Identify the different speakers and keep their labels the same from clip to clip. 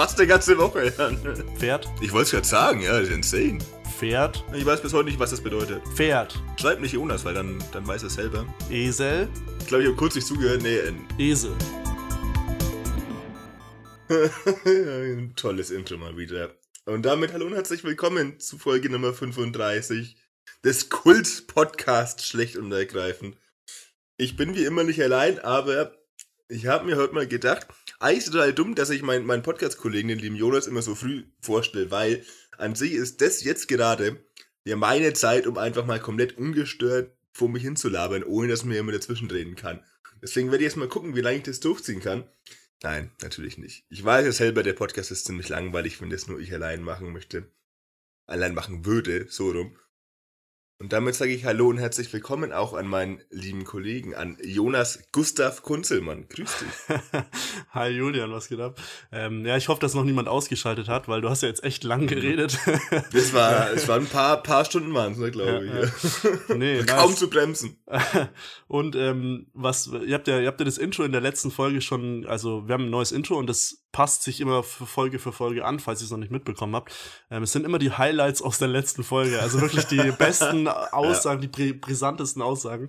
Speaker 1: fast eine ganze Woche. Ja.
Speaker 2: Pferd,
Speaker 1: Ich wollte es gerade sagen, ja, das ist insane.
Speaker 2: Pferd,
Speaker 1: Ich weiß bis heute nicht, was das bedeutet.
Speaker 2: Pferd,
Speaker 1: Schreib nicht Jonas, weil dann, dann weiß er es selber.
Speaker 2: Esel,
Speaker 1: Ich glaube, ich habe kurz nicht zugehört. Nee, ein,
Speaker 2: Esel.
Speaker 1: ein tolles Intro mal wieder. Und damit hallo und herzlich willkommen zu Folge Nummer 35 des Kult-Podcasts Schlecht und Ergreifend. Ich bin wie immer nicht allein, aber ich habe mir heute mal gedacht, eigentlich total dumm, dass ich meinen mein Podcast-Kollegen, den lieben Jonas, immer so früh vorstelle, weil an sich ist das jetzt gerade ja meine Zeit, um einfach mal komplett ungestört vor mich hinzulabern, ohne dass mir jemand dazwischen reden kann. Deswegen werde ich jetzt mal gucken, wie lange ich das durchziehen kann. Nein, natürlich nicht. Ich weiß ja selber, der Podcast ist ziemlich langweilig, wenn das nur ich allein machen möchte. Allein machen würde, so rum. Und damit sage ich Hallo und herzlich willkommen auch an meinen lieben Kollegen, an Jonas Gustav Kunzelmann. Grüß dich.
Speaker 2: Hi Julian, was geht ab? Ähm, ja, ich hoffe, dass noch niemand ausgeschaltet hat, weil du hast ja jetzt echt lang geredet.
Speaker 1: Das war, es waren ein paar, paar Stunden waren es, ne, glaube ich.
Speaker 2: Ja,
Speaker 1: Ja.
Speaker 2: nee,
Speaker 1: Kaum
Speaker 2: nice.
Speaker 1: zu bremsen.
Speaker 2: Und ähm, was, ihr habt ja, ihr habt ja das Intro in der letzten Folge schon, also wir haben ein neues Intro und das passt sich immer für Folge für Folge an, falls ihr es noch nicht mitbekommen habt. Ähm, es sind immer die Highlights aus der letzten Folge, also wirklich die besten Aussagen, die bri brisantesten Aussagen.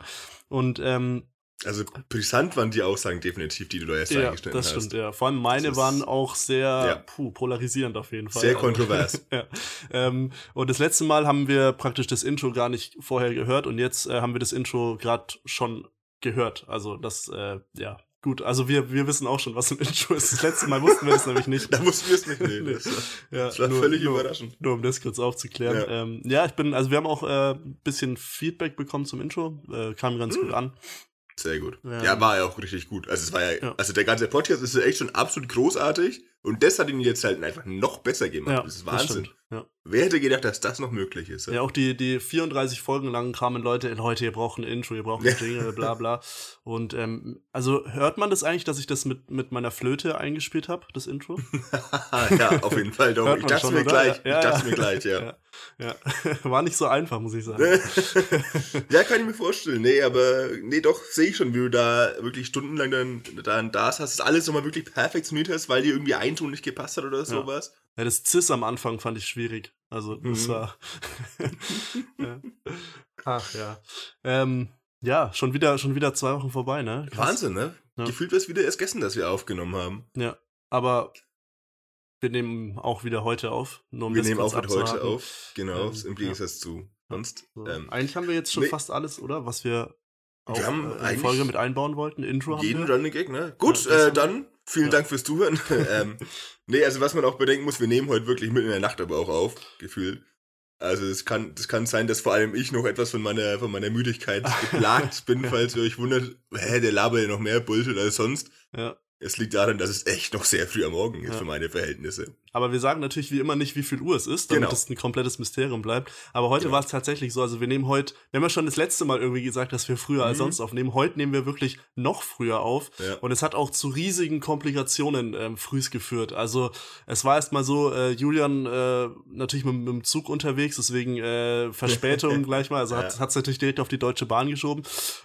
Speaker 2: Und ähm,
Speaker 1: Also brisant waren die Aussagen definitiv, die du da erst
Speaker 2: ja,
Speaker 1: eingestellt
Speaker 2: das
Speaker 1: hast.
Speaker 2: stimmt, ja. Vor allem meine
Speaker 1: Das
Speaker 2: waren auch sehr
Speaker 1: Ja.
Speaker 2: puh, polarisierend auf jeden Fall.
Speaker 1: Sehr kontrovers.
Speaker 2: ja. Ähm, und das letzte Mal haben wir praktisch das Intro gar nicht vorher gehört und jetzt äh, haben wir das Intro gerade schon gehört. Also das, äh, ja, gut. Also wir, wir wissen auch schon, was ein Intro ist. Das letzte Mal wussten wir das nämlich nicht.
Speaker 1: Da wussten wir es nicht. Nee,
Speaker 2: Nee.
Speaker 1: das war,
Speaker 2: Ja,
Speaker 1: das war
Speaker 2: nur-
Speaker 1: völlig
Speaker 2: nur,
Speaker 1: überraschend.
Speaker 2: Nur um das kurz aufzuklären.
Speaker 1: Ja.
Speaker 2: Ähm, ja ich bin, also wir haben auch äh, ein bisschen Feedback bekommen zum Intro. Äh, kam ganz
Speaker 1: Hm.
Speaker 2: gut an.
Speaker 1: Sehr gut.
Speaker 2: Ja.
Speaker 1: Ja. war ja auch richtig gut. Also es war ja,
Speaker 2: Ja.
Speaker 1: also der ganze Podcast ist ja echt schon absolut großartig und das hat ihn jetzt halt einfach noch besser gemacht.
Speaker 2: Ja,
Speaker 1: das ist Wahnsinn.
Speaker 2: stimmt. Ja.
Speaker 1: Wer hätte gedacht, dass das noch möglich ist?
Speaker 2: Ja, auch die, die 34 Folgen lang kamen Leute, Leute, ihr braucht ein Intro, ihr braucht ein
Speaker 1: Ja.
Speaker 2: Jingle, bla bla. Und ähm, also hört man das eigentlich, dass ich das mit, mit meiner Flöte eingespielt habe, das Intro?
Speaker 1: ja, auf jeden Fall doch. Ich dachte
Speaker 2: schon,
Speaker 1: mir
Speaker 2: oder?
Speaker 1: gleich,
Speaker 2: Ja,
Speaker 1: ich dachte
Speaker 2: ja.
Speaker 1: mir gleich, ja.
Speaker 2: ja. ja. War nicht so einfach, muss ich sagen.
Speaker 1: ja, kann ich mir vorstellen. Nee, aber nee, doch, sehe ich schon, wie du da wirklich stundenlang dann, dann da hast, das alles nochmal wirklich perfektioniert hast, weil dir irgendwie ein Ton nicht gepasst hat oder sowas.
Speaker 2: Ja, das Cis am Anfang fand ich schwierig. Also, das
Speaker 1: Mhm.
Speaker 2: war. ja. Ach ja. Ähm, ja, schon wieder, schon wieder zwei Wochen vorbei, ne? Krass.
Speaker 1: Wahnsinn, ne?
Speaker 2: Ja.
Speaker 1: Gefühlt wäre es wieder erst gestern, dass wir aufgenommen haben.
Speaker 2: Ja, aber wir nehmen auch wieder heute auf. Nur um
Speaker 1: wir nehmen auch heute auf, genau,
Speaker 2: Ähm,
Speaker 1: im Gegensatz zu sonst.
Speaker 2: So.
Speaker 1: Ähm,
Speaker 2: eigentlich haben wir jetzt schon
Speaker 1: nee.
Speaker 2: fast alles, oder? Was wir auch
Speaker 1: Wir haben
Speaker 2: äh, in die
Speaker 1: eigentlich
Speaker 2: Folge mit einbauen wollten. Intro haben
Speaker 1: jeden
Speaker 2: wir.
Speaker 1: Running Gag, ne? Gut,
Speaker 2: Ja,
Speaker 1: äh, dann vielen
Speaker 2: Ja.
Speaker 1: Dank fürs Zuhören. ähm, nee, also was man auch bedenken muss, wir nehmen heute wirklich mitten in der Nacht aber auch auf, gefühlt. Also es kann, das kann sein, dass vor allem ich noch etwas von meiner, von meiner Müdigkeit geplagt bin, falls ihr euch wundert, hä, der labert ja noch mehr Bullshit als sonst.
Speaker 2: Ja.
Speaker 1: Es liegt daran, dass es echt noch sehr früh am Morgen ist
Speaker 2: Ja.
Speaker 1: für meine Verhältnisse.
Speaker 2: Aber wir sagen natürlich wie immer nicht, wie viel Uhr es ist, damit
Speaker 1: Genau.
Speaker 2: es ein komplettes Mysterium bleibt. Aber heute
Speaker 1: Genau.
Speaker 2: war es tatsächlich so, also wir nehmen heute, wir haben ja schon das letzte Mal irgendwie gesagt, dass wir früher als
Speaker 1: Mhm.
Speaker 2: sonst aufnehmen. Heute nehmen wir wirklich noch früher auf.
Speaker 1: Ja.
Speaker 2: Und es hat auch zu riesigen Komplikationen ähm, frühs geführt. Also es war erstmal so, äh, Julian äh, natürlich mit, mit dem Zug unterwegs, deswegen äh, Verspätung gleich mal. Also hat
Speaker 1: Ja.
Speaker 2: es natürlich direkt auf die Deutsche Bahn geschoben.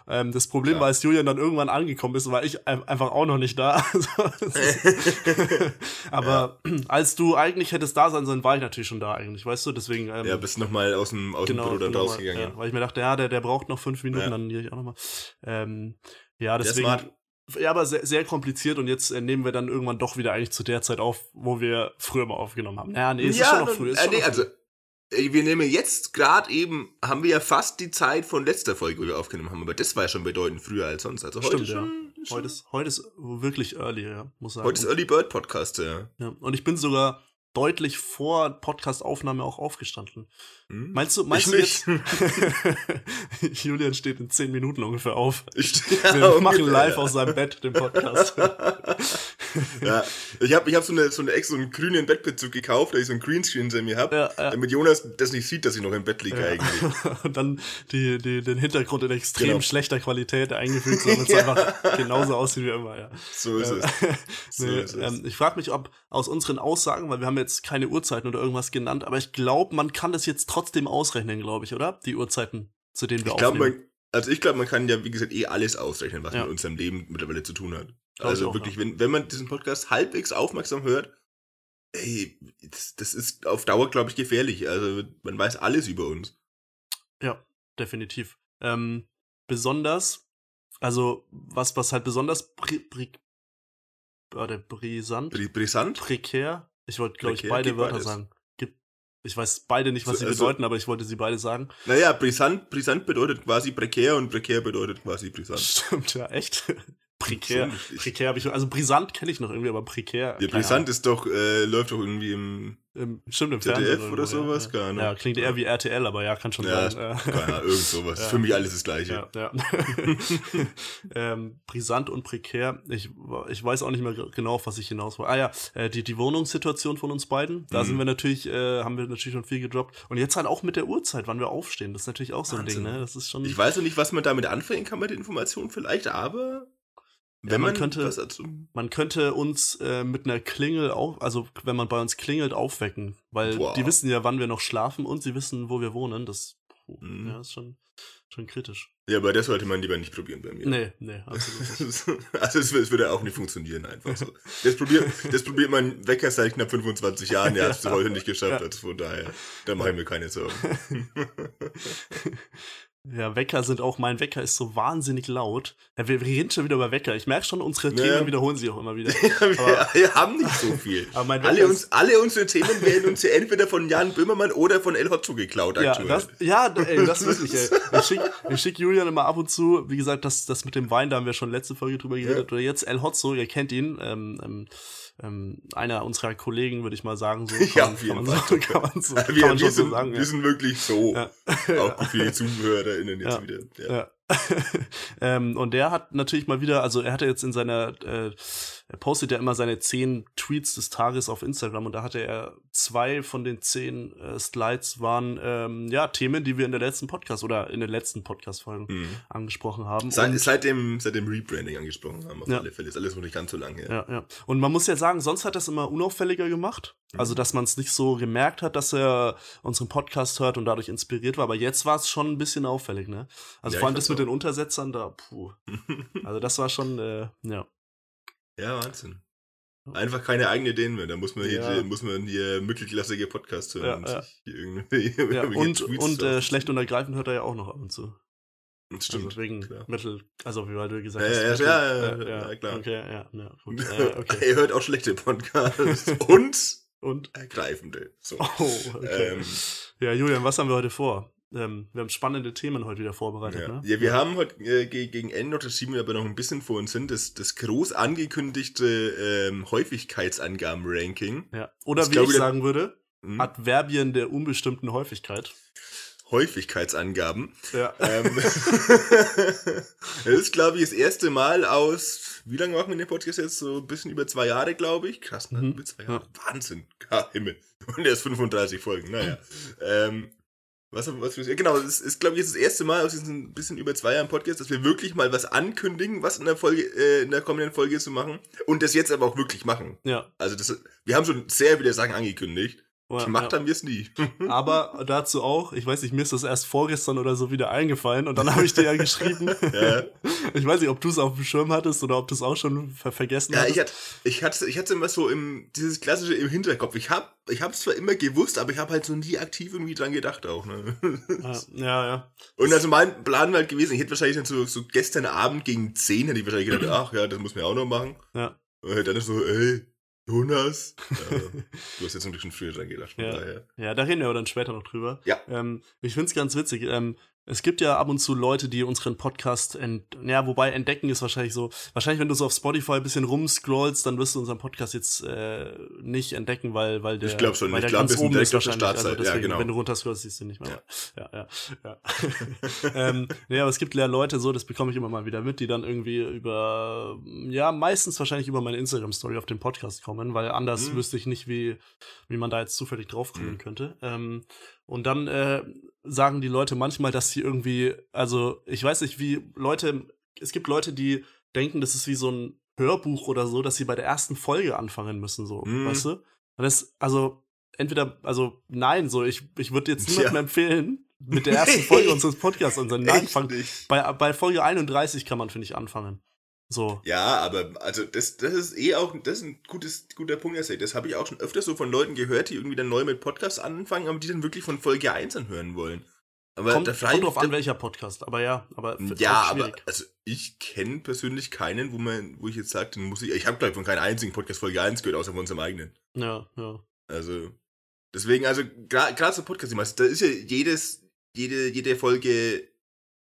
Speaker 2: Ähm, das Problem
Speaker 1: Klar.
Speaker 2: war, als Julian dann irgendwann angekommen ist, war ich ein- einfach auch noch nicht da. Also, Aber als du eigentlich hättest da sein sollen, war ich natürlich schon da eigentlich, weißt du? Deswegen ähm,
Speaker 1: Ja, bist nochmal aus dem, aus dem Büro dann
Speaker 2: genau,
Speaker 1: rausgegangen.
Speaker 2: Ja, weil ich mir dachte, ja, der, der braucht noch fünf Minuten,
Speaker 1: Ja.
Speaker 2: dann gehe ich auch nochmal. Ähm, ja, deswegen. Ja, aber sehr, sehr kompliziert und jetzt äh, nehmen wir dann irgendwann doch wieder eigentlich zu der Zeit auf, wo wir früher mal aufgenommen haben. Ja, nee, es ist schon noch früh. Ist
Speaker 1: äh,
Speaker 2: schon
Speaker 1: nee, also äh, wir nehmen jetzt gerade eben, haben wir ja fast die Zeit von letzter Folge, wo wir aufgenommen haben, aber das war ja schon bedeutend früher als sonst. Also heute
Speaker 2: Stimmt, ja.
Speaker 1: Schon,
Speaker 2: Heute ist, heute ist wirklich early, ja, muss sagen.
Speaker 1: heute ist Early Bird Podcast, ja.
Speaker 2: ja. Und ich bin sogar deutlich vor Podcast-Aufnahme auch aufgestanden.
Speaker 1: Hm?
Speaker 2: Meinst du, meinst
Speaker 1: Ich
Speaker 2: du
Speaker 1: nicht.
Speaker 2: jetzt? Julian steht in zehn Minuten ungefähr auf.
Speaker 1: Ich,
Speaker 2: Wir machen
Speaker 1: ungefähr,
Speaker 2: live
Speaker 1: ja.
Speaker 2: aus seinem Bett den Podcast.
Speaker 1: ja, ich habe ich hab so, eine, so, eine, ex- so einen grünen Bettbezug gekauft, dass ich so einen Greenscreen hinter mir habe,
Speaker 2: Ja, ja.
Speaker 1: damit Jonas das nicht sieht, dass ich noch im Bett liege
Speaker 2: Ja.
Speaker 1: eigentlich.
Speaker 2: Und dann die, die, den Hintergrund in extrem
Speaker 1: Genau.
Speaker 2: schlechter Qualität eingefügt, damit es
Speaker 1: Ja.
Speaker 2: einfach genauso aussieht wie immer, ja.
Speaker 1: So ist es. So
Speaker 2: nee,
Speaker 1: ist es.
Speaker 2: ähm, ich frage mich, ob aus unseren Aussagen, weil wir haben jetzt keine Uhrzeiten oder irgendwas genannt, aber ich glaube, man kann das jetzt trotzdem ausrechnen, glaube ich, oder? Die Uhrzeiten, zu denen wir
Speaker 1: Ich glaube,
Speaker 2: aufnehmen.
Speaker 1: man, also ich glaube, man kann ja, wie gesagt, eh alles ausrechnen, was
Speaker 2: Ja.
Speaker 1: mit unserem Leben mittlerweile zu tun hat.
Speaker 2: Glaub
Speaker 1: also
Speaker 2: auch,
Speaker 1: wirklich,
Speaker 2: ja.
Speaker 1: wenn, wenn man diesen Podcast halbwegs aufmerksam hört, ey, das, das ist auf Dauer, glaube ich, gefährlich. Also man weiß alles über uns.
Speaker 2: Ja, definitiv. Ähm, besonders, also was, was halt besonders brisant,
Speaker 1: Bri- Brisant?
Speaker 2: prekär, ich wollte, glaube ich,
Speaker 1: Prekär
Speaker 2: beide Wörter
Speaker 1: beides.
Speaker 2: sagen. Ich weiß beide nicht, was
Speaker 1: So,
Speaker 2: sie
Speaker 1: also-
Speaker 2: bedeuten, aber ich wollte sie beide sagen.
Speaker 1: Naja, brisant, brisant bedeutet quasi prekär und prekär bedeutet quasi brisant.
Speaker 2: Stimmt, ja, echt. prekär. Prekär habe ich, also brisant kenne ich noch irgendwie, aber prekär.
Speaker 1: Ja, brisant ist doch, äh, läuft doch irgendwie im
Speaker 2: Ahnung. Im, stimmt, im
Speaker 1: ZDF
Speaker 2: Fernsehen.
Speaker 1: oder sowas,
Speaker 2: ja,
Speaker 1: keine
Speaker 2: ja.
Speaker 1: Ahnung.
Speaker 2: ja, klingt eher wie RTL, aber ja, kann schon
Speaker 1: Ja,
Speaker 2: sein. Ja.
Speaker 1: keine Ahnung, irgend sowas.
Speaker 2: Ja.
Speaker 1: Für mich alles das Gleiche.
Speaker 2: Ja, ja. ähm, brisant und prekär. Ich, ich weiß auch nicht mehr genau, auf was ich hinaus war. Ah ja, äh, die, die Wohnungssituation von uns beiden. Da
Speaker 1: Mhm.
Speaker 2: sind wir natürlich, äh, haben wir natürlich schon viel gedroppt. Und jetzt halt auch mit der Uhrzeit, wann wir aufstehen. Das ist natürlich auch so ein
Speaker 1: Wahnsinn.
Speaker 2: Ding, ne? Das ist schon.
Speaker 1: Ich weiß noch nicht, was man damit anfangen kann mit den Informationen vielleicht, aber
Speaker 2: Ja, man könnte- Man könnte uns äh, mit einer Klingel auf, also wenn man bei uns klingelt, aufwecken, weil
Speaker 1: Boah.
Speaker 2: die wissen ja, wann wir noch schlafen und sie wissen, wo wir wohnen. Das puh,
Speaker 1: Mhm.
Speaker 2: ja, ist schon, schon kritisch.
Speaker 1: ja, aber das sollte man lieber nicht probieren bei mir.
Speaker 2: Nee, nee, absolut
Speaker 1: also es, es würde auch nicht funktionieren einfach so. Das probiert, das probiert mein Wecker seit knapp 25 Jahren, der hat es heute nicht geschafft,
Speaker 2: Ja.
Speaker 1: also von daher, da mache ich mir keine Sorgen.
Speaker 2: Ja, Wecker sind auch, mein Wecker ist so wahnsinnig laut. Ja, wir, reden schon wieder über Wecker. Ich merke schon, unsere
Speaker 1: Ja.
Speaker 2: Themen wiederholen sich auch immer wieder.
Speaker 1: wir, wir haben nicht so viel.
Speaker 2: Aber
Speaker 1: Alle, uns, alle unsere Themen werden uns ja entweder von Jan Böhmermann oder von El Hotzo geklaut
Speaker 2: Ja,
Speaker 1: aktuell.
Speaker 2: das, ja, ey, das wirklich, ey. Ich schicke schick Julian immer ab und zu, wie gesagt, das, das mit dem Wein, da haben wir schon letzte Folge drüber geredet. Oder jetzt El Hotzo, ihr kennt ihn, ähm, ähm, ähm, einer unserer Kollegen, würde ich mal sagen. So, kann,
Speaker 1: Ja,
Speaker 2: man-
Speaker 1: auf jeden
Speaker 2: man
Speaker 1: Fall.
Speaker 2: so, kann man so,
Speaker 1: wir,
Speaker 2: man
Speaker 1: wir,
Speaker 2: schon so
Speaker 1: sind,
Speaker 2: sagen.
Speaker 1: wir
Speaker 2: Ja.
Speaker 1: sind wirklich so.
Speaker 2: Ja.
Speaker 1: Auch für die ZuhörerInnen jetzt wieder. Ja.
Speaker 2: Ja. ähm, und der hat natürlich mal wieder, also er hatte jetzt in seiner, äh, er postet ja immer seine zehn Tweets des Tages auf Instagram und da hatte er zwei von den zehn äh, Slides waren ähm, ja Themen, die wir in der letzten Podcast oder in den letzten Podcast-Folgen
Speaker 1: Mhm.
Speaker 2: angesprochen haben.
Speaker 1: Seit,
Speaker 2: und,
Speaker 1: seit, dem, seit dem Rebranding angesprochen haben, auf
Speaker 2: Ja.
Speaker 1: alle Fälle. Ist alles noch nicht ganz so lange her.
Speaker 2: ja, ja. Und man muss ja sagen, sonst hat es immer unauffälliger gemacht. Also,
Speaker 1: Mhm.
Speaker 2: dass man es nicht so gemerkt hat, dass er unseren Podcast hört und dadurch inspiriert war. Aber jetzt war es schon ein bisschen auffällig, ne? Also
Speaker 1: Ja,
Speaker 2: vor allem das mit
Speaker 1: fand's
Speaker 2: den Untersetzern, da, puh. Also das war schon, äh, ja.
Speaker 1: Ja, Wahnsinn. Einfach keine eigenen Ideen mehr. Da muss man hier,
Speaker 2: Ja.
Speaker 1: muss man hier mittelklassige Podcasts hören
Speaker 2: Ja,
Speaker 1: und
Speaker 2: ja.
Speaker 1: hier
Speaker 2: und und äh, schlecht und ergreifend hört er ja auch noch ab und zu.
Speaker 1: Das Stimmt.
Speaker 2: also wegen
Speaker 1: klar.
Speaker 2: Mittel, also wie du gesagt hast.
Speaker 1: ja, ja, ja, ja, klar.
Speaker 2: Okay, ja, ja gut. Äh, okay.
Speaker 1: Er hört auch schlechte Podcasts und
Speaker 2: Und?
Speaker 1: ergreifende. So.
Speaker 2: Oh, okay.
Speaker 1: Ähm,
Speaker 2: ja, Julian, was haben wir heute vor? Ähm, wir haben spannende Themen heute wieder vorbereitet,
Speaker 1: ja.
Speaker 2: ne?
Speaker 1: ja, wir haben heute äh, ge- gegen Ende das schieben wir aber noch ein bisschen vor uns hin, das, das groß angekündigte ähm, Häufigkeitsangaben-Ranking.
Speaker 2: Ja. Oder
Speaker 1: Ich
Speaker 2: wie ich sagen würde,
Speaker 1: Hm?
Speaker 2: Adverbien der unbestimmten Häufigkeit.
Speaker 1: Häufigkeitsangaben.
Speaker 2: Ja.
Speaker 1: Ähm, das ist, glaube ich, das erste Mal aus, wie lange machen wir den Podcast jetzt? So ein bisschen über zwei Jahre, glaube ich. Krass, ne?
Speaker 2: Mhm.
Speaker 1: Über zwei Jahre. Wahnsinn. Ja, Himmel. Und erst 35 Folgen, naja. ähm, was, was genau, das ist, glaube ich, jetzt das erste Mal aus diesen bisschen über zwei Jahren Podcast, dass wir wirklich mal was ankündigen, was in der Folge, äh, in der kommenden Folge zu machen. Und das jetzt aber auch wirklich machen.
Speaker 2: Ja.
Speaker 1: Also das, wir haben schon sehr viele Sachen angekündigt.
Speaker 2: Ja,
Speaker 1: Gemacht
Speaker 2: ja.
Speaker 1: haben wir es nie.
Speaker 2: Aber dazu auch, ich weiß nicht, mir ist das erst vorgestern oder so wieder eingefallen und dann habe ich dir ja geschrieben.
Speaker 1: Ja.
Speaker 2: Ich weiß nicht, ob du es auf dem Schirm hattest oder ob du es auch schon ver vergessen
Speaker 1: Ja,
Speaker 2: hattest.
Speaker 1: ich hatte, ich hatte, ich hatte immer so im, dieses klassische im Hinterkopf. Ich hab, ich hab's zwar immer gewusst, aber ich habe halt so nie aktiv irgendwie dran gedacht auch, ne?
Speaker 2: Ja, ja, ja.
Speaker 1: Und also mein Plan war halt gewesen, ich hätte wahrscheinlich dann so, so gestern Abend gegen 10 hätte ich wahrscheinlich gedacht, ach ja, das muss man ja auch noch machen.
Speaker 2: Ja.
Speaker 1: Und dann ist so, ey, Jonas. Ja, du hast jetzt natürlich schon früher dran gedacht, von
Speaker 2: Ja.
Speaker 1: daher.
Speaker 2: Ja, da reden wir aber dann später noch drüber.
Speaker 1: Ja.
Speaker 2: Ähm, ich find's ganz witzig. Ähm, es gibt ja ab und zu Leute, die unseren Podcast ent ja, wobei entdecken ist wahrscheinlich so, wahrscheinlich wenn du so auf Spotify ein bisschen rumscrollst, dann wirst du unseren Podcast jetzt äh, nicht entdecken, weil weil der
Speaker 1: Ich glaub schon,
Speaker 2: weil
Speaker 1: ich
Speaker 2: der
Speaker 1: glaub,
Speaker 2: ganz
Speaker 1: wir sind direkt auf der
Speaker 2: wahrscheinlich. Also
Speaker 1: Startseite. Ja,
Speaker 2: deswegen,
Speaker 1: genau.
Speaker 2: wenn du runterscrollst, siehst du nicht mehr. Ja, ja, ja. ähm, nee, aber es gibt ja Leute so, das bekomme ich immer mal wieder mit, die dann irgendwie über ja, meistens wahrscheinlich über meine Instagram Story auf den Podcast kommen, weil anders
Speaker 1: Mhm.
Speaker 2: wüsste ich nicht, wie wie man da jetzt zufällig draufkommen
Speaker 1: Mhm.
Speaker 2: könnte. Ähm, und dann äh, sagen die Leute manchmal, dass sie irgendwie, also ich weiß nicht, wie Leute, es gibt Leute, die denken, das ist wie so ein Hörbuch oder so, dass sie bei der ersten Folge anfangen müssen, so,
Speaker 1: Mhm.
Speaker 2: weißt du? Das, also, entweder, also nein, so, ich, ich würde jetzt niemandem empfehlen, mit der ersten Folge unseres Podcasts unseren Nein, bei, bei Folge 31 kann man, finde ich, anfangen. So.
Speaker 1: Ja, aber also das, das ist eh auch, das ist ein gutes, guter Punkt, Essay. Das habe ich auch schon öfter so von Leuten gehört, die irgendwie dann neu mit Podcasts anfangen, aber die dann wirklich von Folge 1 anhören wollen. Aber
Speaker 2: kommt,
Speaker 1: da
Speaker 2: kommt drauf an, welcher Podcast, aber ja, aber
Speaker 1: ja, aber also ich kenne persönlich keinen, wo man, wo ich jetzt sage, den muss ich, ich habe glaube ich von keinem einzigen Podcast Folge 1 gehört, außer von unserem eigenen.
Speaker 2: Ja, ja.
Speaker 1: Also, deswegen, also, gerade so Podcast, da ist ja jedes, jede, jede Folge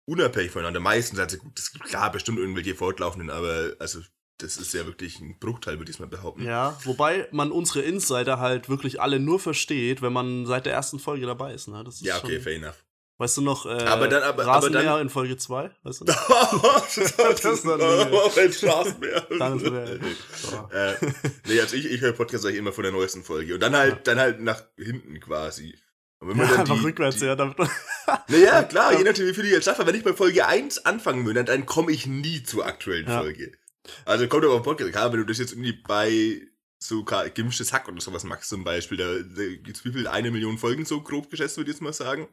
Speaker 1: unabhängig voneinander. Meistens, also gut, das ist klar, bestimmt irgendwelche fortlaufenden, aber, also, das ist ja wirklich ein Bruchteil, würde ich mal behaupten.
Speaker 2: Ja, wobei man unsere Insider halt wirklich alle nur versteht, wenn man seit der ersten Folge dabei ist. Ne? Das ist
Speaker 1: Ja, okay,
Speaker 2: schon,
Speaker 1: fair enough.
Speaker 2: Weißt du noch, äh,
Speaker 1: Aber dann- aber- aber
Speaker 2: Rasenmäher
Speaker 1: dann-
Speaker 2: in Folge 2? Weißt du?
Speaker 1: das
Speaker 2: ist dann-
Speaker 1: oh, ein Straßenbär.
Speaker 2: Rasenmäher. So.
Speaker 1: äh, nee, also ich, ich höre Podcast eigentlich immer von der neuesten Folge. Und dann halt, dann halt nach hinten quasi. Und wenn man
Speaker 2: Ja,
Speaker 1: dann
Speaker 2: einfach
Speaker 1: die-
Speaker 2: rückwärts,
Speaker 1: die,
Speaker 2: ja. Damit,
Speaker 1: Naja, klar, je nachdem, wie viel ich jetzt schaffe. Wenn ich bei Folge 1 anfangen würde, dann komme ich nie zur aktuellen
Speaker 2: Ja.
Speaker 1: Folge. Also kommt aber auf Podcast. Klar, wenn du das jetzt irgendwie bei so gemischtes Hack oder sowas machst zum Beispiel, da, da gibt's wie viel? Eine Million Folgen so grob geschätzt, würde ich jetzt mal sagen.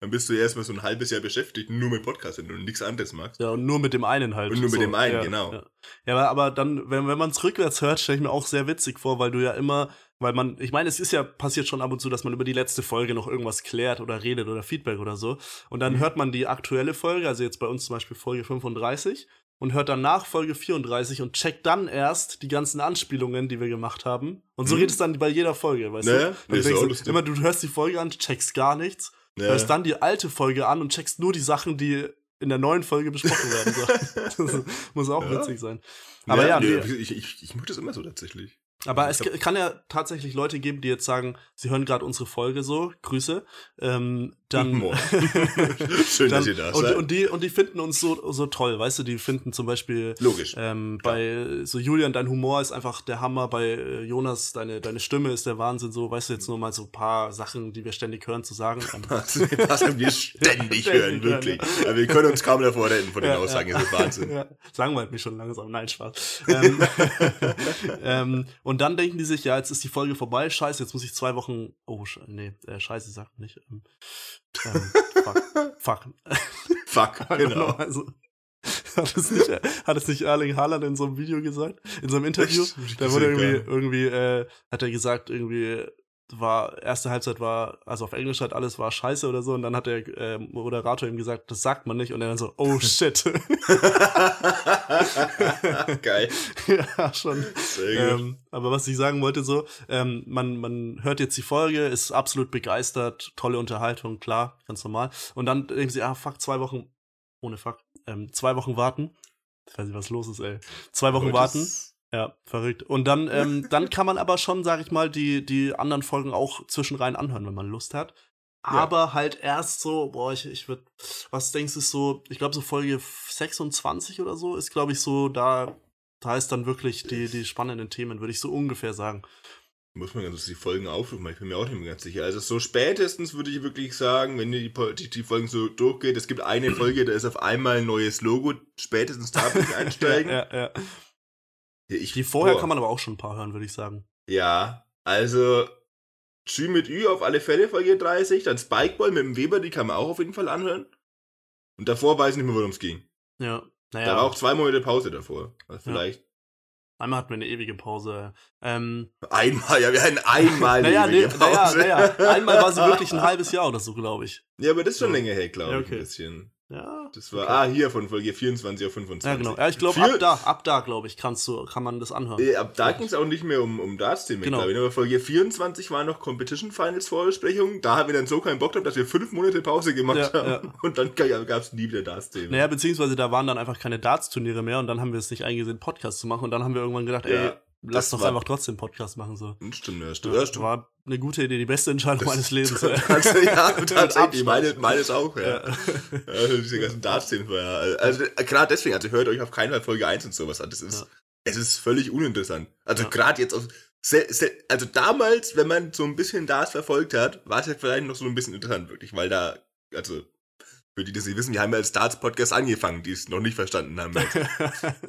Speaker 1: Dann bist du erstmal so ein halbes Jahr beschäftigt, nur mit Podcast, du nichts anderes magst.
Speaker 2: ja, und nur mit dem einen halt.
Speaker 1: Und nur mit dem einen,
Speaker 2: ja,
Speaker 1: genau.
Speaker 2: Ja, ja aber, aber dann, wenn, wenn man es rückwärts hört, stelle ich mir auch sehr witzig vor, weil du ja immer, weil man, ich meine, es ist ja passiert schon ab und zu, dass man über die letzte Folge noch irgendwas klärt oder redet oder Feedback oder so. Und dann
Speaker 1: Mhm.
Speaker 2: hört man die aktuelle Folge, also jetzt bei uns zum Beispiel Folge 35, und hört dann nach Folge 34 und checkt dann erst die ganzen Anspielungen, die wir gemacht haben. Und so
Speaker 1: Mhm.
Speaker 2: geht es dann bei jeder Folge, weißt
Speaker 1: Naja,
Speaker 2: du?
Speaker 1: nee,
Speaker 2: denkst du immer, du hörst die Folge an, checkst gar nichts,
Speaker 1: Ja.
Speaker 2: hörst dann die alte Folge an und checkst nur die Sachen, die in der neuen Folge besprochen werden. So. Das muss auch
Speaker 1: Ja.
Speaker 2: witzig sein. Aber ja,
Speaker 1: nee,
Speaker 2: nee,
Speaker 1: ich, ich, ich mache das immer so tatsächlich.
Speaker 2: Aber es kann ja tatsächlich Leute geben, die jetzt sagen, sie hören gerade unsere Folge so, Grüße. Ähm, dann.
Speaker 1: Schön,
Speaker 2: dann
Speaker 1: dass ihr da
Speaker 2: und,
Speaker 1: seid.
Speaker 2: und, die, und die finden uns so, so toll, weißt du, die finden zum Beispiel
Speaker 1: Logisch.
Speaker 2: ähm, bei so Julian, dein Humor ist einfach der Hammer, bei äh, Jonas, deine, deine Stimme ist der Wahnsinn, so, weißt du, jetzt nur mal so ein paar Sachen, die wir ständig hören, zu sagen.
Speaker 1: Was, was wir ständig hören, wirklich. Aber wir können uns kaum davor retten von den
Speaker 2: Ja,
Speaker 1: Aussagen,
Speaker 2: ja.
Speaker 1: ist Wahnsinn.
Speaker 2: Ja, langweilt mich schon langsam. Nein, Spaß. ähm, ähm, und dann denken die sich, ja, jetzt ist die Folge vorbei, scheiße, jetzt muss ich zwei Wochen. Oh, nee, äh, scheiße, sagt nicht. Ähm, ähm, fuck. fuck.
Speaker 1: Fuck, genau.
Speaker 2: Also, hat es nicht, hat es nicht Erling Haaland in so einem Video gesagt? In so einem Interview? Da wurde irgendwie, irgendwie, äh, hat er gesagt, irgendwie, war, erste Halbzeit war, also auf Englisch hat alles war scheiße oder so, und dann hat der äh, Moderator ihm gesagt, das sagt man nicht, und er dann so, oh shit.
Speaker 1: Geil.
Speaker 2: ja, schon. Ähm, aber was ich sagen wollte, so, ähm, man, man hört jetzt die Folge, ist absolut begeistert, tolle Unterhaltung, klar, ganz normal. Und dann denken sie, ah, fuck, zwei Wochen, ohne fuck, ähm, zwei Wochen warten. Ich weiß nicht, was los ist, ey. Zwei Wochen
Speaker 1: Aber
Speaker 2: warten. Ja, verrückt. Und dann, ähm, dann kann man aber schon, sag ich mal, die, die anderen Folgen auch zwischenrein anhören, wenn man Lust hat.
Speaker 1: Ja.
Speaker 2: Aber halt erst so, boah, ich, ich würde, was denkst du, so, ich glaube, so Folge 26 oder so ist, glaube ich, so, da, da ist dann wirklich die, die spannenden Themen, würde ich so ungefähr sagen.
Speaker 1: Muss man ganz die Folgen aufrufen, ich bin mir auch nicht mehr ganz sicher. Also so spätestens würde ich wirklich sagen, wenn die, die, die Folgen so durchgeht, es gibt eine Folge, da ist auf einmal ein neues Logo, spätestens da würde ich einsteigen.
Speaker 2: Ja, ja, ja.
Speaker 1: Ja, ich,
Speaker 2: Die vorher
Speaker 1: boah.
Speaker 2: kann man aber auch schon ein paar hören, würde ich sagen.
Speaker 1: Ja, also Schü mit Ü auf alle Fälle Folge 30, dann Spikeball mit dem Weber, die kann man auch auf jeden Fall anhören. Und davor weiß ich nicht mehr, worum es ging.
Speaker 2: Ja.
Speaker 1: Da war
Speaker 2: Naja,
Speaker 1: auch zwei Monate Pause davor. Also vielleicht
Speaker 2: einmal hatten wir eine ewige Pause. Ähm,
Speaker 1: einmal, ja, wir hatten einmal eine
Speaker 2: naja,
Speaker 1: ewige
Speaker 2: naja,
Speaker 1: Pause.
Speaker 2: naja, einmal war sie wirklich ein halbes Jahr oder so, glaube ich.
Speaker 1: Ja, aber das ist schon
Speaker 2: Ja.
Speaker 1: länger her, glaube
Speaker 2: Ja,
Speaker 1: ich,
Speaker 2: okay.
Speaker 1: ein bisschen.
Speaker 2: Ja.
Speaker 1: Das war,
Speaker 2: Okay.
Speaker 1: ah, hier von Folge 24 auf 25.
Speaker 2: Ja, genau. Ja, ich glaube, ab da, ab da, glaube ich, kannst du, kann man das anhören.
Speaker 1: Äh, ab da ging es auch nicht mehr um, um Darts-Themen,
Speaker 2: Genau.
Speaker 1: glaube ich. Aber Folge 24 war noch Competition Finals Vorbesprechung. Da haben wir dann so keinen Bock drauf, dass wir fünf Monate Pause gemacht
Speaker 2: Ja,
Speaker 1: haben.
Speaker 2: ja.
Speaker 1: Und dann gab es nie wieder Darts-Themen.
Speaker 2: Naja, beziehungsweise da waren dann einfach keine Darts-Turniere mehr und dann haben wir es nicht eingesehen, Podcast zu machen und dann haben wir irgendwann gedacht, ey, lass
Speaker 1: das
Speaker 2: doch einfach trotzdem Podcast machen, so.
Speaker 1: Stimmt, ja, stimmt. Ja, stimmt.
Speaker 2: War eine gute Idee, die beste Entscheidung meines Lebens.
Speaker 1: Ja, tatsächlich, meine, meines auch, ja.
Speaker 2: Ja.
Speaker 1: Also diese ganzen Darts-Themen ja. Also gerade deswegen, also hört euch auf keinen Fall Folge 1 und sowas an. Das ist,
Speaker 2: Ja.
Speaker 1: es ist völlig uninteressant. Also
Speaker 2: Ja.
Speaker 1: gerade jetzt auf. Also damals, wenn man so ein bisschen Darts verfolgt hat, war es ja vielleicht noch so ein bisschen interessant, wirklich, weil da, also, für die, die das nicht wissen, wir haben ja als Darts-Podcast angefangen, die es noch nicht verstanden haben.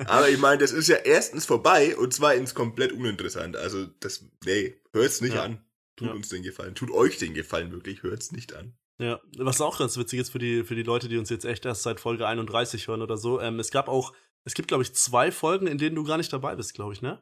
Speaker 1: Aber ich meine, das ist ja erstens vorbei und zweitens komplett uninteressant. Also, das, nee, hört's nicht
Speaker 2: Ja.
Speaker 1: an. Tut
Speaker 2: Ja.
Speaker 1: uns den Gefallen. Tut euch den Gefallen, wirklich, hört's nicht an.
Speaker 2: Ja, was auch ganz witzig ist für die, für die Leute, die uns jetzt echt erst seit Folge 31 hören oder so. Ähm, es gab auch Es gibt, glaube ich, zwei Folgen, in denen du gar nicht dabei bist, glaube ich, ne?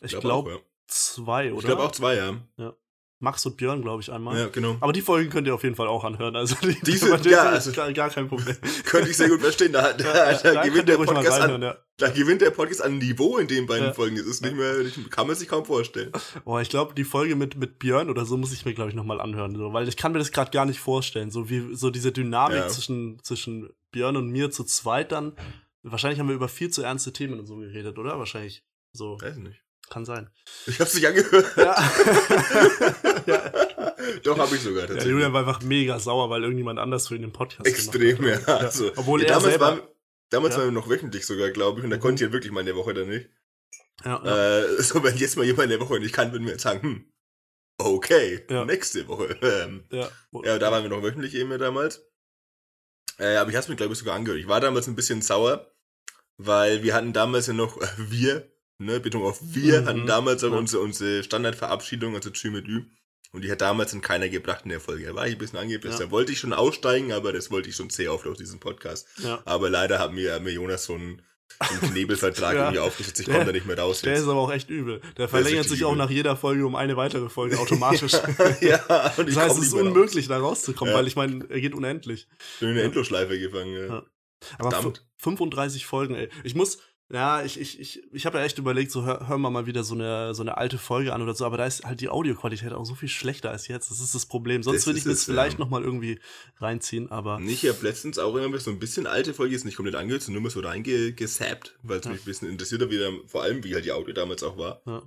Speaker 2: Ich
Speaker 1: Glaub
Speaker 2: glaube,
Speaker 1: auch, ja.
Speaker 2: zwei, oder?
Speaker 1: Ich glaube auch zwei, ja.
Speaker 2: Max und Björn, glaube ich, einmal.
Speaker 1: Ja, genau.
Speaker 2: Aber die Folgen könnt ihr auf jeden Fall auch anhören. Also die, die-
Speaker 1: ja, also-
Speaker 2: gar, gar kein Problem.
Speaker 1: Könnte ich sehr gut verstehen. Da, da,
Speaker 2: Ja,
Speaker 1: da, gewinnt der Podcast an,
Speaker 2: ja.
Speaker 1: da gewinnt der Podcast an Niveau in den beiden
Speaker 2: Ja.
Speaker 1: Folgen. Das ist nicht mehr, kann man sich kaum vorstellen.
Speaker 2: Boah, ich glaube, die Folge mit, mit Björn oder so muss ich mir, glaube ich, nochmal anhören. So, weil ich kann mir das gerade gar nicht vorstellen. So wie so diese Dynamik zwischen, zwischen Björn und mir zu zweit dann. Wahrscheinlich haben wir über viel zu ernste Themen und so geredet, oder? Wahrscheinlich. So,
Speaker 1: Weiß nicht.
Speaker 2: Kann sein.
Speaker 1: Ich hab's nicht angehört.
Speaker 2: Ja. ja.
Speaker 1: Doch, habe ich sogar
Speaker 2: Der
Speaker 1: tatsächlich.
Speaker 2: Julian war einfach mega sauer, weil irgendjemand anders für ihn den Podcast
Speaker 1: Extrem,
Speaker 2: gemacht
Speaker 1: ja.
Speaker 2: hat.
Speaker 1: Also,
Speaker 2: Obwohl
Speaker 1: ja,
Speaker 2: er
Speaker 1: damals
Speaker 2: selber.
Speaker 1: waren, damals
Speaker 2: Ja.
Speaker 1: waren wir noch wöchentlich sogar, glaube ich, und da
Speaker 2: Mhm.
Speaker 1: konnte ich ja wirklich mal in der Woche dann nicht.
Speaker 2: ja, ja.
Speaker 1: Äh, so, wenn jetzt mal jemand in der Woche nicht kann, würden wir jetzt sagen, hm, okay,
Speaker 2: Ja.
Speaker 1: nächste Woche. Ähm,
Speaker 2: ja.
Speaker 1: ja, da waren wir noch wöchentlich eben damals. Äh, aber ich hab's mir, glaube ich, sogar angehört. Ich war damals ein bisschen sauer, weil wir hatten damals ja noch, äh, wir, ne, Betonung auf wir,
Speaker 2: Mhm.
Speaker 1: hatten damals auch
Speaker 2: Ja.
Speaker 1: unsere, unsere Standardverabschiedung, also Tschü mit Ü. Und die hat damals in keiner gebracht in der Folge. Da war ich ein bisschen angepisst.
Speaker 2: Ja.
Speaker 1: Da wollte ich schon aussteigen, aber das wollte ich schon sehr oft aus diesem Podcast.
Speaker 2: ja.
Speaker 1: Aber leider hat mir, hat mir Jonas so einen, so einen Knebelvertrag
Speaker 2: Ja.
Speaker 1: irgendwie aufgesetzt. Ich komme da nicht mehr raus
Speaker 2: Der
Speaker 1: jetzt.
Speaker 2: ist aber auch echt übel. Der verlängert sich auch
Speaker 1: übel.
Speaker 2: nach jeder Folge um eine weitere Folge automatisch. das
Speaker 1: ja, und ich
Speaker 2: heißt, es ist
Speaker 1: mehr raus.
Speaker 2: unmöglich, da rauszukommen, weil ich meine, er geht unendlich.
Speaker 1: Bin in eine. Endlosschleife gefangen.
Speaker 2: Ja. Aber
Speaker 1: Verdammt.
Speaker 2: f- 35 Folgen, ey. Ich muss, ja, ich, ich, ich, ich habe ja echt überlegt, so hör, hören wir mal wieder so eine, so eine alte Folge an oder so, aber da ist halt die Audioqualität auch so viel schlechter als jetzt. Das ist das Problem. Sonst
Speaker 1: Das
Speaker 2: würde ich mir
Speaker 1: es,
Speaker 2: vielleicht
Speaker 1: ja.
Speaker 2: noch mal irgendwie reinziehen, aber
Speaker 1: Ich habe letztens auch immer so ein bisschen alte Folge jetzt nicht komplett angehört, sondern nur mal so reingesappt, weil es
Speaker 2: Ja.
Speaker 1: mich ein bisschen interessiert hat, wieder, vor allem wie halt die Audio damals auch war.
Speaker 2: ja,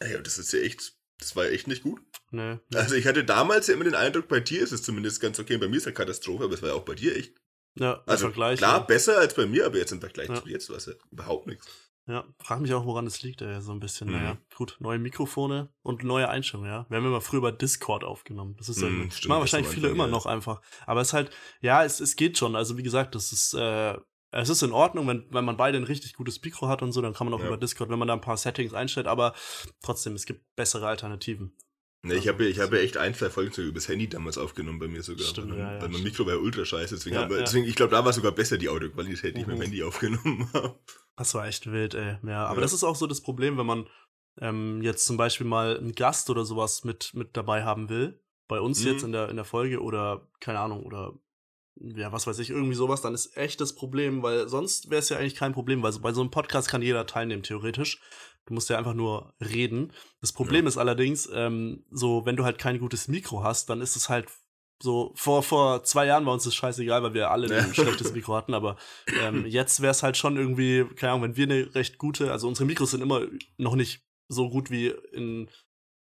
Speaker 1: Ey, und das ist ja echt, das war echt nicht gut.
Speaker 2: nee. nee.
Speaker 1: Also ich hatte damals ja immer den Eindruck, bei dir ist es zumindest ganz okay, bei mir ist es eine Katastrophe, aber es war ja auch bei dir echt.
Speaker 2: Ja,
Speaker 1: Also
Speaker 2: Vergleich.
Speaker 1: klar,
Speaker 2: ja.
Speaker 1: besser als bei mir, aber jetzt im Vergleich
Speaker 2: Ja.
Speaker 1: zu jetzt es ja überhaupt nichts.
Speaker 2: Ja, frag mich auch, woran es liegt, ey, so ein bisschen.
Speaker 1: Mhm.
Speaker 2: Naja, gut, neue Mikrofone und neue Einstellungen, ja. Wir haben immer früher über Discord aufgenommen. Das ist ja,
Speaker 1: Mhm,
Speaker 2: das
Speaker 1: stimmt,
Speaker 2: machen
Speaker 1: das
Speaker 2: wahrscheinlich
Speaker 1: am
Speaker 2: viele
Speaker 1: Anfang,
Speaker 2: immer
Speaker 1: ja.
Speaker 2: noch einfach. Aber es ist halt, ja, es, es geht schon. Also wie gesagt, das ist, äh, es ist in Ordnung, wenn, wenn man beide ein richtig gutes Mikro hat und so, dann kann man auch
Speaker 1: Ja.
Speaker 2: über Discord, wenn man da ein paar Settings einstellt, aber trotzdem, es gibt bessere Alternativen.
Speaker 1: Ne, ich habe ja, ich habe ja echt ein, zwei Folgen sogar übers Handy damals aufgenommen bei mir sogar.
Speaker 2: Stimmt,
Speaker 1: weil,
Speaker 2: ja, ja, stimmt.
Speaker 1: Mikro war ja ultra scheiße, deswegen,
Speaker 2: Ja,
Speaker 1: wir, deswegen ich glaube, da war sogar besser die Audioqualität, die ich mit dem
Speaker 2: Mhm.
Speaker 1: Handy aufgenommen habe.
Speaker 2: Das war echt wild, ey. Ja, aber das ist auch so das Problem, wenn man ähm, jetzt zum Beispiel mal einen Gast oder sowas mit, mit dabei haben will. Bei uns
Speaker 1: Mhm.
Speaker 2: jetzt in der, in der Folge oder, keine Ahnung, oder ja, was weiß ich, irgendwie sowas, dann ist echt das Problem, weil sonst wäre es ja eigentlich kein Problem, weil so, bei so einem Podcast kann jeder teilnehmen, theoretisch. Du musst ja einfach nur reden. Das Problem ist allerdings, ähm, so, wenn du halt kein gutes Mikro hast, dann ist es halt so, vor, vor zwei Jahren war uns das scheißegal, weil wir alle
Speaker 1: Ja.
Speaker 2: ein schlechtes Mikro hatten, aber ähm, jetzt wäre es halt schon irgendwie, keine Ahnung, wenn wir eine recht gute, also unsere Mikros sind immer noch nicht so gut wie in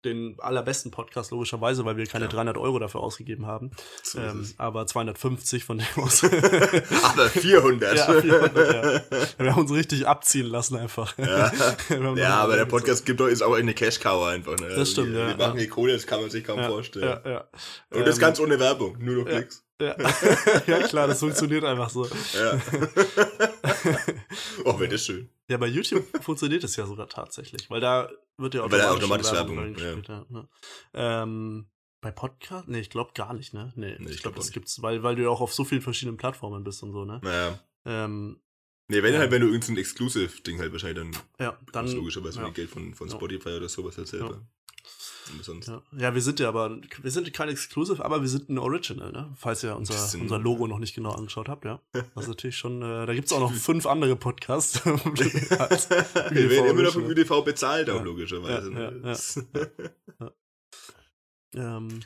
Speaker 2: den allerbesten Podcast, logischerweise, weil wir keine
Speaker 1: Ja.
Speaker 2: 300 Euro dafür ausgegeben haben.
Speaker 1: So
Speaker 2: ähm, aber 250 von dem aus.
Speaker 1: Aber 400.
Speaker 2: Ja, 400, wir haben uns richtig abziehen lassen einfach.
Speaker 1: Ja. Ja, aber der Podcast gibt doch, ist auch eine Cash-Cow einfach. Ne?
Speaker 2: Das stimmt,
Speaker 1: wir,
Speaker 2: ja,
Speaker 1: Wir machen
Speaker 2: ja.
Speaker 1: die Kohle, das kann man sich kaum
Speaker 2: ja,
Speaker 1: vorstellen.
Speaker 2: Ja, ja.
Speaker 1: Und das
Speaker 2: Ähm,
Speaker 1: ganz ohne Werbung, nur noch
Speaker 2: ja.
Speaker 1: Klicks.
Speaker 2: Ja. ja, klar, das funktioniert einfach so.
Speaker 1: Ja. oh, wäre das schön.
Speaker 2: Ja, bei YouTube funktioniert es ja sogar tatsächlich, weil da wird ja
Speaker 1: Weil
Speaker 2: automatisch,
Speaker 1: automatisch
Speaker 2: Werbung,
Speaker 1: Werbung,
Speaker 2: ja. ne? ähm, bei Podcast? Nee, ich glaube gar nicht, ne? Nee,
Speaker 1: Nee, ich
Speaker 2: ich glaube,
Speaker 1: glaub
Speaker 2: das gibt's, weil, weil du ja auch auf so vielen verschiedenen Plattformen bist und so, ne?
Speaker 1: Naja.
Speaker 2: Ähm,
Speaker 1: Nee, wenn
Speaker 2: Ja.
Speaker 1: halt, wenn du irgendein Exclusive-Ding halt wahrscheinlich dann,
Speaker 2: ja, dann.
Speaker 1: logischerweise
Speaker 2: ja.
Speaker 1: mit Geld von, von
Speaker 2: Ja.
Speaker 1: Spotify oder sowas halt selber. Und sonst.
Speaker 2: Ja. ja, wir sind ja aber, wir sind kein Exclusive, aber wir sind ein Original, ne? Falls ihr unser, unser Logo noch nicht genau angeschaut habt, ja. Das ist natürlich schon, äh, da gibt's auch noch fünf andere Podcasts.
Speaker 1: Wir werden immer noch vom. ÜDV bezahlt, auch
Speaker 2: Ja.
Speaker 1: logischerweise.
Speaker 2: Ja, ja, ähm,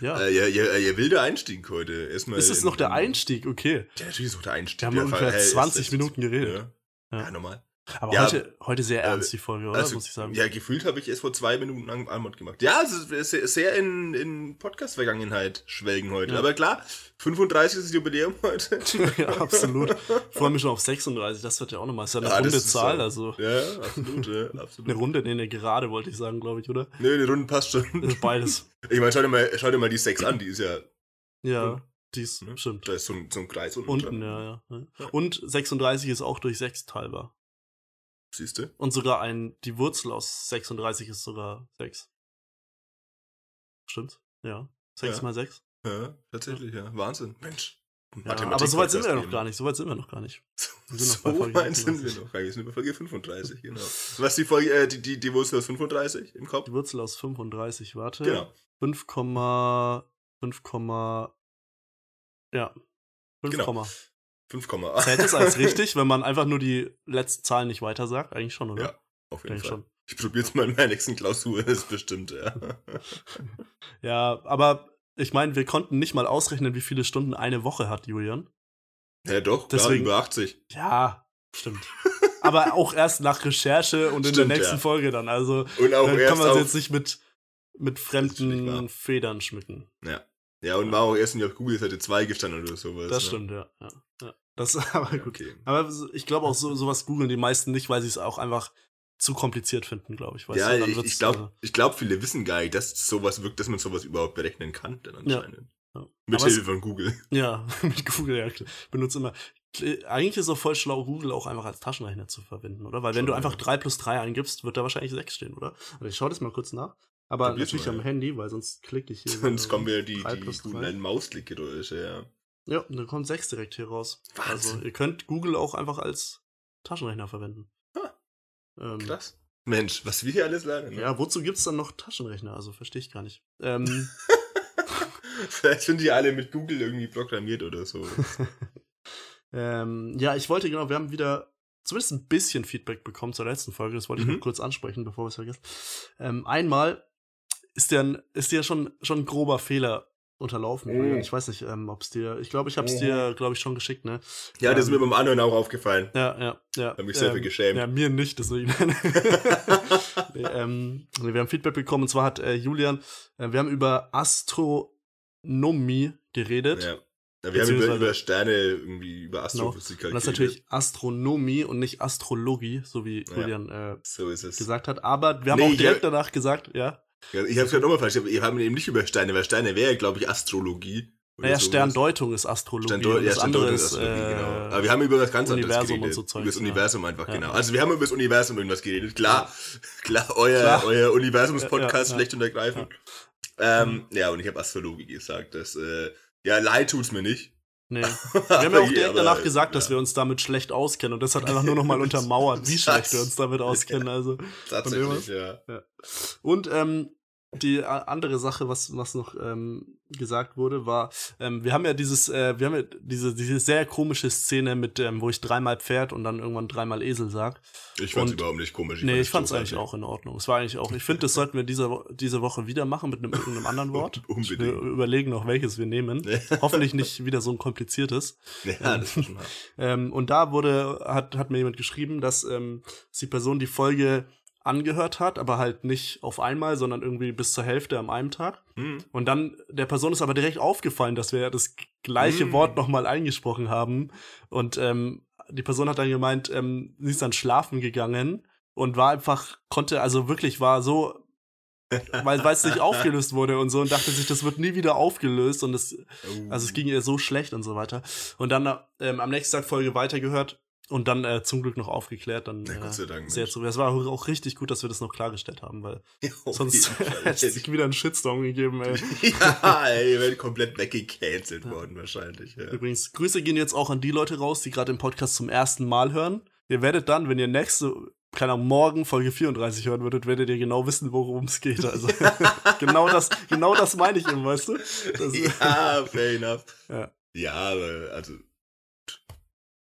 Speaker 2: ja.
Speaker 1: Äh, ja, ja, ja, wilder Einstieg heute. Erstmal
Speaker 2: ist es
Speaker 1: in-
Speaker 2: noch der
Speaker 1: in-
Speaker 2: Einstieg? Okay.
Speaker 1: Ja, natürlich ist noch der Einstieg.
Speaker 2: Wir haben ungefähr
Speaker 1: hey, ist-
Speaker 2: 20
Speaker 1: ist-
Speaker 2: Minuten geredet.
Speaker 1: Ja, normal.
Speaker 2: Aber
Speaker 1: Ja,
Speaker 2: heute, heute sehr
Speaker 1: äh,
Speaker 2: ernst, die Folge, oder?
Speaker 1: Also,
Speaker 2: Muss ich sagen.
Speaker 1: Ja, gefühlt habe ich erst vor zwei Minuten An Anmod gemacht. Ja, es ist sehr, in, in Podcast-Vergangenheit schwelgen heute.
Speaker 2: Ja.
Speaker 1: Aber klar, 35 ist das Jubiläum heute.
Speaker 2: ja, absolut. Ich freue mich schon auf 36. Das wird ja auch nochmal. Ist ja eine
Speaker 1: Ja, das
Speaker 2: runde Zahl,
Speaker 1: so.
Speaker 2: also.
Speaker 1: Ja, absolut, ja,
Speaker 2: Eine
Speaker 1: absolut.
Speaker 2: Runde, nee, eine gerade, wollte ich sagen, glaube ich, oder?
Speaker 1: Nö, die Runde passt schon.
Speaker 2: Das beides.
Speaker 1: Ich meine, schau dir mal, schau dir mal die 6 an, die ist ja,
Speaker 2: Ja, dies,
Speaker 1: Ne?
Speaker 2: stimmt.
Speaker 1: da ist so ein, so ein Kreis unten,
Speaker 2: Unten, ja, ja. Und 36 ist auch durch 6 teilbar.
Speaker 1: Siehst du?
Speaker 2: Und sogar ein, die Wurzel aus 36 ist sogar 6. Stimmt? Ja. 6
Speaker 1: Ja.
Speaker 2: mal 6?
Speaker 1: Ja, tatsächlich, ja. Wahnsinn. Mensch.
Speaker 2: Ja, aber so weit sind wir ja noch gar nicht. So weit sind wir noch gar nicht.
Speaker 1: Wir sind so weit sind wir noch gar nicht. Wir sind bei Folge 35, genau. Was ist die Folge, äh, die, die, die Wurzel aus 35 im Kopf?
Speaker 2: Die Wurzel aus 35, warte.
Speaker 1: Genau.
Speaker 2: 5, 5, ja. 5,
Speaker 1: Genau. 5,
Speaker 2: Zählt es als richtig, wenn man einfach nur die letzten Zahlen nicht weiter sagt? Eigentlich schon, oder?
Speaker 1: Ja, auf jeden
Speaker 2: Denk
Speaker 1: Fall.
Speaker 2: schon.
Speaker 1: Ich probier's mal in meiner nächsten Klausur, das ist bestimmt, ja.
Speaker 2: Ja, aber ich meine, wir konnten nicht mal ausrechnen, wie viele Stunden eine Woche hat, Julian.
Speaker 1: Ja, doch,
Speaker 2: Deswegen-
Speaker 1: klar, über 80.
Speaker 2: Ja, stimmt. aber auch erst nach Recherche und in
Speaker 1: Stimmt,
Speaker 2: der nächsten
Speaker 1: ja.
Speaker 2: Folge dann. Also
Speaker 1: Und auch
Speaker 2: dann kann man es jetzt nicht mit, mit fremden Federn schmücken.
Speaker 1: Ja, und war auch erst nicht auf Google Seite 2 gestanden oder sowas.
Speaker 2: Das
Speaker 1: ne?
Speaker 2: stimmt, ja. ja, ja. Das aber
Speaker 1: Ja,
Speaker 2: gut.
Speaker 1: okay.
Speaker 2: Aber ich glaube auch, so, sowas googeln die meisten nicht, weil sie es auch einfach zu kompliziert finden, glaube ich. Weißt
Speaker 1: Ja,
Speaker 2: du? Dann
Speaker 1: ich, ich glaube, ich glaub, viele wissen gar nicht, dass sowas wirkt, dass man sowas überhaupt berechnen kann, dann
Speaker 2: Ja.
Speaker 1: anscheinend.
Speaker 2: ja.
Speaker 1: Mit
Speaker 2: Aber es-
Speaker 1: Hilfe von Google.
Speaker 2: Ja, mit Google, ja. klar. Benutze immer. Eigentlich ist es auch voll schlau, Google auch einfach als Taschenrechner zu verwenden, oder? Weil wenn
Speaker 1: Schon,
Speaker 2: du einfach
Speaker 1: ja.
Speaker 2: 3 plus 3 eingibst, wird da wahrscheinlich 6 stehen, oder? Also ich schaue das mal kurz nach. Aber
Speaker 1: Probier's
Speaker 2: natürlich
Speaker 1: mal,
Speaker 2: am
Speaker 1: ja.
Speaker 2: Handy, weil sonst klicke ich hier.
Speaker 1: Sonst
Speaker 2: äh,
Speaker 1: kommen wieder die, die guten alten Mausklickgeräusche, ja.
Speaker 2: Ja, dann kommt 6 direkt hier raus. Also
Speaker 1: Wahnsinn.
Speaker 2: ihr könnt Google auch einfach als Taschenrechner verwenden.
Speaker 1: Ah,
Speaker 2: ähm,
Speaker 1: Krass. Mensch, was wir hier alles lernen. Ne?
Speaker 2: Ja, wozu gibt's dann noch Taschenrechner? Also verstehe ich gar nicht. Ähm,
Speaker 1: Vielleicht sind die alle mit Google irgendwie programmiert oder so.
Speaker 2: ähm, ja, ich wollte genau, wir haben wieder zumindest ein bisschen Feedback bekommen zur letzten Folge. Das wollte ich
Speaker 1: Mhm.
Speaker 2: noch kurz ansprechen, bevor wir es vergessen. Ähm, einmal ist dir, ist dir schon, schon ein grober Fehler unterlaufen.
Speaker 1: Mhm.
Speaker 2: Julian. Ich weiß nicht, ähm, ob es dir, ich glaube, ich habe es
Speaker 1: Mhm.
Speaker 2: dir, glaube ich, schon geschickt, ne?
Speaker 1: ja, das ist
Speaker 2: Ähm,
Speaker 1: mir beim Anhören auch aufgefallen.
Speaker 2: Ja, ja, ja.
Speaker 1: Hab mich sehr viel geschämt.
Speaker 2: Ja, mir nicht, deswegen. nee, ähm, nee, wir haben Feedback bekommen und zwar hat äh, Julian, äh, wir haben über Astronomie geredet.
Speaker 1: Ja. Ja, wir haben über, über Sterne, irgendwie über
Speaker 2: Genau.
Speaker 1: Astrophysik
Speaker 2: Und das ist natürlich Astronomie und nicht Astrologie, so wie
Speaker 1: Ja.
Speaker 2: Julian äh,
Speaker 1: So
Speaker 2: gesagt hat. Aber wir haben
Speaker 1: Nee,
Speaker 2: auch direkt danach gesagt, ja,
Speaker 1: Ja, ich hab's gerade nochmal falsch. Wir haben eben nicht über Steine, weil Steine wäre, glaube ich, Astrologie.
Speaker 2: naja. Sterndeutung ist Astrologie.
Speaker 1: Sterndeu ja, Sterndeutung
Speaker 2: ist,
Speaker 1: Astrologie,
Speaker 2: äh,
Speaker 1: genau. Aber wir haben über was ganz anderes
Speaker 2: Universum
Speaker 1: geredet.
Speaker 2: und so Zeugs,
Speaker 1: über das
Speaker 2: ja.
Speaker 1: Universum einfach,
Speaker 2: Ja.
Speaker 1: genau. Also wir haben über das Universum irgendwas geredet. Klar, klar, euer,
Speaker 2: Klar.
Speaker 1: euer Universums-Podcast
Speaker 2: Ja, ja, ja.
Speaker 1: schlecht und ergreifend. Ähm, ja, und ich habe Astrologie gesagt. Das, äh, ja, leid tut's mir nicht.
Speaker 2: Nee. Wir haben ja auch direkt danach gesagt, dass
Speaker 1: ja.
Speaker 2: wir uns damit schlecht auskennen und das hat einfach nur nochmal untermauert, wie schlecht wir uns damit auskennen. Also.
Speaker 1: Tatsächlich, ja.
Speaker 2: Und ähm, die a- andere Sache, was, was noch ähm, gesagt wurde, war, ähm, wir haben ja dieses, äh, wir haben ja diese, diese sehr komische Szene mit, ähm, wo ich dreimal Pferd und dann irgendwann dreimal Esel sag.
Speaker 1: Ich fand's
Speaker 2: Und-
Speaker 1: überhaupt nicht komisch.
Speaker 2: nee,
Speaker 1: fand
Speaker 2: ich fand's eigentlich auch in Ordnung. Es war eigentlich auch, ich finde, das sollten wir diese, diese Woche wieder machen mit einem, irgendeinem anderen Wort.
Speaker 1: Unbedingt.
Speaker 2: Wir überlegen noch, welches wir nehmen. Hoffentlich nicht wieder so ein kompliziertes.
Speaker 1: Ja, das ist schon hart.
Speaker 2: Ähm, und da wurde, hat, hat mir jemand geschrieben, dass ähm, dass die Person die Folge angehört hat, aber halt nicht auf einmal, sondern irgendwie bis zur Hälfte am einem Tag.
Speaker 1: Hm.
Speaker 2: Und dann, der Person ist aber direkt aufgefallen, dass wir das gleiche
Speaker 1: Mm.
Speaker 2: Wort nochmal eingesprochen haben. Und ähm, die Person hat dann gemeint, ähm, sie ist dann schlafen gegangen und war einfach, konnte, also wirklich war so, weil es nicht aufgelöst wurde und so und dachte sich, das wird nie wieder aufgelöst und es, also es ging ihr so schlecht und so weiter. Und dann ähm, am nächsten Tag Folge weitergehört und dann äh, zum Glück noch aufgehört. Dann
Speaker 1: sei
Speaker 2: äh,
Speaker 1: Dank.
Speaker 2: sehr zu. Es war auch richtig gut, dass wir das noch klargestellt haben, weil
Speaker 1: Ja,
Speaker 2: sonst hätte es wieder einen Shitstorm gegeben. Ey.
Speaker 1: ja, ey, ihr werdet komplett weggecancelt
Speaker 2: Ja.
Speaker 1: worden wahrscheinlich. Ja.
Speaker 2: Übrigens, Grüße gehen jetzt auch an die Leute raus, die gerade den Podcast zum ersten Mal hören. Ihr werdet dann, wenn ihr nächste, keine Ahnung, morgen Folge 34 hören würdet, werdet ihr genau wissen, worum es geht. Also genau das, genau das meine ich eben, weißt du? Das,
Speaker 1: ja, fair enough.
Speaker 2: Ja.
Speaker 1: Ja, aber also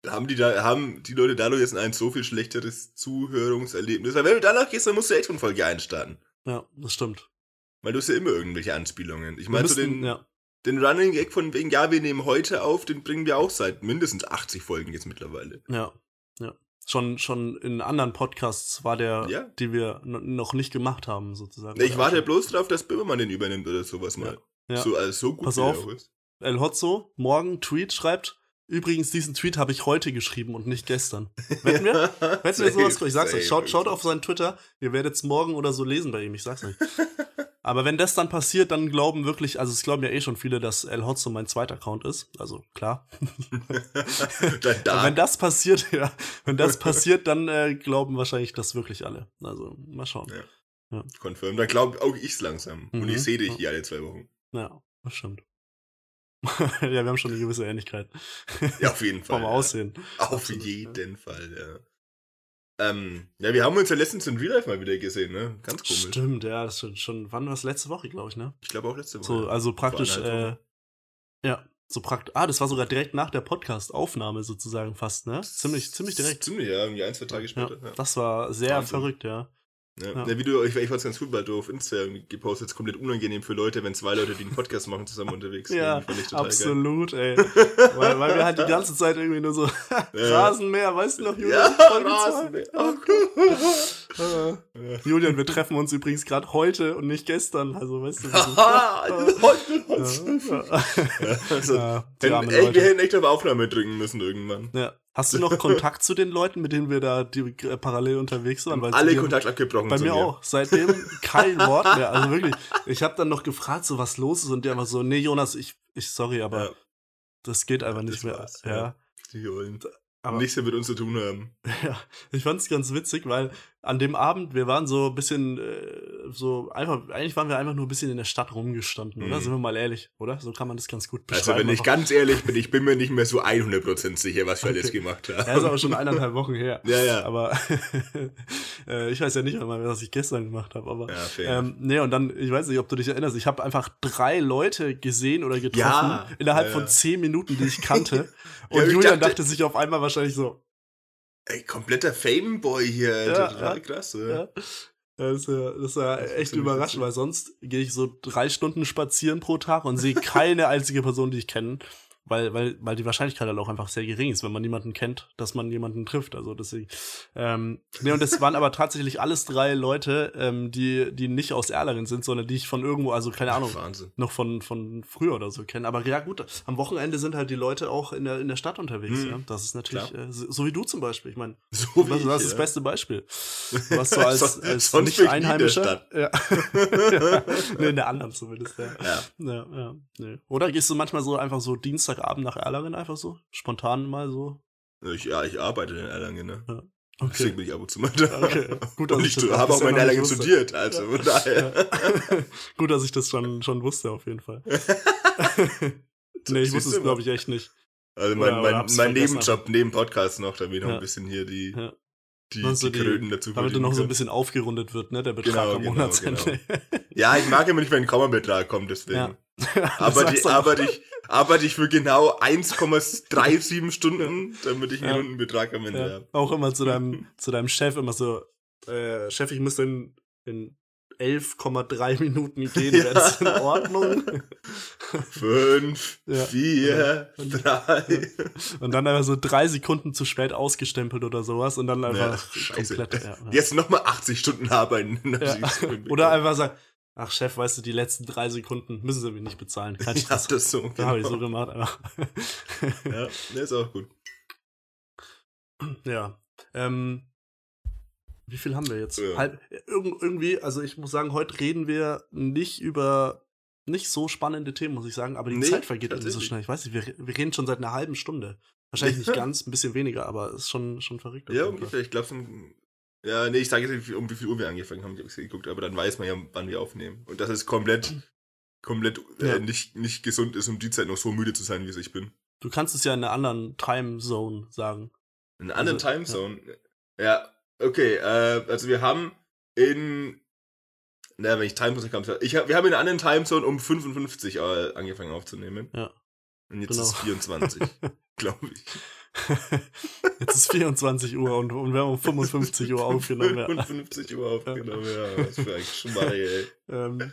Speaker 1: haben die da haben die Leute dadurch jetzt ein so viel schlechteres Zuhörungserlebnis. Weil wenn du danach gehst, dann musst du echt von Folge einstarten.
Speaker 2: ja, das stimmt.
Speaker 1: Weil du hast ja immer irgendwelche Anspielungen. Ich meine, so den,
Speaker 2: ja,
Speaker 1: den Running Gag von wegen, ja, wir nehmen heute auf, den bringen wir auch seit mindestens 80 Folgen jetzt mittlerweile.
Speaker 2: ja, ja. Schon, schon in anderen Podcasts war der,
Speaker 1: Ja.
Speaker 2: die wir noch nicht gemacht haben, sozusagen.
Speaker 1: Ich warte bloß drauf, dass Böhmermann den übernimmt oder sowas mal.
Speaker 2: Ja.
Speaker 1: So, also so gut
Speaker 2: Pass auf. El Hotzo morgen Tweet schreibt, übrigens, diesen Tweet habe ich heute geschrieben und nicht gestern. Wetten wir? Wetten wir sowas? Ich sag's euch, schaut, schaut auf seinen Twitter, ihr werdet es morgen oder so lesen bei ihm, ich sag's euch. Aber wenn das dann passiert, dann glauben wirklich, also es glauben ja eh schon viele, dass El Hotzo mein zweiter Account ist. Also klar. Und wenn das passiert, ja, wenn das passiert, dann äh, glauben wahrscheinlich das wirklich alle. Also mal schauen.
Speaker 1: Ja. confirm, dann glaube auch ich's langsam. Und
Speaker 2: Mhm.
Speaker 1: ich sehe dich hier alle zwei Wochen.
Speaker 2: Ja, das stimmt. ja, wir haben schon eine gewisse Ähnlichkeit.
Speaker 1: Ja, auf jeden Fall.
Speaker 2: Vom
Speaker 1: ja.
Speaker 2: Aussehen.
Speaker 1: Auf jeden Fall, ja. Ähm, ja, wir haben uns ja letztens in Real Life mal wieder gesehen, ne? Ganz komisch.
Speaker 2: Stimmt, ja, das ist schon, schon wann war es letzte Woche, glaube ich, ne?
Speaker 1: Ich glaube auch letzte Woche.
Speaker 2: So, also praktisch, äh, ja, so praktisch. Ah, das war sogar direkt nach der Podcast-Aufnahme sozusagen fast, ne? Ziemlich, ziemlich direkt.
Speaker 1: Ziemlich, ja, irgendwie ein, zwei Tage
Speaker 2: Ja,
Speaker 1: später. Ja.
Speaker 2: das war sehr
Speaker 1: Wahnsinn.
Speaker 2: verrückt, ja.
Speaker 1: Ja.
Speaker 2: ja.
Speaker 1: Wie du, ich, ich fand's ganz cool, weil du auf Insta irgendwie gepostet, ist komplett unangenehm für Leute, wenn zwei Leute, die einen Podcast machen, zusammen unterwegs sind.
Speaker 2: Ja,
Speaker 1: fand
Speaker 2: Absolut, ey. weil, weil wir halt die ganze Zeit irgendwie nur so. Rasenmäher, weißt du noch,
Speaker 1: Geil.
Speaker 2: Julian?
Speaker 1: Ja? Rasenmäher. Oh, cool.
Speaker 2: Julian, wir treffen uns übrigens gerade heute und nicht gestern, also weißt du.
Speaker 1: Haha, heute
Speaker 2: ja.
Speaker 1: Also,
Speaker 2: Ja,
Speaker 1: ey, wir hätten echt auf Aufnahme drücken müssen irgendwann.
Speaker 2: Ja. Hast du noch Kontakt zu den Leuten, mit denen wir da die, äh, parallel unterwegs waren? Weil
Speaker 1: Alle Kontakt abgebrochen
Speaker 2: Bei
Speaker 1: zu
Speaker 2: mir auch. Seitdem kein Wort mehr. Also wirklich. Ich habe dann noch gefragt, so was los ist und der war so, nee, Jonas, ich, ich sorry, aber
Speaker 1: Ja.
Speaker 2: das geht einfach nicht mehr.
Speaker 1: war's,
Speaker 2: ja.
Speaker 1: Die wollen
Speaker 2: Aber-
Speaker 1: nichts mehr mit uns zu tun haben.
Speaker 2: Ja, ich fand's ganz witzig, weil an dem Abend, wir waren so ein bisschen, äh, so einfach, eigentlich waren wir einfach nur ein bisschen in der Stadt rumgestanden, oder?
Speaker 1: Mhm.
Speaker 2: Sind wir mal ehrlich, oder? So kann man das ganz gut
Speaker 1: Also
Speaker 2: beschreiben.
Speaker 1: wenn ich
Speaker 2: einfach.
Speaker 1: ganz ehrlich bin, ich bin mir nicht mehr so 100% sicher, was wir
Speaker 2: Okay.
Speaker 1: alles gemacht haben.
Speaker 2: Ja, ist aber schon eineinhalb Wochen her.
Speaker 1: Ja, ja.
Speaker 2: Aber äh, ich weiß ja nicht einmal, was ich gestern gemacht habe. Aber
Speaker 1: Ja, fair.
Speaker 2: ähm, nee, und dann, ich weiß nicht, ob du dich erinnerst, ich habe einfach drei Leute gesehen oder getroffen
Speaker 1: Ja,
Speaker 2: innerhalb
Speaker 1: ja,
Speaker 2: von
Speaker 1: ja.
Speaker 2: zehn Minuten, die ich kannte.
Speaker 1: Ja,
Speaker 2: und
Speaker 1: ich
Speaker 2: Julian
Speaker 1: dachte-
Speaker 2: dachte sich auf einmal wahrscheinlich so,
Speaker 1: Ey, kompletter Fame-Boy hier.
Speaker 2: Ja,
Speaker 1: Total krass, ja.
Speaker 2: ja. Das ist ja, ist ja echt überraschend, weil sonst gehe ich so drei Stunden spazieren pro Tag und sehe keine einzige Person, die ich kenne. Weil, weil, weil die Wahrscheinlichkeit halt auch einfach sehr gering ist, wenn man niemanden kennt, dass man jemanden trifft. Also deswegen. Ähm, nee, und es waren aber tatsächlich alles drei Leute, ähm, die, die nicht aus Erlangen sind, sondern die ich von irgendwo, also keine Ahnung,
Speaker 1: Wahnsinn.
Speaker 2: noch von, von früher oder so kenne. Aber ja, gut, am Wochenende sind halt die Leute auch in der, in der Stadt unterwegs.
Speaker 1: Mhm.
Speaker 2: Ja? Das ist natürlich, äh, so, so wie du zum Beispiel. Ich meine,
Speaker 1: So
Speaker 2: das, das
Speaker 1: ich,
Speaker 2: ist das beste Beispiel. Du warst so als, als
Speaker 1: ich nie in der.
Speaker 2: Ja. Nee, in der anderen zumindest, ja.
Speaker 1: Ja.
Speaker 2: Ja, ja. Nee. Oder gehst du manchmal so einfach so Dienstagabend nach Erlangen einfach so? Spontan mal so?
Speaker 1: Ich, ja, ich arbeite in Erlangen, ne? Deswegen
Speaker 2: Okay.
Speaker 1: bin ich ab und zu mal da.
Speaker 2: Okay, gut, dass
Speaker 1: und
Speaker 2: ich
Speaker 1: habe auch in Erlangen studiert, also von daher.
Speaker 2: Ja. gut, dass ich das schon, schon wusste, auf jeden Fall. nee, ich wusste es, glaube ich, echt nicht.
Speaker 1: Also
Speaker 2: Oder-
Speaker 1: mein,
Speaker 2: oder
Speaker 1: mein,
Speaker 2: hab's
Speaker 1: mein. Nebenjob neben Podcast noch, damit noch
Speaker 2: Ja.
Speaker 1: ein bisschen hier die,
Speaker 2: Ja.
Speaker 1: die,
Speaker 2: so
Speaker 1: die
Speaker 2: die-
Speaker 1: Kröten dazu
Speaker 2: Damit du noch so ein bisschen aufgerundet wird, ne, der Betrag
Speaker 1: Genau,
Speaker 2: am
Speaker 1: genau,
Speaker 2: Monatsende.
Speaker 1: Ja, ich mag immer nicht, wenn ein Kommabetrag kommt, deswegen.
Speaker 2: Ja.
Speaker 1: Aber die, arbeite ich, arbeite ich für genau 1,37 Stunden, damit ich einen
Speaker 2: Ja.
Speaker 1: runden Betrag am Ende
Speaker 2: Ja,
Speaker 1: habe.
Speaker 2: auch immer zu deinem, zu deinem Chef immer so, äh, Chef, ich muss in, in 11,3 Minuten gehen,
Speaker 1: Ja.
Speaker 2: wäre das in Ordnung?
Speaker 1: Fünf,
Speaker 2: Ja.
Speaker 1: vier,
Speaker 2: Ja.
Speaker 1: drei.
Speaker 2: Und dann einfach so drei Sekunden zu spät ausgestempelt oder sowas und dann einfach
Speaker 1: scheiße.
Speaker 2: komplett. Ja, ja.
Speaker 1: Jetzt nochmal 80 Stunden arbeiten.
Speaker 2: Ja. Oder einfach sagen, ach Chef, weißt du, die letzten drei Sekunden müssen sie mir nicht bezahlen. Kein
Speaker 1: Ich hab
Speaker 2: Stress.
Speaker 1: das so.
Speaker 2: Da habe ich so
Speaker 1: Genau.
Speaker 2: gemacht. Aber
Speaker 1: Ja, der ist auch gut.
Speaker 2: ja. Ähm, wie viel haben wir jetzt?
Speaker 1: Ja.
Speaker 2: Halb, irg irgendwie, also ich muss sagen, heute reden wir nicht über nicht so spannende Themen, muss ich sagen, aber die
Speaker 1: Nee,
Speaker 2: Zeit vergeht irgendwie so schnell. Ich weiß nicht, wir, wir reden schon seit einer halben Stunde. Wahrscheinlich nicht ganz, ein bisschen weniger, aber ist schon, schon verrückt.
Speaker 1: Ja, ungefähr. Ich glaube, ja, nee, ich sage jetzt nicht, um wie viel Uhr wir angefangen haben, ich habe geguckt, aber dann weiß man ja, wann wir aufnehmen. Und dass es komplett, komplett
Speaker 2: Ja.
Speaker 1: äh, nicht, nicht gesund ist, um die Zeit noch so müde zu sein, wie es ich bin.
Speaker 2: Du kannst es ja in einer anderen Timezone sagen.
Speaker 1: In einer anderen
Speaker 2: Also,
Speaker 1: Timezone. Ja. okay, äh, also wir haben in, na, wenn ich Timezone kam, ich hab, wir haben in einer anderen Timezone um 55 äh, angefangen aufzunehmen.
Speaker 2: Ja.
Speaker 1: Und jetzt
Speaker 2: Genau.
Speaker 1: ist es 24, glaube ich.
Speaker 2: Jetzt ist 24 Uhr und, und wir haben um 55 Uhr aufgenommen. Ja.
Speaker 1: 55 Uhr aufgenommen, ja. Ist eigentlich schon mal, ey.
Speaker 2: Ähm,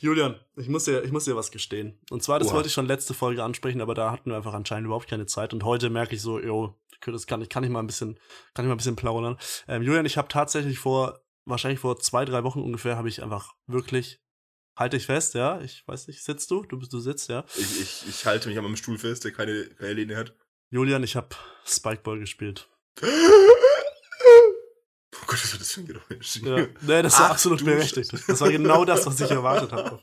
Speaker 2: Julian, ich muss, dir, ich muss dir was gestehen. Und zwar, das
Speaker 1: Oha.
Speaker 2: wollte ich schon letzte Folge ansprechen, aber da hatten wir einfach anscheinend überhaupt keine Zeit. Und heute merke ich so, jo, das kann ich, kann ich mal ein bisschen, kann ich mal ein bisschen plaudern. Ähm, Julian, ich habe tatsächlich vor, wahrscheinlich vor zwei, drei Wochen ungefähr, habe ich einfach wirklich, halte ich fest, ja, ich weiß nicht, sitzt du? Du bist, du sitzt, ja.
Speaker 1: Ich, ich, ich halte mich an meinem Stuhl fest, der keine, keine Lehne hat.
Speaker 2: Julian, ich habe Spikeball gespielt.
Speaker 1: Oh Gott, was war das für ein Geräusch?
Speaker 2: Ja. Nee, das war
Speaker 1: Ach,
Speaker 2: absolut berechtigt. Das war genau das, was ich erwartet habe.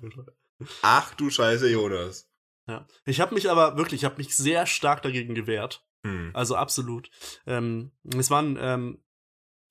Speaker 1: Ach du Scheiße, Jonas.
Speaker 2: Ja. Ich habe mich aber wirklich, ich habe mich sehr stark dagegen gewehrt.
Speaker 1: Hm.
Speaker 2: Also absolut. Ähm, es waren, ähm,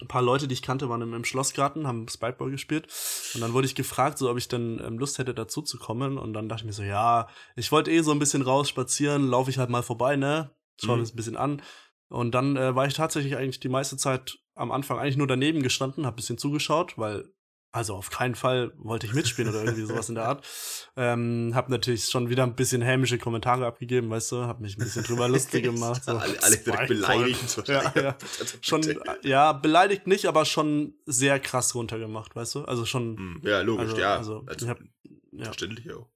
Speaker 2: ein paar Leute, die ich kannte, waren im, im Schlossgarten, haben Spikeball gespielt. Und dann wurde ich gefragt, so ob ich denn ähm, Lust hätte, dazu zu kommen. Und dann dachte ich mir so, ja, ich wollte eh so ein bisschen raus spazieren, laufe ich halt mal vorbei, ne? Schau
Speaker 1: Mhm.
Speaker 2: das ein bisschen an. Und dann äh, war ich tatsächlich eigentlich die meiste Zeit am Anfang eigentlich nur daneben gestanden, hab ein bisschen zugeschaut, weil also auf keinen Fall wollte ich mitspielen oder irgendwie sowas in der Art. Ähm, hab natürlich schon wieder ein bisschen hämische Kommentare abgegeben, weißt du, hab mich ein bisschen drüber lustig gemacht. So.
Speaker 1: alle, alle direkt beleidigt.
Speaker 2: Ja, ja. Schon, ja, beleidigt nicht, aber schon sehr krass runtergemacht, weißt du? Also schon.
Speaker 1: Hm, Ja, logisch,
Speaker 2: Also-
Speaker 1: ja.
Speaker 2: also, ich hab- ja.
Speaker 1: Verständlich auch.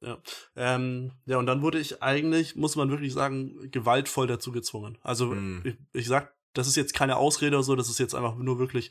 Speaker 2: Ähm, ja, und dann wurde ich eigentlich, muss man wirklich sagen, gewaltvoll dazu gezwungen. Also
Speaker 1: Hm.
Speaker 2: ich, ich sag, das ist jetzt keine Ausrede oder so, das ist jetzt einfach nur wirklich,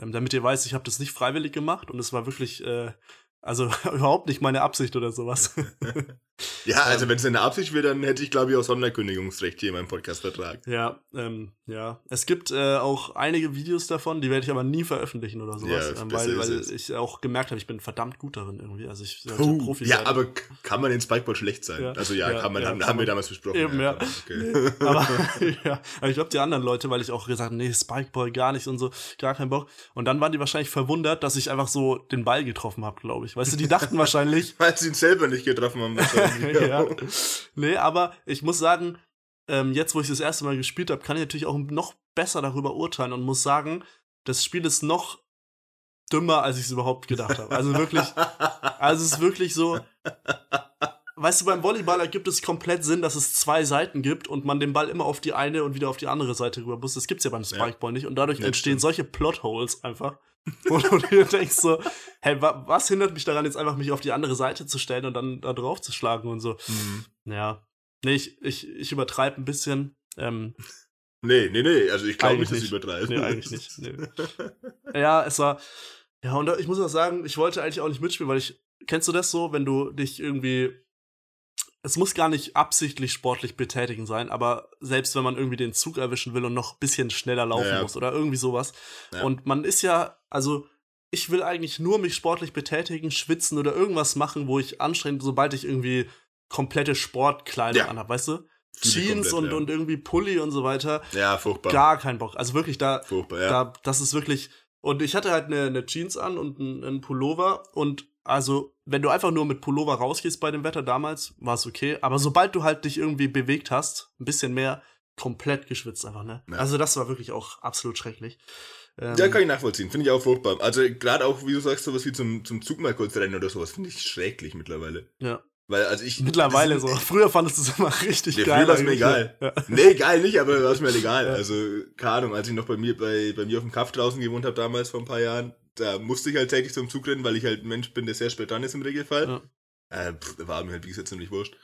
Speaker 2: ähm, damit ihr weißt, ich habe das nicht freiwillig gemacht und es war wirklich, äh, also überhaupt nicht meine Absicht oder sowas.
Speaker 1: Ja, also
Speaker 2: Ähm.
Speaker 1: wenn es eine Absicht wäre, dann hätte ich, glaube ich, auch Sonderkündigungsrecht hier in meinem Podcast-Vertrag.
Speaker 2: ja, ähm, ja. Es gibt äh, auch einige Videos davon, die werde ich aber nie veröffentlichen oder sowas,
Speaker 1: Ja,
Speaker 2: ähm, weil, weil
Speaker 1: es.
Speaker 2: ich auch gemerkt habe, ich bin verdammt gut darin irgendwie. Also ich sollte
Speaker 1: Puh,
Speaker 2: Profi
Speaker 1: ja,
Speaker 2: sein.
Speaker 1: aber kann man in Spikeball schlecht sein?
Speaker 2: Ja.
Speaker 1: Also ja,
Speaker 2: Ja,
Speaker 1: kann man,
Speaker 2: ja,
Speaker 1: haben,
Speaker 2: kann
Speaker 1: haben wir damals besprochen.
Speaker 2: Eben, ja.
Speaker 1: Okay.
Speaker 2: Aber, ja, aber ich glaube, die anderen Leute, weil ich auch gesagt habe, nee, Spikeball gar nicht und so, gar keinen Bock. Und dann waren die wahrscheinlich verwundert, dass ich einfach so den Ball getroffen habe, glaube ich. Weißt du, die dachten wahrscheinlich,
Speaker 1: Weil sie ihn selber nicht getroffen haben.
Speaker 2: ja. Nee, aber ich muss sagen, ähm, jetzt, wo ich das erste Mal gespielt habe, kann ich natürlich auch noch besser darüber urteilen und muss sagen, das Spiel ist noch dümmer, als ich es überhaupt gedacht habe. Also wirklich, also es ist wirklich so. Weißt du, beim Volleyball ergibt es komplett Sinn, dass es zwei Seiten gibt und man den Ball immer auf die eine und wieder auf die andere Seite rüber muss. Das gibt's ja beim Spikeball nicht und dadurch
Speaker 1: Ja,
Speaker 2: entstehen
Speaker 1: stimmt.
Speaker 2: solche Plotholes einfach. Und du dir denkst so, hey, wa was hindert mich daran, jetzt einfach mich auf die andere Seite zu stellen und dann da drauf zu schlagen und so.
Speaker 1: Hm.
Speaker 2: Ja. Nee, ich, ich, ich übertreibe ein bisschen. Ähm,
Speaker 1: Nee, nee, nee. Also ich glaube nicht, dass sie
Speaker 2: nicht.
Speaker 1: übertreiben.
Speaker 2: nee, eigentlich nicht. Nee. Ja, es war. Ja, und ich muss auch sagen, ich wollte eigentlich auch nicht mitspielen, weil ich. Kennst du das so, wenn du dich irgendwie. Es muss gar nicht absichtlich sportlich betätigen sein, aber selbst wenn man irgendwie den Zug erwischen will und noch ein bisschen schneller laufen
Speaker 1: Ja, ja.
Speaker 2: muss oder irgendwie sowas.
Speaker 1: Ja.
Speaker 2: Und man ist ja, also ich will eigentlich nur mich sportlich betätigen, schwitzen oder irgendwas machen, wo ich anstrengend, sobald ich irgendwie komplette Sportkleidung
Speaker 1: Ja.
Speaker 2: anhab, weißt du? Jeans
Speaker 1: komplett,
Speaker 2: und, und irgendwie Pulli und so weiter.
Speaker 1: Ja, furchtbar.
Speaker 2: Gar keinen Bock. Also wirklich, da,
Speaker 1: Furchtbar, ja.
Speaker 2: da, das ist wirklich. Und ich hatte halt eine, eine Jeans an und einen Pullover. Und also, wenn du einfach nur mit Pullover rausgehst bei dem Wetter damals, war es okay. Aber sobald du halt dich irgendwie bewegt hast, ein bisschen mehr, komplett geschwitzt einfach, ne?
Speaker 1: Ja.
Speaker 2: Also, das war wirklich auch absolut schrecklich. Ähm,
Speaker 1: Ja, kann ich nachvollziehen. Finde ich auch furchtbar. Also gerade auch, wie du sagst, sowas wie zum, zum Zug mal kurz rennen oder sowas, finde ich schrecklich mittlerweile.
Speaker 2: ja.
Speaker 1: Weil, also ich.
Speaker 2: Mittlerweile so. Früher fandest du es immer richtig
Speaker 1: Ja,
Speaker 2: geil.
Speaker 1: früher war's mir
Speaker 2: eigentlich.
Speaker 1: egal.
Speaker 2: Ja.
Speaker 1: Nee, geil nicht, aber war es mir egal.
Speaker 2: Ja.
Speaker 1: Also, keine Ahnung, als ich noch bei mir, bei, bei mir auf dem Kaff draußen gewohnt habe, damals vor ein paar Jahren, da musste ich halt täglich zum Zug rennen, weil ich halt ein Mensch bin, der sehr spät dran ist im Regelfall.
Speaker 2: Ja.
Speaker 1: Äh, pff, war mir halt, wie gesagt, ziemlich wurscht.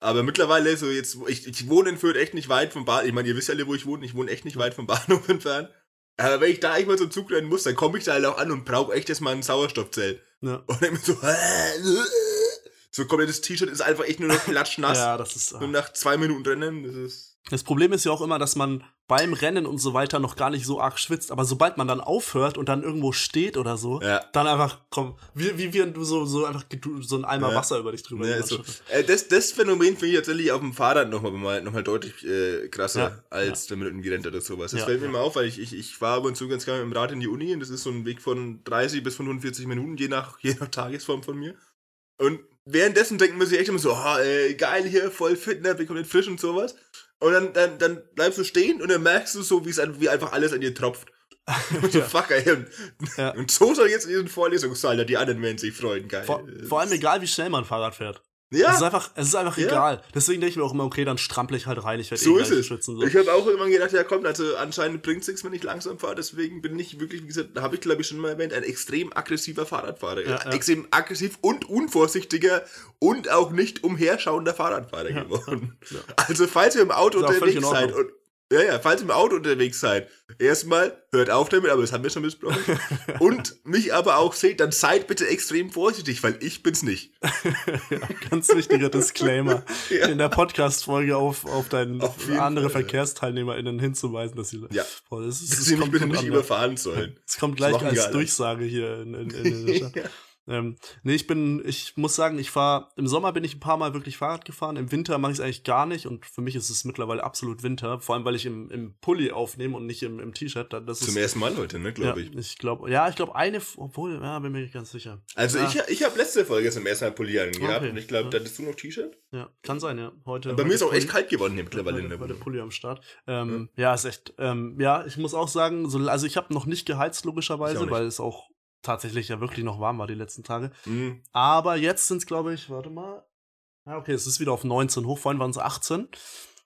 Speaker 1: Aber mittlerweile, so jetzt, ich, ich wohne in Fürth echt nicht weit vom Bahnhof. Ich meine, ihr wisst ja alle, wo ich wohne. Ich wohne echt nicht weit vom Bahnhof entfernt. Aber wenn ich da echt mal zum Zug rennen muss, dann komme ich da halt auch an und brauche echt erstmal ein Sauerstoffzelt.
Speaker 2: Ja.
Speaker 1: Und dann so, so komplettes T-Shirt ist einfach echt nur noch klatschnass.
Speaker 2: ja, das ist.
Speaker 1: Und nach zwei Minuten Rennen, das ist.
Speaker 2: Das Problem ist ja auch immer, dass man beim Rennen und so weiter noch gar nicht so arg schwitzt, aber sobald man dann aufhört und dann irgendwo steht oder so,
Speaker 1: Ja.
Speaker 2: dann einfach, komm, wie, wie wenn du so, so einfach so ein Eimer
Speaker 1: Ja.
Speaker 2: Wasser über dich drüber
Speaker 1: Ja, so. äh, das, das Phänomen finde ich tatsächlich auf dem Fahrrad nochmal mal, noch mal deutlich äh, krasser,
Speaker 2: Ja,
Speaker 1: als wenn man irgendwie rennt oder sowas. Das fällt mir mal auf, weil ich, ich, ich fahre ab und zu ganz gerne mit dem Rad in die Uni und das ist so ein Weg von 30 bis 45 Minuten, je nach, je nach Tagesform von mir. Und währenddessen denken wir sich echt immer so, oh, äh, geil hier, voll fit, ne, bin komplett frisch und sowas. Und dann, dann, dann bleibst du stehen und dann merkst du so, wie es wie einfach alles an dir tropft. Und so, fuck, ey. Und,
Speaker 2: Ja.
Speaker 1: und so soll jetzt in diesen Vorlesungssaal, da die anderen werden sich freuen, geil.
Speaker 2: Vor, vor allem egal, wie schnell man Fahrrad fährt.
Speaker 1: Ja.
Speaker 2: Es ist einfach, es ist einfach
Speaker 1: Ja.
Speaker 2: egal. Deswegen denke ich mir auch immer, okay, dann strampel ich halt rein, ich werde
Speaker 1: So
Speaker 2: eh
Speaker 1: ist es.
Speaker 2: schwitzen. So.
Speaker 1: Ich habe auch immer gedacht, ja komm, also anscheinend bringt es nichts, wenn ich langsam fahre. Deswegen bin ich wirklich, wie gesagt, da habe ich glaube ich schon mal erwähnt, ein extrem aggressiver Fahrradfahrer.
Speaker 2: Ja, ja.
Speaker 1: Extrem aggressiv und unvorsichtiger und auch nicht umherschauender Fahrradfahrer geworden. Also falls ihr im Auto unterwegs seid und ja, ja, falls ihr im Auto unterwegs seid, erstmal hört auf damit, aber das haben wir schon besprochen. und mich aber auch seht, dann seid bitte extrem vorsichtig, weil ich bin's nicht.
Speaker 2: ja, ganz wichtiger Disclaimer
Speaker 1: Ja.
Speaker 2: in der Podcast-Folge auf, auf deinen
Speaker 1: Auf
Speaker 2: andere
Speaker 1: Fall.
Speaker 2: VerkehrsteilnehmerInnen hinzuweisen, dass sie.
Speaker 1: Ja.
Speaker 2: Boah, das ist,
Speaker 1: Dass
Speaker 2: das
Speaker 1: sie mich
Speaker 2: kommt
Speaker 1: nicht
Speaker 2: ne?
Speaker 1: überfahren sollen.
Speaker 2: Es kommt gleich als. Durchsage hier in, in, in der Stadt.
Speaker 1: Ja.
Speaker 2: Ähm, nee, ich bin, ich muss sagen, ich fahre, im Sommer bin ich ein paar Mal wirklich Fahrrad gefahren, im Winter mache ich es eigentlich gar nicht und für mich ist es mittlerweile absolut Winter, vor allem weil ich im, im Pulli aufnehme und nicht im, im T-Shirt. Das
Speaker 1: Zum
Speaker 2: ist,
Speaker 1: ersten Mal heute, ne, glaube
Speaker 2: ja,
Speaker 1: ich.
Speaker 2: Ich glaube, ja, ich glaube eine, obwohl, ja, bin mir nicht ganz sicher.
Speaker 1: Also
Speaker 2: ja.
Speaker 1: ich, ich habe letzte Folge zum ersten Mal Pulli angehabt
Speaker 2: Okay.
Speaker 1: und ich glaube,
Speaker 2: Ja.
Speaker 1: da hattest du noch T-Shirt.
Speaker 2: Ja, kann sein, ja. Heute.
Speaker 1: Bei mir ist auch echt kalt geworden hier mittlerweile in
Speaker 2: heute,
Speaker 1: der
Speaker 2: heute
Speaker 1: Wohnung.
Speaker 2: Pulli am Start. Ähm, ja. ist echt. Ähm, ja, ich muss auch sagen, so, also ich habe noch nicht geheizt, logischerweise, weil es auch tatsächlich ja wirklich noch warm war die letzten Tage.
Speaker 1: Mhm.
Speaker 2: Aber jetzt sind es, glaube ich, warte mal. Ja, okay, es ist wieder auf 19 hoch. Vorhin waren es 18.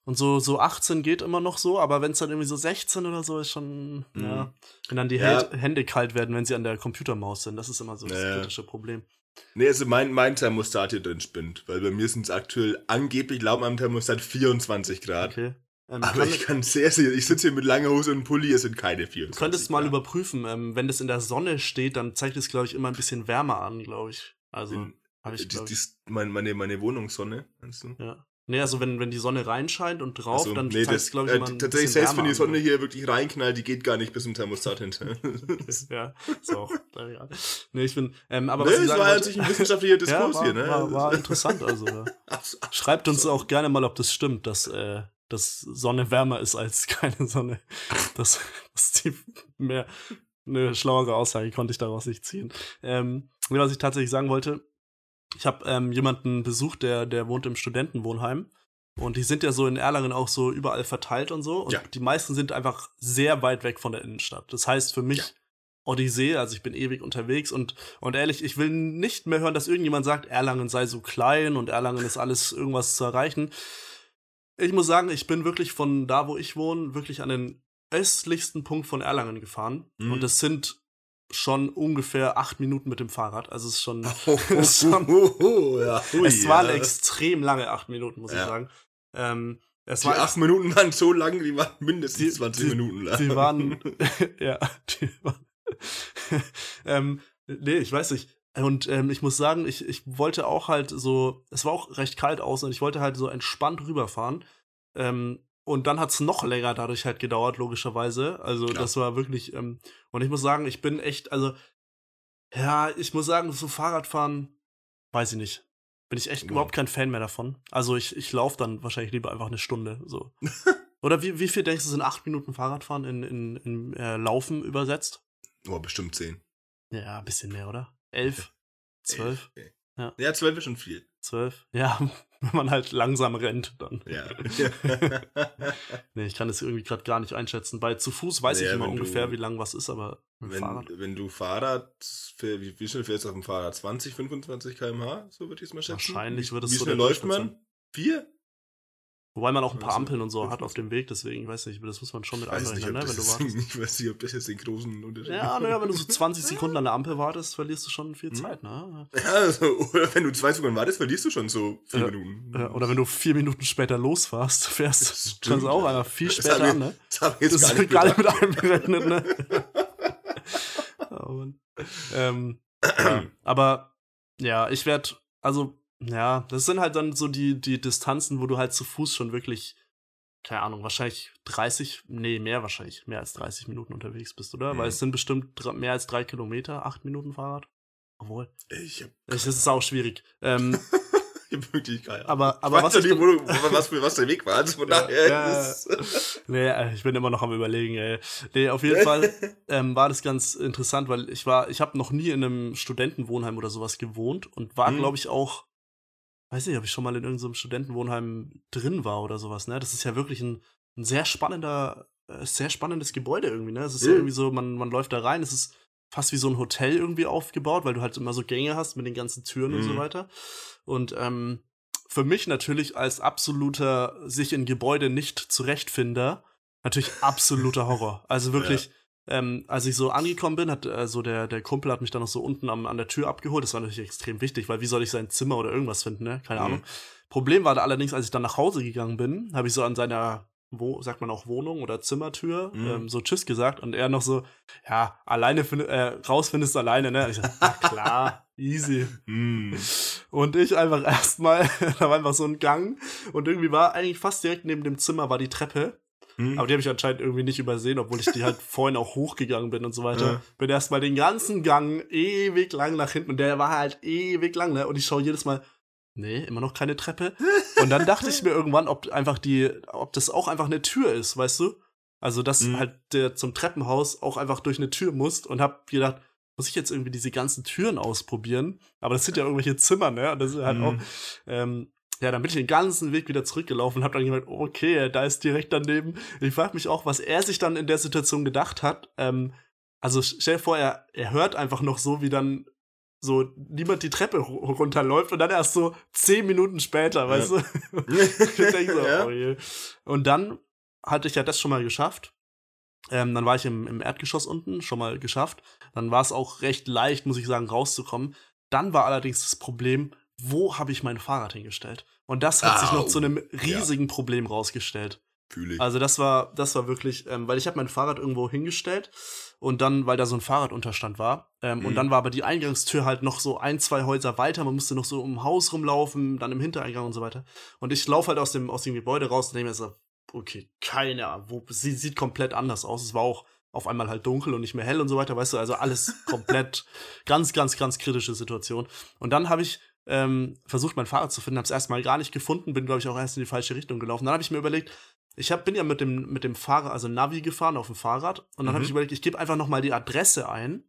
Speaker 2: Und so, so 18 geht immer noch so, aber wenn es dann irgendwie so 16 oder so ist, schon,
Speaker 1: Mhm.
Speaker 2: ja, wenn dann die
Speaker 1: Ja.
Speaker 2: Hände kalt werden, wenn sie an der Computermaus sind, das ist immer so das
Speaker 1: Ja.
Speaker 2: kritische Problem.
Speaker 1: Nee, also mein, mein Thermostat hier drin spinnt, weil bei mir sind es aktuell angeblich laut meinem Thermostat 24 Grad.
Speaker 2: Okay. Ähm,
Speaker 1: Aber
Speaker 2: kann-
Speaker 1: ich kann sehr, sehr, ich sitze hier mit langer Hose und Pulli, es sind keine 24
Speaker 2: Du könntest mal
Speaker 1: Grad.
Speaker 2: überprüfen, ähm, wenn das in der Sonne steht, dann zeigt es, glaube ich, immer ein bisschen wärmer an, glaube ich. Also, habe ich,
Speaker 1: die,
Speaker 2: glaube
Speaker 1: die,
Speaker 2: ich.
Speaker 1: meine, meine, meine Wohnungssonne, meinst du?
Speaker 2: Ja. Nee, also wenn, wenn die Sonne reinscheint und drauf,
Speaker 1: Also,
Speaker 2: dann
Speaker 1: nee,
Speaker 2: zeigt es, glaube ich,
Speaker 1: äh,
Speaker 2: immer ein
Speaker 1: tatsächlich, selbst wenn die Sonne hier wirklich reinknallt, die geht gar nicht bis zum Thermostat hinter.
Speaker 2: Ja, ist auch. ja. Nee, ich bin. Ähm, aber
Speaker 1: ne,
Speaker 2: was
Speaker 1: das
Speaker 2: sagen
Speaker 1: war sich ein wissenschaftlicher Diskurs
Speaker 2: ja, war,
Speaker 1: hier, ne?
Speaker 2: War, war interessant, also. Ja. Schreibt uns auch gerne mal, ob das stimmt, dass, äh, dass Sonne wärmer ist als keine Sonne. Das, das ist die mehr eine schlauere Aussage konnte ich daraus nicht ziehen. Ähm, nee, was ich tatsächlich sagen wollte, ich habe ähm, jemanden besucht, der, der wohnt im Studentenwohnheim. Und die sind ja so in Erlangen auch so überall verteilt und so. Und
Speaker 1: Ja.
Speaker 2: die meisten sind einfach sehr weit weg von der Innenstadt. Das heißt für mich
Speaker 1: Ja.
Speaker 2: Odyssee, also ich bin ewig unterwegs und, und ehrlich, ich will nicht mehr hören, dass irgendjemand sagt, Erlangen sei so klein und Erlangen ist alles irgendwas zu erreichen. Ich muss sagen, ich bin wirklich von da, wo ich wohne, wirklich an den östlichsten Punkt von Erlangen gefahren.
Speaker 1: Mhm.
Speaker 2: Und das sind schon ungefähr acht Minuten mit dem Fahrrad. Also es ist schon,
Speaker 1: Oh,
Speaker 2: Es war-
Speaker 1: oh, oh, ja, hui,
Speaker 2: es waren
Speaker 1: ja.
Speaker 2: extrem lange acht Minuten, muss ich
Speaker 1: Ja.
Speaker 2: sagen. Ähm, es
Speaker 1: Die
Speaker 2: war
Speaker 1: acht Minuten waren so lang, die waren mindestens
Speaker 2: Die-
Speaker 1: 20
Speaker 2: die-
Speaker 1: Minuten lang.
Speaker 2: Die waren, ja, die waren, ähm, nee, ich weiß nicht. Und ähm, ich muss sagen, ich, ich wollte auch halt so, es war auch recht kalt aus und ich wollte halt so entspannt rüberfahren. Ähm, und dann hat's noch länger dadurch halt gedauert, logischerweise. Also
Speaker 1: Klar.
Speaker 2: das war wirklich, ähm, und ich muss sagen, ich bin echt, also, ja, ich muss sagen, so Fahrradfahren, weiß ich nicht. Bin ich echt
Speaker 1: Ja.
Speaker 2: überhaupt kein Fan mehr davon. Also ich, ich laufe dann wahrscheinlich lieber einfach eine Stunde. So. Oder wie, wie viel denkst du, sind acht Minuten Fahrradfahren in, in, in äh, Laufen übersetzt?
Speaker 1: Oh, bestimmt 10.
Speaker 2: Ja, ein bisschen mehr, oder? Elf? Zwölf?
Speaker 1: Okay.
Speaker 2: Ja.
Speaker 1: Ja, 12 ist schon viel.
Speaker 2: Zwölf? Ja, wenn man halt langsam rennt, dann.
Speaker 1: Ja.
Speaker 2: Nee, ich kann das irgendwie gerade gar nicht einschätzen. Bei zu Fuß weiß
Speaker 1: Ja,
Speaker 2: ich immer
Speaker 1: wenn du-
Speaker 2: ungefähr, wie lang was ist, aber
Speaker 1: wenn,
Speaker 2: Fahrrad.
Speaker 1: wenn du Fahrrad, wie, wie schnell fährst du auf dem Fahrrad? 20, 25 km/h? So würde ich es mal schätzen.
Speaker 2: Wahrscheinlich wird es
Speaker 1: Wie
Speaker 2: so
Speaker 1: schnell läuft man? Vier?
Speaker 2: Wobei man auch ein paar
Speaker 1: Also,
Speaker 2: Ampeln und so hat auf dem Weg, deswegen, ich weiß nicht, das muss man schon mit einrechnen, ne, wenn du wartest.
Speaker 1: ich weiß nicht, ob das jetzt den großen Unterschied
Speaker 2: Ja, naja, wenn du so 20 Sekunden an der Ampel wartest, verlierst du schon viel
Speaker 1: Hm?
Speaker 2: Zeit, ne?
Speaker 1: Ja, also, oder wenn du zwei Sekunden wartest, verlierst du schon so vier
Speaker 2: Ja.
Speaker 1: Minuten.
Speaker 2: Ja, oder wenn du vier Minuten später losfährst, fährst,
Speaker 1: stimmt,
Speaker 2: kannst du auch einer viel später an, ne?
Speaker 1: Das habe ich jetzt
Speaker 2: Das
Speaker 1: gar
Speaker 2: ist
Speaker 1: nicht bedacht.
Speaker 2: mit einberechnet, ne? oh, Mann. ähm, ja. Aber ja, ich werde, also, ja, das sind halt dann so die, die Distanzen, wo du halt zu Fuß schon wirklich, keine Ahnung, wahrscheinlich 30, nee, mehr wahrscheinlich, mehr als 30 Minuten unterwegs bist, oder?
Speaker 1: Mhm.
Speaker 2: Weil es sind bestimmt mehr als drei Kilometer, acht Minuten Fahrrad. Obwohl,
Speaker 1: Ich hab,
Speaker 2: es ist auch schwierig. Ähm,
Speaker 1: wirklich Ahnung.
Speaker 2: aber, aber was
Speaker 1: nicht, wo du, was, was der Weg war. Also von daher
Speaker 2: ja.
Speaker 1: ist,
Speaker 2: Nee, äh, ich bin immer noch am überlegen, ey. Nee, auf jeden Fall ähm, war das ganz interessant, weil ich war, ich habe noch nie in einem Studentenwohnheim oder sowas gewohnt und war,
Speaker 1: Mhm.
Speaker 2: glaube ich, auch, weiß nicht, ob ich schon mal in irgendeinem Studentenwohnheim drin war oder sowas, ne? Das ist ja wirklich ein, ein sehr spannender, äh, sehr spannendes Gebäude irgendwie, ne? Es ist ja
Speaker 1: Mhm.
Speaker 2: irgendwie so, man, man läuft da rein, es ist fast wie so ein Hotel irgendwie aufgebaut, weil du halt immer so Gänge hast mit den ganzen Türen und so
Speaker 1: Mhm.
Speaker 2: weiter. Und ähm, für mich natürlich als absoluter sich in Gebäude nicht zurechtfinder, natürlich absoluter Horror. Also wirklich, ähm, als ich so angekommen bin, hat äh, so der, der Kumpel hat mich dann noch so unten am, an der Tür abgeholt. Das war natürlich extrem wichtig, weil wie soll ich sein Zimmer oder irgendwas finden, ne? Keine
Speaker 1: Mhm.
Speaker 2: Ahnung. Problem war da allerdings, als ich dann nach Hause gegangen bin, habe ich so an seiner, wo, sagt man auch Wohnung oder Zimmertür,
Speaker 1: Mhm.
Speaker 2: ähm, so Tschüss gesagt und er noch so, ja, alleine find, äh, raus findest du alleine, ne? Und ich so, na klar, easy.
Speaker 1: Hm.
Speaker 2: Und ich einfach erstmal, da war einfach so ein Gang und irgendwie war eigentlich fast direkt neben dem Zimmer war die Treppe. Mhm. Aber die habe ich anscheinend irgendwie nicht übersehen, obwohl ich die halt vorhin auch hochgegangen bin und so weiter. Ja. Bin erstmal den ganzen Gang ewig lang nach hinten und der war halt ewig lang, ne? Und ich schaue jedes Mal, nee, immer noch keine Treppe. Und dann dachte ich mir irgendwann, ob einfach die, ob das auch einfach eine Tür ist, weißt du? Also, dass mhm. halt der zum Treppenhaus auch einfach durch eine Tür muss und hab gedacht, muss ich jetzt irgendwie diese ganzen Türen ausprobieren? Aber das sind ja irgendwelche Zimmer, ne? Und das ist halt mhm. auch, ähm, ja, dann bin ich den ganzen Weg wieder zurückgelaufen und hab dann gemerkt, okay, da ist direkt daneben. Ich frage mich auch, was er sich dann in der Situation gedacht hat. Ähm, also stell dir vor, er, er hört einfach noch so, wie dann so niemand die Treppe runterläuft und dann erst so zehn Minuten später, ja. weißt du? so, ja. oh. Und dann hatte ich ja das schon mal geschafft. Ähm, dann war ich im, im Erdgeschoss unten, schon mal geschafft. Dann war es auch recht leicht, muss ich sagen, rauszukommen. Dann war allerdings das Problem, wo habe ich mein Fahrrad hingestellt? Und das hat ah, sich noch zu einem riesigen ja. Problem rausgestellt. Fühle ich. Also das war, das war wirklich, ähm, weil ich habe mein Fahrrad irgendwo hingestellt und dann, weil da so ein Fahrradunterstand war. Ähm, mhm. Und dann war aber die Eingangstür halt noch so ein, zwei Häuser weiter. Man musste noch so um Haus rumlaufen, dann im Hintereingang und so weiter. Und ich laufe halt aus dem, aus dem Gebäude raus und denke mir so, okay, keine Ahnung, wo, sie sieht komplett anders aus. Es war auch auf einmal halt dunkel und nicht mehr hell und so weiter, weißt du, also alles komplett ganz, ganz, ganz kritische Situation. Und dann habe ich ähm, versucht, mein Fahrrad zu finden, habe es erstmal gar nicht gefunden, bin, glaube ich, auch erst in die falsche Richtung gelaufen. Dann habe ich mir überlegt, ich hab, bin ja mit dem, mit dem Fahrer, also Navi gefahren auf dem Fahrrad und dann mhm. habe ich überlegt, ich gebe einfach nochmal die Adresse ein,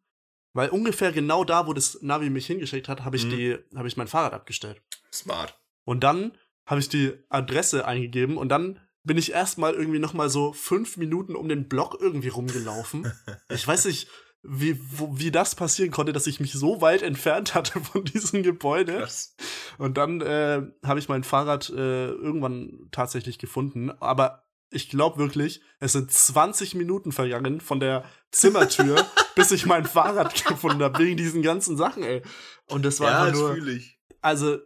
Speaker 2: weil ungefähr genau da, wo das Navi mich hingeschickt hat, habe ich mhm. die, habe ich mein Fahrrad abgestellt.
Speaker 1: Smart.
Speaker 2: Und dann habe ich die Adresse eingegeben und dann bin ich erstmal irgendwie nochmal so fünf Minuten um den Block irgendwie rumgelaufen. ich weiß nicht, wie, wo, wie das passieren konnte, dass ich mich so weit entfernt hatte von diesem Gebäude. Krass. Und dann äh, habe ich mein Fahrrad äh, irgendwann tatsächlich gefunden. Aber ich glaube wirklich, es sind 20 Minuten vergangen von der Zimmertür, bis ich mein Fahrrad gefunden habe, wegen diesen ganzen Sachen, ey. Und das war
Speaker 1: ja,
Speaker 2: einfach nur.
Speaker 1: Ich.
Speaker 2: Also,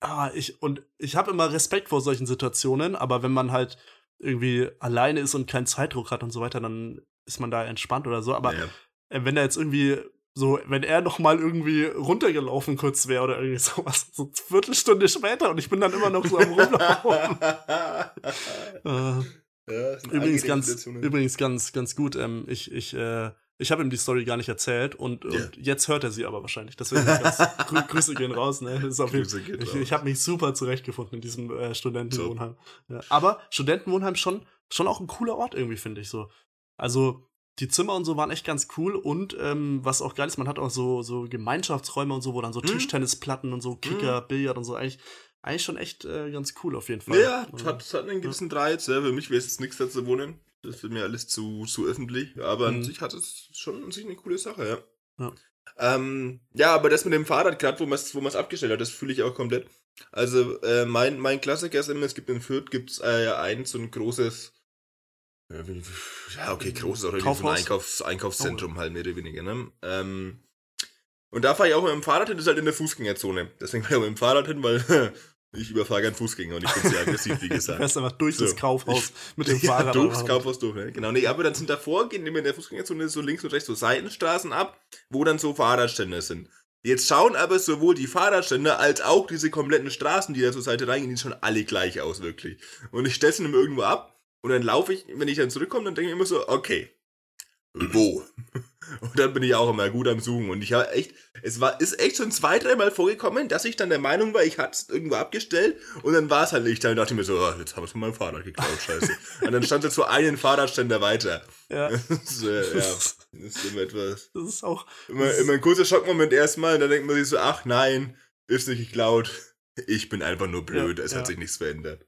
Speaker 2: ah, ich, und ich habe immer Respekt vor solchen Situationen, aber wenn man halt irgendwie alleine ist und keinen Zeitdruck hat und so weiter, dann ist man da entspannt oder so. Aber ja. Äh, wenn er jetzt irgendwie so, wenn er noch mal irgendwie runtergelaufen kurz wäre oder irgendwie sowas, so eine Viertelstunde später und ich bin dann immer noch so am Rumlaufen. äh, ja, übrigens ganz, übrigens ganz, ganz gut. Ähm, ich, ich, äh, ich habe ihm die Story gar nicht erzählt und, yeah. und, jetzt hört er sie aber wahrscheinlich. Deswegen ganz, grü Grüße gehen raus. Ne? Auf jeden, ich ich habe mich super zurechtgefunden in diesem äh, Studentenwohnheim. So. Ja. Aber Studentenwohnheim schon, schon auch ein cooler Ort irgendwie, finde ich so. Also die Zimmer und so waren echt ganz cool und ähm, was auch geil ist, man hat auch so, so Gemeinschaftsräume und so, wo dann so mhm. Tischtennisplatten und so Kicker, mhm. Billard und so eigentlich, eigentlich schon echt äh, ganz cool auf jeden Fall.
Speaker 1: Ja, es hat, hat einen gewissen ja. Reiz. Ja. Für mich wäre es jetzt nichts da zu wohnen. Das wird mir alles zu, zu öffentlich. Aber mhm. an sich hat es schon an sich eine coole Sache, ja. Ja, ähm, ja aber das mit dem Fahrrad, gerade wo man es wo abgestellt hat, das fühle ich auch komplett. Also äh, mein, mein Klassiker ist immer, es gibt in Fürth gibt's äh, ein so ein großes ja, okay, großes oder so ein Einkaufs Einkaufszentrum oh. halt mehr oder weniger, ne? Ähm, und da fahre ich auch mit dem Fahrrad hin, das ist halt in der Fußgängerzone. Deswegen fahre ich auch mit dem Fahrrad hin, weil ich überfahre keinen Fußgänger und ich bin sehr aggressiv, wie gesagt. Du
Speaker 2: fährst einfach durch so. das Kaufhaus mit dem ja, Fahrrad.
Speaker 1: durchs Kaufhaus durch, ne? Genau, nee, aber dann sind davor, gehen immer in der Fußgängerzone so links und rechts so Seitenstraßen ab, wo dann so Fahrradstände sind. Jetzt schauen aber sowohl die Fahrradstände als auch diese kompletten Straßen, die da zur Seite reingehen, die schon alle gleich aus, wirklich. Und ich stelle sie immer irgendwo ab und dann laufe ich, wenn ich dann zurückkomme, dann denke ich immer so, okay, wo? Und dann bin ich auch immer gut am Suchen. Und ich habe echt, es war, ist echt schon zwei, dreimal vorgekommen, dass ich dann der Meinung war, ich hatte es irgendwo abgestellt und dann war es halt nicht. Dann dachte ich mir so, oh, jetzt haben wir es von meinem Fahrrad geklaut, scheiße. und dann stand jetzt so einen Fahrradständer weiter. Ja. Das ist, äh, ja, das ist immer etwas.
Speaker 2: Das ist auch.
Speaker 1: Immer, immer ein kurzer Schockmoment erstmal und dann denkt man sich so, ach nein, ist nicht geklaut. Ich bin einfach nur blöd, ja, es ja. hat sich nichts verändert.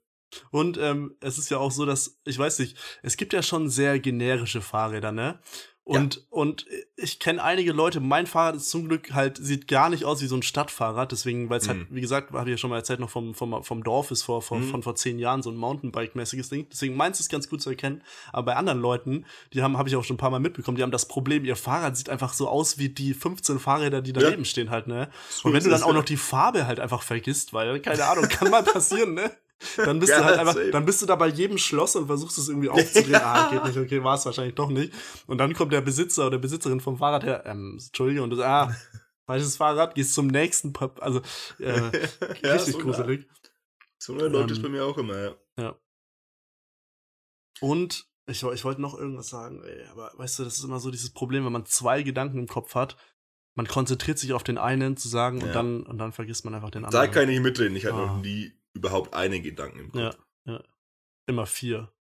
Speaker 2: Und ähm, es ist ja auch so, dass, ich weiß nicht, es gibt ja schon sehr generische Fahrräder, ne? Und, ja. und ich kenne einige Leute, mein Fahrrad ist zum Glück halt, sieht gar nicht aus wie so ein Stadtfahrrad, deswegen, weil es halt, mhm. halt, wie gesagt, habe ich ja schon mal erzählt, noch vom, vom, vom Dorf ist vor, vor, mhm. von vor zehn Jahren so ein Mountainbike-mäßiges Ding. Deswegen meins ist ganz gut zu erkennen. Aber bei anderen Leuten, die haben, habe ich auch schon ein paar Mal mitbekommen, die haben das Problem, ihr Fahrrad sieht einfach so aus wie die 15 Fahrräder, die daneben ja. stehen halt, ne? Und wenn du dann auch noch die Farbe halt einfach vergisst, weil, keine Ahnung, kann mal passieren, ne? Dann bist ja, du halt einfach, dann bist du da bei jedem Schloss und versuchst es irgendwie aufzudrehen. Ja. Ah, geht nicht, okay, war es wahrscheinlich doch nicht. Und dann kommt der Besitzer oder Besitzerin vom Fahrrad her, ähm, Entschuldigung, und du sagst, ah, falsches Fahrrad, gehst zum nächsten, Pub, also, äh, richtig so gruselig.
Speaker 1: So ähm, ist bei mir auch immer, ja.
Speaker 2: Ja. Und ich, ich wollte noch irgendwas sagen, ey, aber weißt du, das ist immer so dieses Problem, wenn man zwei Gedanken im Kopf hat, man konzentriert sich auf den einen zu sagen
Speaker 1: Ja.
Speaker 2: und dann und dann vergisst man einfach den anderen.
Speaker 1: Da kann ich mitreden. Ich hatte
Speaker 2: Ah.
Speaker 1: noch nie überhaupt einen Gedanken im Kopf.
Speaker 2: ja, ja. Immer vier.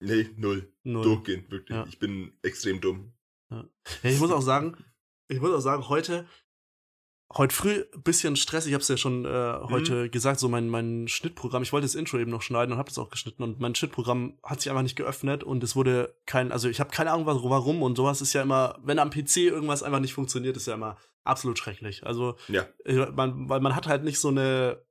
Speaker 1: Nee, null.
Speaker 2: Null.
Speaker 1: Durchgehend, wirklich.
Speaker 2: Ja.
Speaker 1: Ich bin extrem dumm.
Speaker 2: Ja, ich muss auch sagen, ich muss auch sagen, heute, heute früh ein bisschen Stress. Ich habe es ja schon äh, heute gesagt, so mein, mein Schnittprogramm. Ich wollte das Intro eben noch schneiden und habe das auch geschnitten und mein Schnittprogramm hat sich einfach nicht geöffnet und es wurde kein, also ich habe keine Ahnung, warum und sowas ist ja immer, wenn am PC irgendwas einfach nicht funktioniert, ist ja immer absolut schrecklich. Also
Speaker 1: Ja.
Speaker 2: man, weil man hat halt nicht so eine,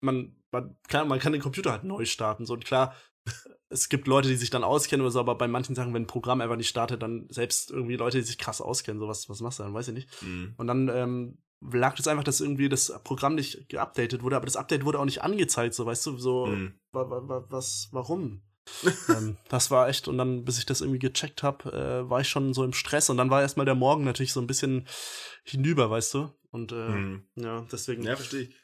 Speaker 2: man, man kann, man kann den Computer halt neu starten. So und klar, es gibt Leute, die sich dann auskennen oder so, aber bei manchen Sachen, wenn ein Programm einfach nicht startet, dann selbst irgendwie Leute, die sich krass auskennen, so was, was machst du dann, weiß ich nicht.
Speaker 1: Mhm.
Speaker 2: Und dann ähm, lag das einfach, dass irgendwie das Programm nicht geupdatet wurde, aber das Update wurde auch nicht angezeigt, so weißt du, so
Speaker 1: Mhm.
Speaker 2: wa, wa, wa, was, warum? ähm, das war echt, und dann, bis ich das irgendwie gecheckt habe, äh, war ich schon so im Stress und dann war erstmal der Morgen natürlich so ein bisschen hinüber, weißt du? Und äh,
Speaker 1: Mhm.
Speaker 2: ja, deswegen.
Speaker 1: Ja, verstehe ich.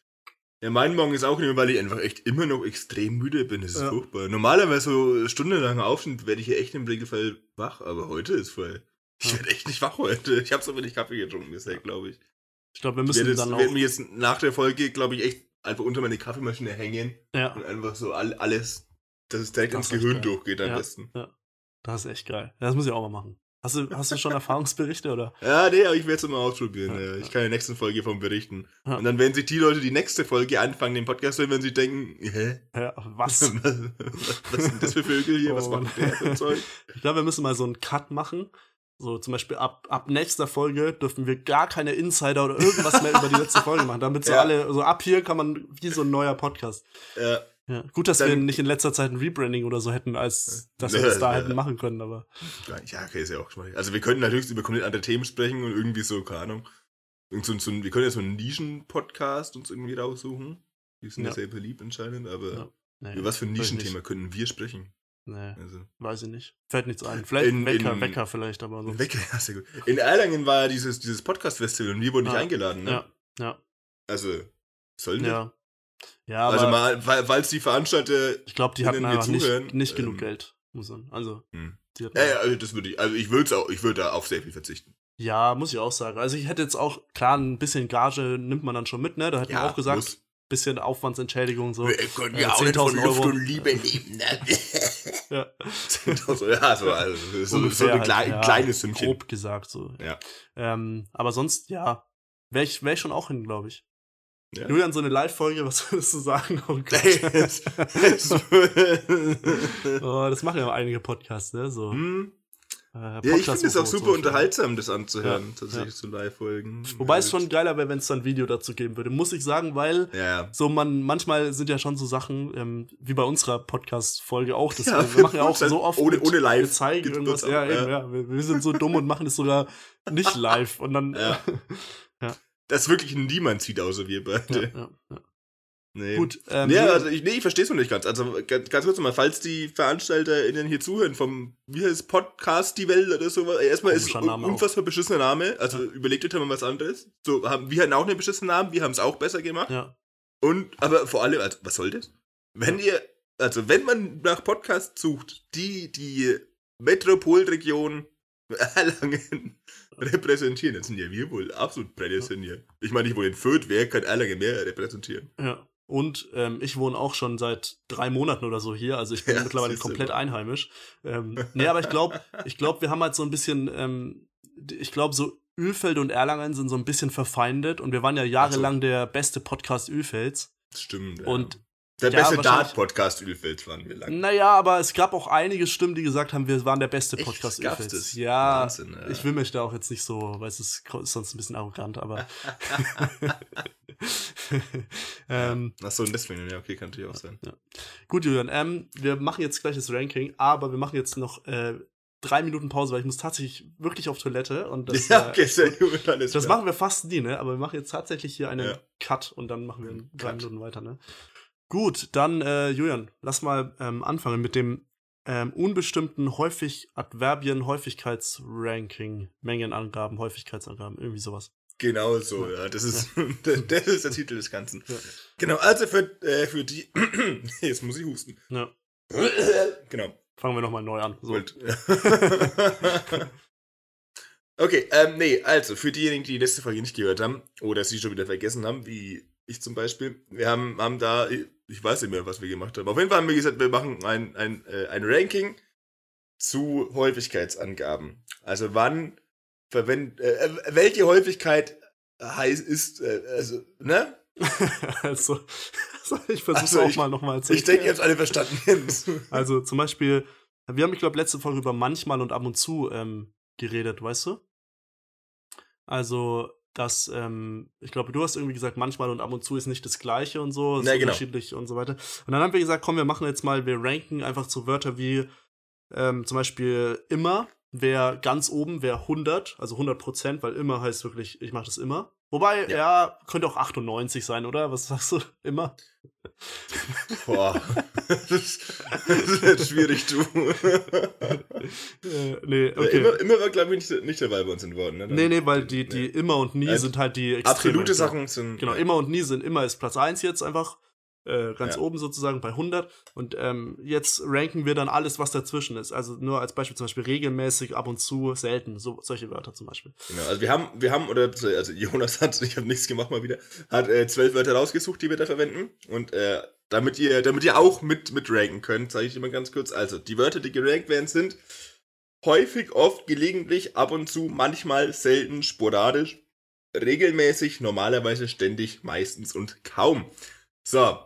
Speaker 1: Ja, mein Morgen ist auch nicht mehr, weil ich einfach echt immer noch extrem müde bin. Das ist
Speaker 2: Ja.
Speaker 1: furchtbar. Normalerweise so stundenlang aufstehen, werde ich ja echt im Regelfall wach, aber heute ist voll. Ich
Speaker 2: Ja.
Speaker 1: werde echt nicht wach heute. Ich habe so wenig Kaffee getrunken bisher, glaube ich.
Speaker 2: Ich glaube, wir
Speaker 1: Ich
Speaker 2: müssen
Speaker 1: jetzt,
Speaker 2: dann auch.
Speaker 1: werde mich jetzt nach der Folge, glaube ich, echt einfach unter meine Kaffeemaschine hängen
Speaker 2: ja,
Speaker 1: und einfach so all, alles, dass es direkt
Speaker 2: Das
Speaker 1: ins Gehirn durchgeht am
Speaker 2: Ja.
Speaker 1: besten.
Speaker 2: das ist echt geil. Ja, das muss ich auch mal machen. Hast du, hast du schon Erfahrungsberichte oder?
Speaker 1: Ja, nee, aber ich werde es mal ausprobieren.
Speaker 2: Ja,
Speaker 1: Ja. Ich kann in der nächsten Folge von berichten.
Speaker 2: Ja.
Speaker 1: Und dann werden sich die Leute, die nächste Folge anfangen, den Podcast hören, wenn sie denken, hä?
Speaker 2: Ja, was?
Speaker 1: was, was sind das für Vögel hier? Was
Speaker 2: Oh.
Speaker 1: macht der für Zeug?
Speaker 2: Ich glaube, wir müssen mal so einen Cut machen. So zum Beispiel ab, ab nächster Folge dürfen wir gar keine Insider oder irgendwas mehr über die letzte Folge machen. Damit so alle, so ab hier kann man wie so ein neuer Podcast.
Speaker 1: Ja,
Speaker 2: Ja. Gut, dass
Speaker 1: Dann-
Speaker 2: wir nicht in letzter Zeit ein Rebranding oder so hätten, als dass wir das da
Speaker 1: nö.
Speaker 2: hätten machen können, aber.
Speaker 1: ja, okay, ist ja auch schmackhaft. Also wir könnten natürlich über komplett andere Themen sprechen und irgendwie so, keine Ahnung. So, so, wir können ja so einen Nischen-Podcast uns irgendwie raussuchen. Die sind ja, sehr beliebt anscheinend, aber
Speaker 2: Ja. Nee,
Speaker 1: über was für ein Nischenthema können wir sprechen?
Speaker 2: Nee,
Speaker 1: Also,
Speaker 2: weiß ich nicht. Fällt nichts ein. Vielleicht
Speaker 1: In-
Speaker 2: ein Wecker,
Speaker 1: in-
Speaker 2: Wecker vielleicht, aber sonst.
Speaker 1: Weg, ja, sehr gut. In Erlangen war ja dieses, dieses Podcast-Festival und wir wurden nicht
Speaker 2: Ah,
Speaker 1: eingeladen, ne?
Speaker 2: Ja, ja,
Speaker 1: Also, sollen wir?
Speaker 2: ja. Ja, aber
Speaker 1: also mal, weil, falls die Veranstalter.
Speaker 2: ich glaube, die hatten einfach nicht,
Speaker 1: zuhören,
Speaker 2: nicht genug
Speaker 1: ähm,
Speaker 2: Geld. Muss man. Also,
Speaker 1: Hm.
Speaker 2: die hatten
Speaker 1: Ja, ja, also das würde ich. Also ich würde auch, ich würde da auf sehr viel verzichten.
Speaker 2: Ja, muss ich auch sagen. Also ich hätte jetzt auch, klar, ein bisschen Gage nimmt man dann schon mit, ne? Da hätten wir auch gesagt,
Speaker 1: muss.
Speaker 2: bisschen Aufwandsentschädigung so.
Speaker 1: Wir können
Speaker 2: äh,
Speaker 1: ja auch nicht von
Speaker 2: 10.000
Speaker 1: Luft
Speaker 2: Euro.
Speaker 1: und Liebe leben, ne?
Speaker 2: Ja.
Speaker 1: 10.000, ja, so, also, so, so
Speaker 2: Ungefähr
Speaker 1: ein
Speaker 2: halt,
Speaker 1: klei
Speaker 2: ja,
Speaker 1: kleines Sümmchen.
Speaker 2: Grob gesagt so.
Speaker 1: Ja.
Speaker 2: Ähm, aber sonst, ja, wäre ich, wär ich schon auch hin, glaube ich.
Speaker 1: Ja.
Speaker 2: Julian, so eine Live-Folge, was würdest du sagen? Oh Gott.
Speaker 1: Es- es-
Speaker 2: oh, das machen ja einige Podcasts, ne? So,
Speaker 1: Hm.
Speaker 2: äh,
Speaker 1: Ja, ich finde es auch super
Speaker 2: so.
Speaker 1: unterhaltsam, das anzuhören,
Speaker 2: Ja,
Speaker 1: tatsächlich zu Live-Folgen.
Speaker 2: Wobei es
Speaker 1: Halt.
Speaker 2: schon geiler wäre, wenn es dann ein Video dazu geben würde, muss ich sagen, weil
Speaker 1: Ja, ja.
Speaker 2: so man manchmal sind ja schon so Sachen ähm, wie bei unserer Podcast Folge auch das
Speaker 1: Ja,
Speaker 2: wir machen ja auch so oft
Speaker 1: ohne-
Speaker 2: mit-
Speaker 1: ohne live
Speaker 2: wir zeigen irgendwas
Speaker 1: auch,
Speaker 2: ja,
Speaker 1: ja.
Speaker 2: eben, ja wir, wir sind so dumm und machen es sogar nicht live und dann
Speaker 1: Ja. Das wirklich niemand sieht, außer wir beide.
Speaker 2: ja, ja, ja.
Speaker 1: Nee.
Speaker 2: gut ähm,
Speaker 1: Ja,
Speaker 2: Julian,
Speaker 1: also ich, nee, ich verstehe es noch nicht ganz. Also ganz, ganz kurz mal, falls die VeranstalterInnen hier zuhören vom, wie heißt es, Podcast die Welt oder so, erstmal ist es ein
Speaker 2: Name auch.
Speaker 1: unfassbar beschissener Name. Also überlegt euch mal was anderes. So, haben, wir hatten auch einen beschissenen Namen, wir haben es auch besser gemacht.
Speaker 2: ja,
Speaker 1: Und, aber vor allem, also, was soll das? Wenn ihr, also wenn man nach Podcasts sucht, die die Metropolregion Erlangen repräsentieren, dann sind ja wir wohl absolut prädestiniert. Ich meine, ich wohne in Fürth, wer kann Erlangen mehr repräsentieren?
Speaker 2: ja. Und ähm, ich wohne auch schon seit drei Monaten oder so hier, also ich bin
Speaker 1: Ja,
Speaker 2: mittlerweile komplett
Speaker 1: mal.
Speaker 2: einheimisch. Ähm, nee, aber ich glaube, ich glaube, wir haben halt so ein bisschen, ähm, ich glaube, so Ölfeld und Erlangen sind so ein bisschen verfeindet und wir waren ja jahrelang der beste Podcast Ölfelds.
Speaker 1: Das stimmt. ja.
Speaker 2: Und
Speaker 1: Der
Speaker 2: Ja,
Speaker 1: beste Dart-Podcast Ölfeld waren wir lang.
Speaker 2: naja, aber es gab auch einige Stimmen, die gesagt haben, wir waren der beste
Speaker 1: Echt?
Speaker 2: Podcast Ölfelds.
Speaker 1: das?
Speaker 2: Ja,
Speaker 1: Wahnsinn, ja.
Speaker 2: ich will mich da auch jetzt nicht so, weil es ist, sonst ein bisschen arrogant, aber. ähm,
Speaker 1: Achso, und deswegen, ja, okay, kann natürlich auch sein.
Speaker 2: Gut, Julian, ähm, wir machen jetzt gleich das Ranking, aber wir machen jetzt noch äh, drei Minuten Pause, weil ich muss tatsächlich wirklich auf Toilette und das,
Speaker 1: ja, okay, sehr gut, alles
Speaker 2: das
Speaker 1: klar.
Speaker 2: machen wir fast nie, ne? Aber wir machen jetzt tatsächlich hier einen
Speaker 1: Ja.
Speaker 2: Cut und dann machen wir in drei
Speaker 1: Cut.
Speaker 2: Minuten weiter, ne? Gut, dann, äh, Julian, lass mal ähm, anfangen mit dem ähm, unbestimmten häufig Adverbien Häufigkeitsranking, Mengenangaben, Häufigkeitsangaben, irgendwie sowas.
Speaker 1: Genau so, ja. Das ist, das ist der Titel des Ganzen.
Speaker 2: Ja.
Speaker 1: Genau, also für, äh, für die. Jetzt muss ich husten.
Speaker 2: Ja.
Speaker 1: Genau.
Speaker 2: Fangen wir nochmal neu an. So.
Speaker 1: Okay, ähm, nee, also für diejenigen, die die letzte Folge nicht gehört haben oder sie schon wieder vergessen haben, wie ich zum Beispiel, wir haben, haben da, ich weiß nicht mehr, was wir gemacht haben. Auf jeden Fall haben wir gesagt, wir machen ein, ein, äh, ein Ranking zu Häufigkeitsangaben. Also wann verwendet, äh, welche Häufigkeit heißt, ist, äh, also, ne?
Speaker 2: also, ich versuche
Speaker 1: Also
Speaker 2: auch
Speaker 1: ich-
Speaker 2: mal nochmal zu
Speaker 1: Ich denke, ihr habt alle verstanden.
Speaker 2: Also zum Beispiel, wir haben, ich glaube, letzte Folge über manchmal und ab und zu ähm, geredet, weißt du? Also, dass, ähm, ich glaube, du hast irgendwie gesagt, manchmal und ab und zu ist nicht das Gleiche und so, ist
Speaker 1: Ja, genau.
Speaker 2: unterschiedlich und so weiter. Und dann haben wir gesagt, komm, wir machen jetzt mal, wir ranken einfach so Wörter wie ähm, zum Beispiel immer, wäre ganz oben, wäre 100, also 100 Prozent, weil immer heißt wirklich, ich mache das immer. Wobei,
Speaker 1: Ja.
Speaker 2: ja. könnte auch 98 sein, oder? Was sagst du? Immer?
Speaker 1: Boah. Das ist, das ist schwierig, du.
Speaker 2: Äh, nee, okay.
Speaker 1: Immer, immer war, glaube ich, nicht, nicht dabei bei uns in Worten. Ne?
Speaker 2: Nee, nee, weil die, die immer und nie
Speaker 1: Also,
Speaker 2: sind halt die Extreme.
Speaker 1: Absolute. Sachen sind.
Speaker 2: Genau, immer und nie sind immer ist Platz 1 jetzt einfach. Äh, ganz
Speaker 1: Ja.
Speaker 2: oben sozusagen bei 100. Und ähm, jetzt ranken wir dann alles, was dazwischen ist. Also nur als Beispiel zum Beispiel regelmäßig, ab und zu, selten. So, solche Wörter zum Beispiel.
Speaker 1: Genau, also wir haben, wir haben, oder also Jonas hat, ich habe nichts gemacht mal wieder, hat äh, zwölf Wörter rausgesucht, die wir da verwenden. Und äh, damit ihr, damit ihr auch mit, mit ranken könnt, zeige ich dir mal ganz kurz. Also, die Wörter, die gerankt werden, sind häufig, oft, gelegentlich, ab und zu, manchmal, selten, sporadisch, regelmäßig, normalerweise, ständig, meistens und kaum. So,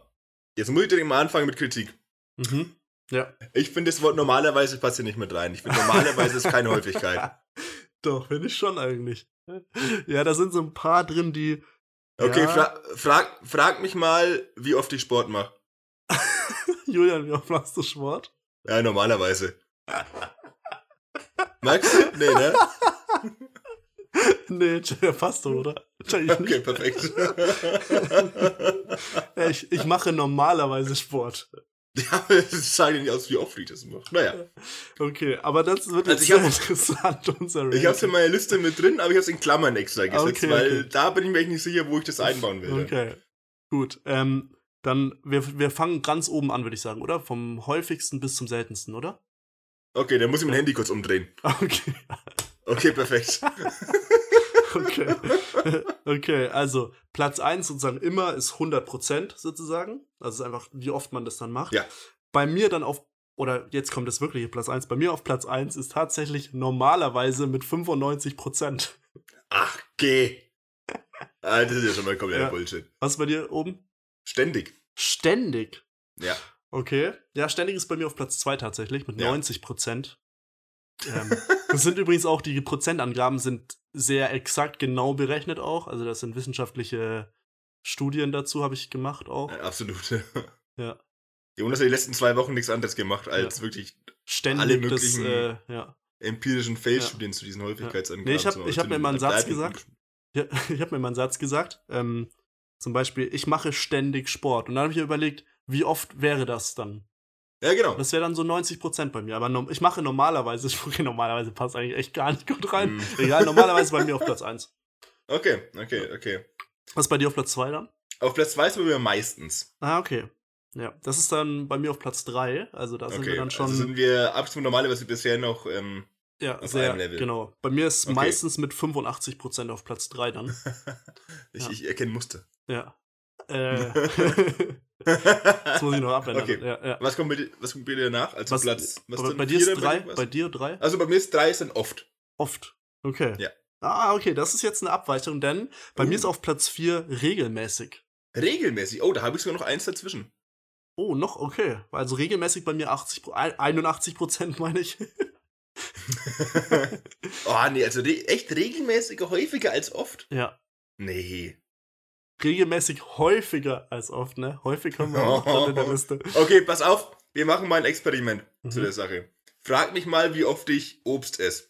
Speaker 1: jetzt muss ich direkt mal anfangen mit Kritik.
Speaker 2: Mhm. Ja.
Speaker 1: Ich finde, das Wort normalerweise passt hier nicht mit rein. Ich finde, normalerweise ist keine Häufigkeit.
Speaker 2: Doch, finde ich schon eigentlich. Ja, da sind so ein paar drin, die.
Speaker 1: Okay,
Speaker 2: Ja.
Speaker 1: fra frag, frag mich mal, wie oft ich Sport mache.
Speaker 2: Julian, wie oft machst du Sport?
Speaker 1: Ja, normalerweise. Du? Nee, ne?
Speaker 2: nee, passt doch, oder? Check ich nicht.
Speaker 1: Okay, perfekt.
Speaker 2: Ja, ich, ich mache normalerweise Sport.
Speaker 1: ja, das sah nicht aus, wie oft ich das mache. Naja,
Speaker 2: Okay, aber das wird
Speaker 1: Also hab-
Speaker 2: sehr interessant, unser
Speaker 1: ich hab's in
Speaker 2: Ranking.
Speaker 1: meiner Liste mit drin, aber ich hab's in Klammern extra gesetzt,
Speaker 2: Okay,
Speaker 1: weil
Speaker 2: okay.
Speaker 1: da bin ich mir echt nicht sicher, wo ich das einbauen will.
Speaker 2: Okay, gut. Ähm, dann, wir, wir fangen ganz oben an, würde ich sagen, oder? Vom häufigsten bis zum seltensten, oder?
Speaker 1: Okay, dann muss ich mein Handy kurz umdrehen.
Speaker 2: Okay,
Speaker 1: Okay, perfekt.
Speaker 2: Okay. okay, also Platz 1 sozusagen immer ist 100% sozusagen. Also ist einfach, wie oft man das dann macht.
Speaker 1: Ja.
Speaker 2: Bei mir dann auf, oder jetzt kommt das wirkliche Platz 1, bei mir auf Platz 1 ist tatsächlich normalerweise mit 95%.
Speaker 1: Ach, geh. Ah, das ist ja schon mal kompletter
Speaker 2: Ja.
Speaker 1: Bullshit.
Speaker 2: Was ist bei dir oben?
Speaker 1: Ständig.
Speaker 2: Ständig.
Speaker 1: Ja.
Speaker 2: Okay. Ja, ständig ist bei mir auf Platz 2 tatsächlich mit
Speaker 1: Ja.
Speaker 2: 90 Prozent. ähm, das sind übrigens auch, die Prozentangaben sind sehr exakt genau berechnet auch. Also das sind wissenschaftliche Studien dazu, habe ich gemacht auch.
Speaker 1: Ja, absolut.
Speaker 2: Ja.
Speaker 1: Jonas hat die letzten zwei Wochen nichts anderes gemacht, als wirklich
Speaker 2: Ständig
Speaker 1: Alle
Speaker 2: das,
Speaker 1: möglichen
Speaker 2: äh, ja.
Speaker 1: empirischen Feldstudien zu diesen Häufigkeitsangaben.
Speaker 2: Nee, ich hab-
Speaker 1: zu-
Speaker 2: ich
Speaker 1: zu
Speaker 2: hab mir mal einen Satz gesagt. Ja, ich habe mir mal einen Satz gesagt. Ähm, zum Beispiel, ich mache ständig Sport. Und dann habe ich mir überlegt, wie oft wäre das dann?
Speaker 1: Ja, genau.
Speaker 2: Das wäre dann so 90 Prozent bei mir. Aber ich mache normalerweise, okay, normalerweise passt eigentlich echt gar nicht gut rein.
Speaker 1: Mm.
Speaker 2: Egal, normalerweise bei mir auf Platz 1.
Speaker 1: Okay, okay, okay.
Speaker 2: Was ist bei dir auf Platz 2 dann?
Speaker 1: Auf Platz 2 sind wir meistens.
Speaker 2: Ah, okay. Ja, das ist dann bei mir auf Platz 3. Also da sind
Speaker 1: Okay,
Speaker 2: wir dann schon.
Speaker 1: also sind wir absolut normalerweise bisher noch, ähm,
Speaker 2: ja,
Speaker 1: auf
Speaker 2: sehr,
Speaker 1: einem Level.
Speaker 2: genau. Bei mir ist
Speaker 1: Okay.
Speaker 2: meistens mit 85 Prozent auf Platz 3 dann.
Speaker 1: ich,
Speaker 2: Ja.
Speaker 1: ich erkenne Muster.
Speaker 2: Ja. Äh, das muss ich noch abändern.
Speaker 1: Okay.
Speaker 2: Ja, ja.
Speaker 1: Was kommt bitte, was kommt bitte danach? Also
Speaker 2: Was,
Speaker 1: Platz, was
Speaker 2: bei, bei dir ist 3?
Speaker 1: irgendwas?
Speaker 2: Bei dir 3?
Speaker 1: Also bei mir ist 3 sind oft.
Speaker 2: Oft. Okay.
Speaker 1: Ja.
Speaker 2: Ah, okay, das ist jetzt eine Abweichung, denn bei
Speaker 1: Oh.
Speaker 2: mir ist auf Platz 4 regelmäßig.
Speaker 1: Regelmäßig. Oh, da habe ich sogar noch eins dazwischen.
Speaker 2: Oh, noch okay. Also regelmäßig bei mir 80, Pro- 81 Prozent, meine ich.
Speaker 1: oh, nee, also re echt regelmäßig häufiger als oft?
Speaker 2: ja.
Speaker 1: Nee.
Speaker 2: Regelmäßig häufiger als oft, ne? Häufig haben wir auch dann in der Liste.
Speaker 1: Okay, pass auf. Wir machen mal ein Experiment zu
Speaker 2: Mhm.
Speaker 1: der Sache. Frag mich mal, wie oft ich Obst esse.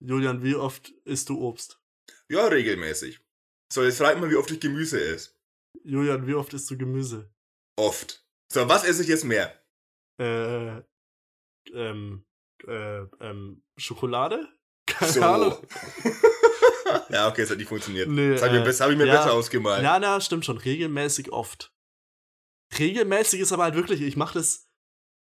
Speaker 2: Julian, wie oft isst du Obst?
Speaker 1: Ja, regelmäßig. So, jetzt frag mal, wie oft ich Gemüse esse.
Speaker 2: Julian, wie oft isst du Gemüse?
Speaker 1: Oft. So, was esse ich jetzt mehr?
Speaker 2: Äh, ähm, äh, ähm, Schokolade? Keine
Speaker 1: So.
Speaker 2: Ahnung.
Speaker 1: ja, okay, es hat nicht funktioniert.
Speaker 2: Nee,
Speaker 1: das habe ich, mir
Speaker 2: äh,
Speaker 1: hab ich mir
Speaker 2: ja.
Speaker 1: besser ausgemalt.
Speaker 2: Ja, na, stimmt schon. Regelmäßig oft. Regelmäßig ist aber halt wirklich, ich mache das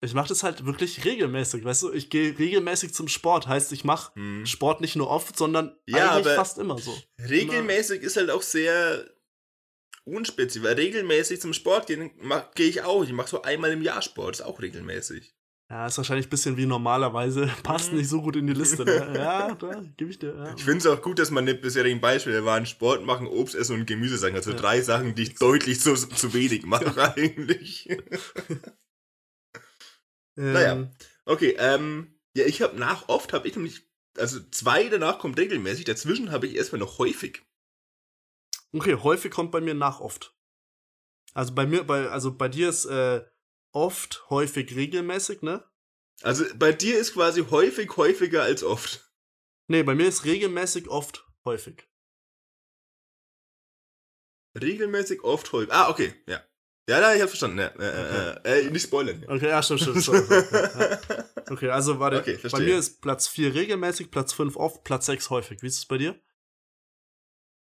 Speaker 2: Ich mache das halt wirklich regelmäßig, weißt du? Ich gehe regelmäßig zum Sport, heißt, ich mache
Speaker 1: Hm.
Speaker 2: Sport nicht nur oft, sondern
Speaker 1: Ja,
Speaker 2: eigentlich fast immer so.
Speaker 1: Regelmäßig ist halt auch sehr unspezifisch. Weil regelmäßig zum Sport gehen gehe ich auch. Ich mache so einmal im Jahr Sport, ist auch regelmäßig.
Speaker 2: Ja, ist wahrscheinlich ein bisschen wie normalerweise. Passt nicht so gut in die Liste. Ne? Ja, da gebe ich dir. Ja.
Speaker 1: Ich finde es auch gut, dass meine bisherigen Beispiele waren Sport machen, Obst essen und Gemüse sagen. Also
Speaker 2: Ja.
Speaker 1: drei Sachen, die ich deutlich zu, zu wenig mache eigentlich.
Speaker 2: Ähm,
Speaker 1: naja. Okay, ähm, ja, ich habe nach oft habe ich nämlich, also zwei danach kommt regelmäßig, dazwischen habe ich erstmal noch häufig.
Speaker 2: Okay, häufig kommt bei mir nach oft. Also bei mir, bei, also bei dir ist äh, oft, häufig, regelmäßig, ne?
Speaker 1: Also bei dir ist quasi häufig häufiger als oft.
Speaker 2: Nee, bei mir ist regelmäßig, oft, häufig.
Speaker 1: Regelmäßig, oft, häufig. Ah, okay, ja. Ja, ja, ich hab's verstanden. Ja, äh, äh, äh, nicht spoilern.
Speaker 2: Okay, ja, stimmt, stimmt. Ja, ja. Okay, also warte.
Speaker 1: Okay,
Speaker 2: bei mir ist Platz 4 regelmäßig, Platz 5 oft, Platz 6 häufig. Wie ist es bei dir?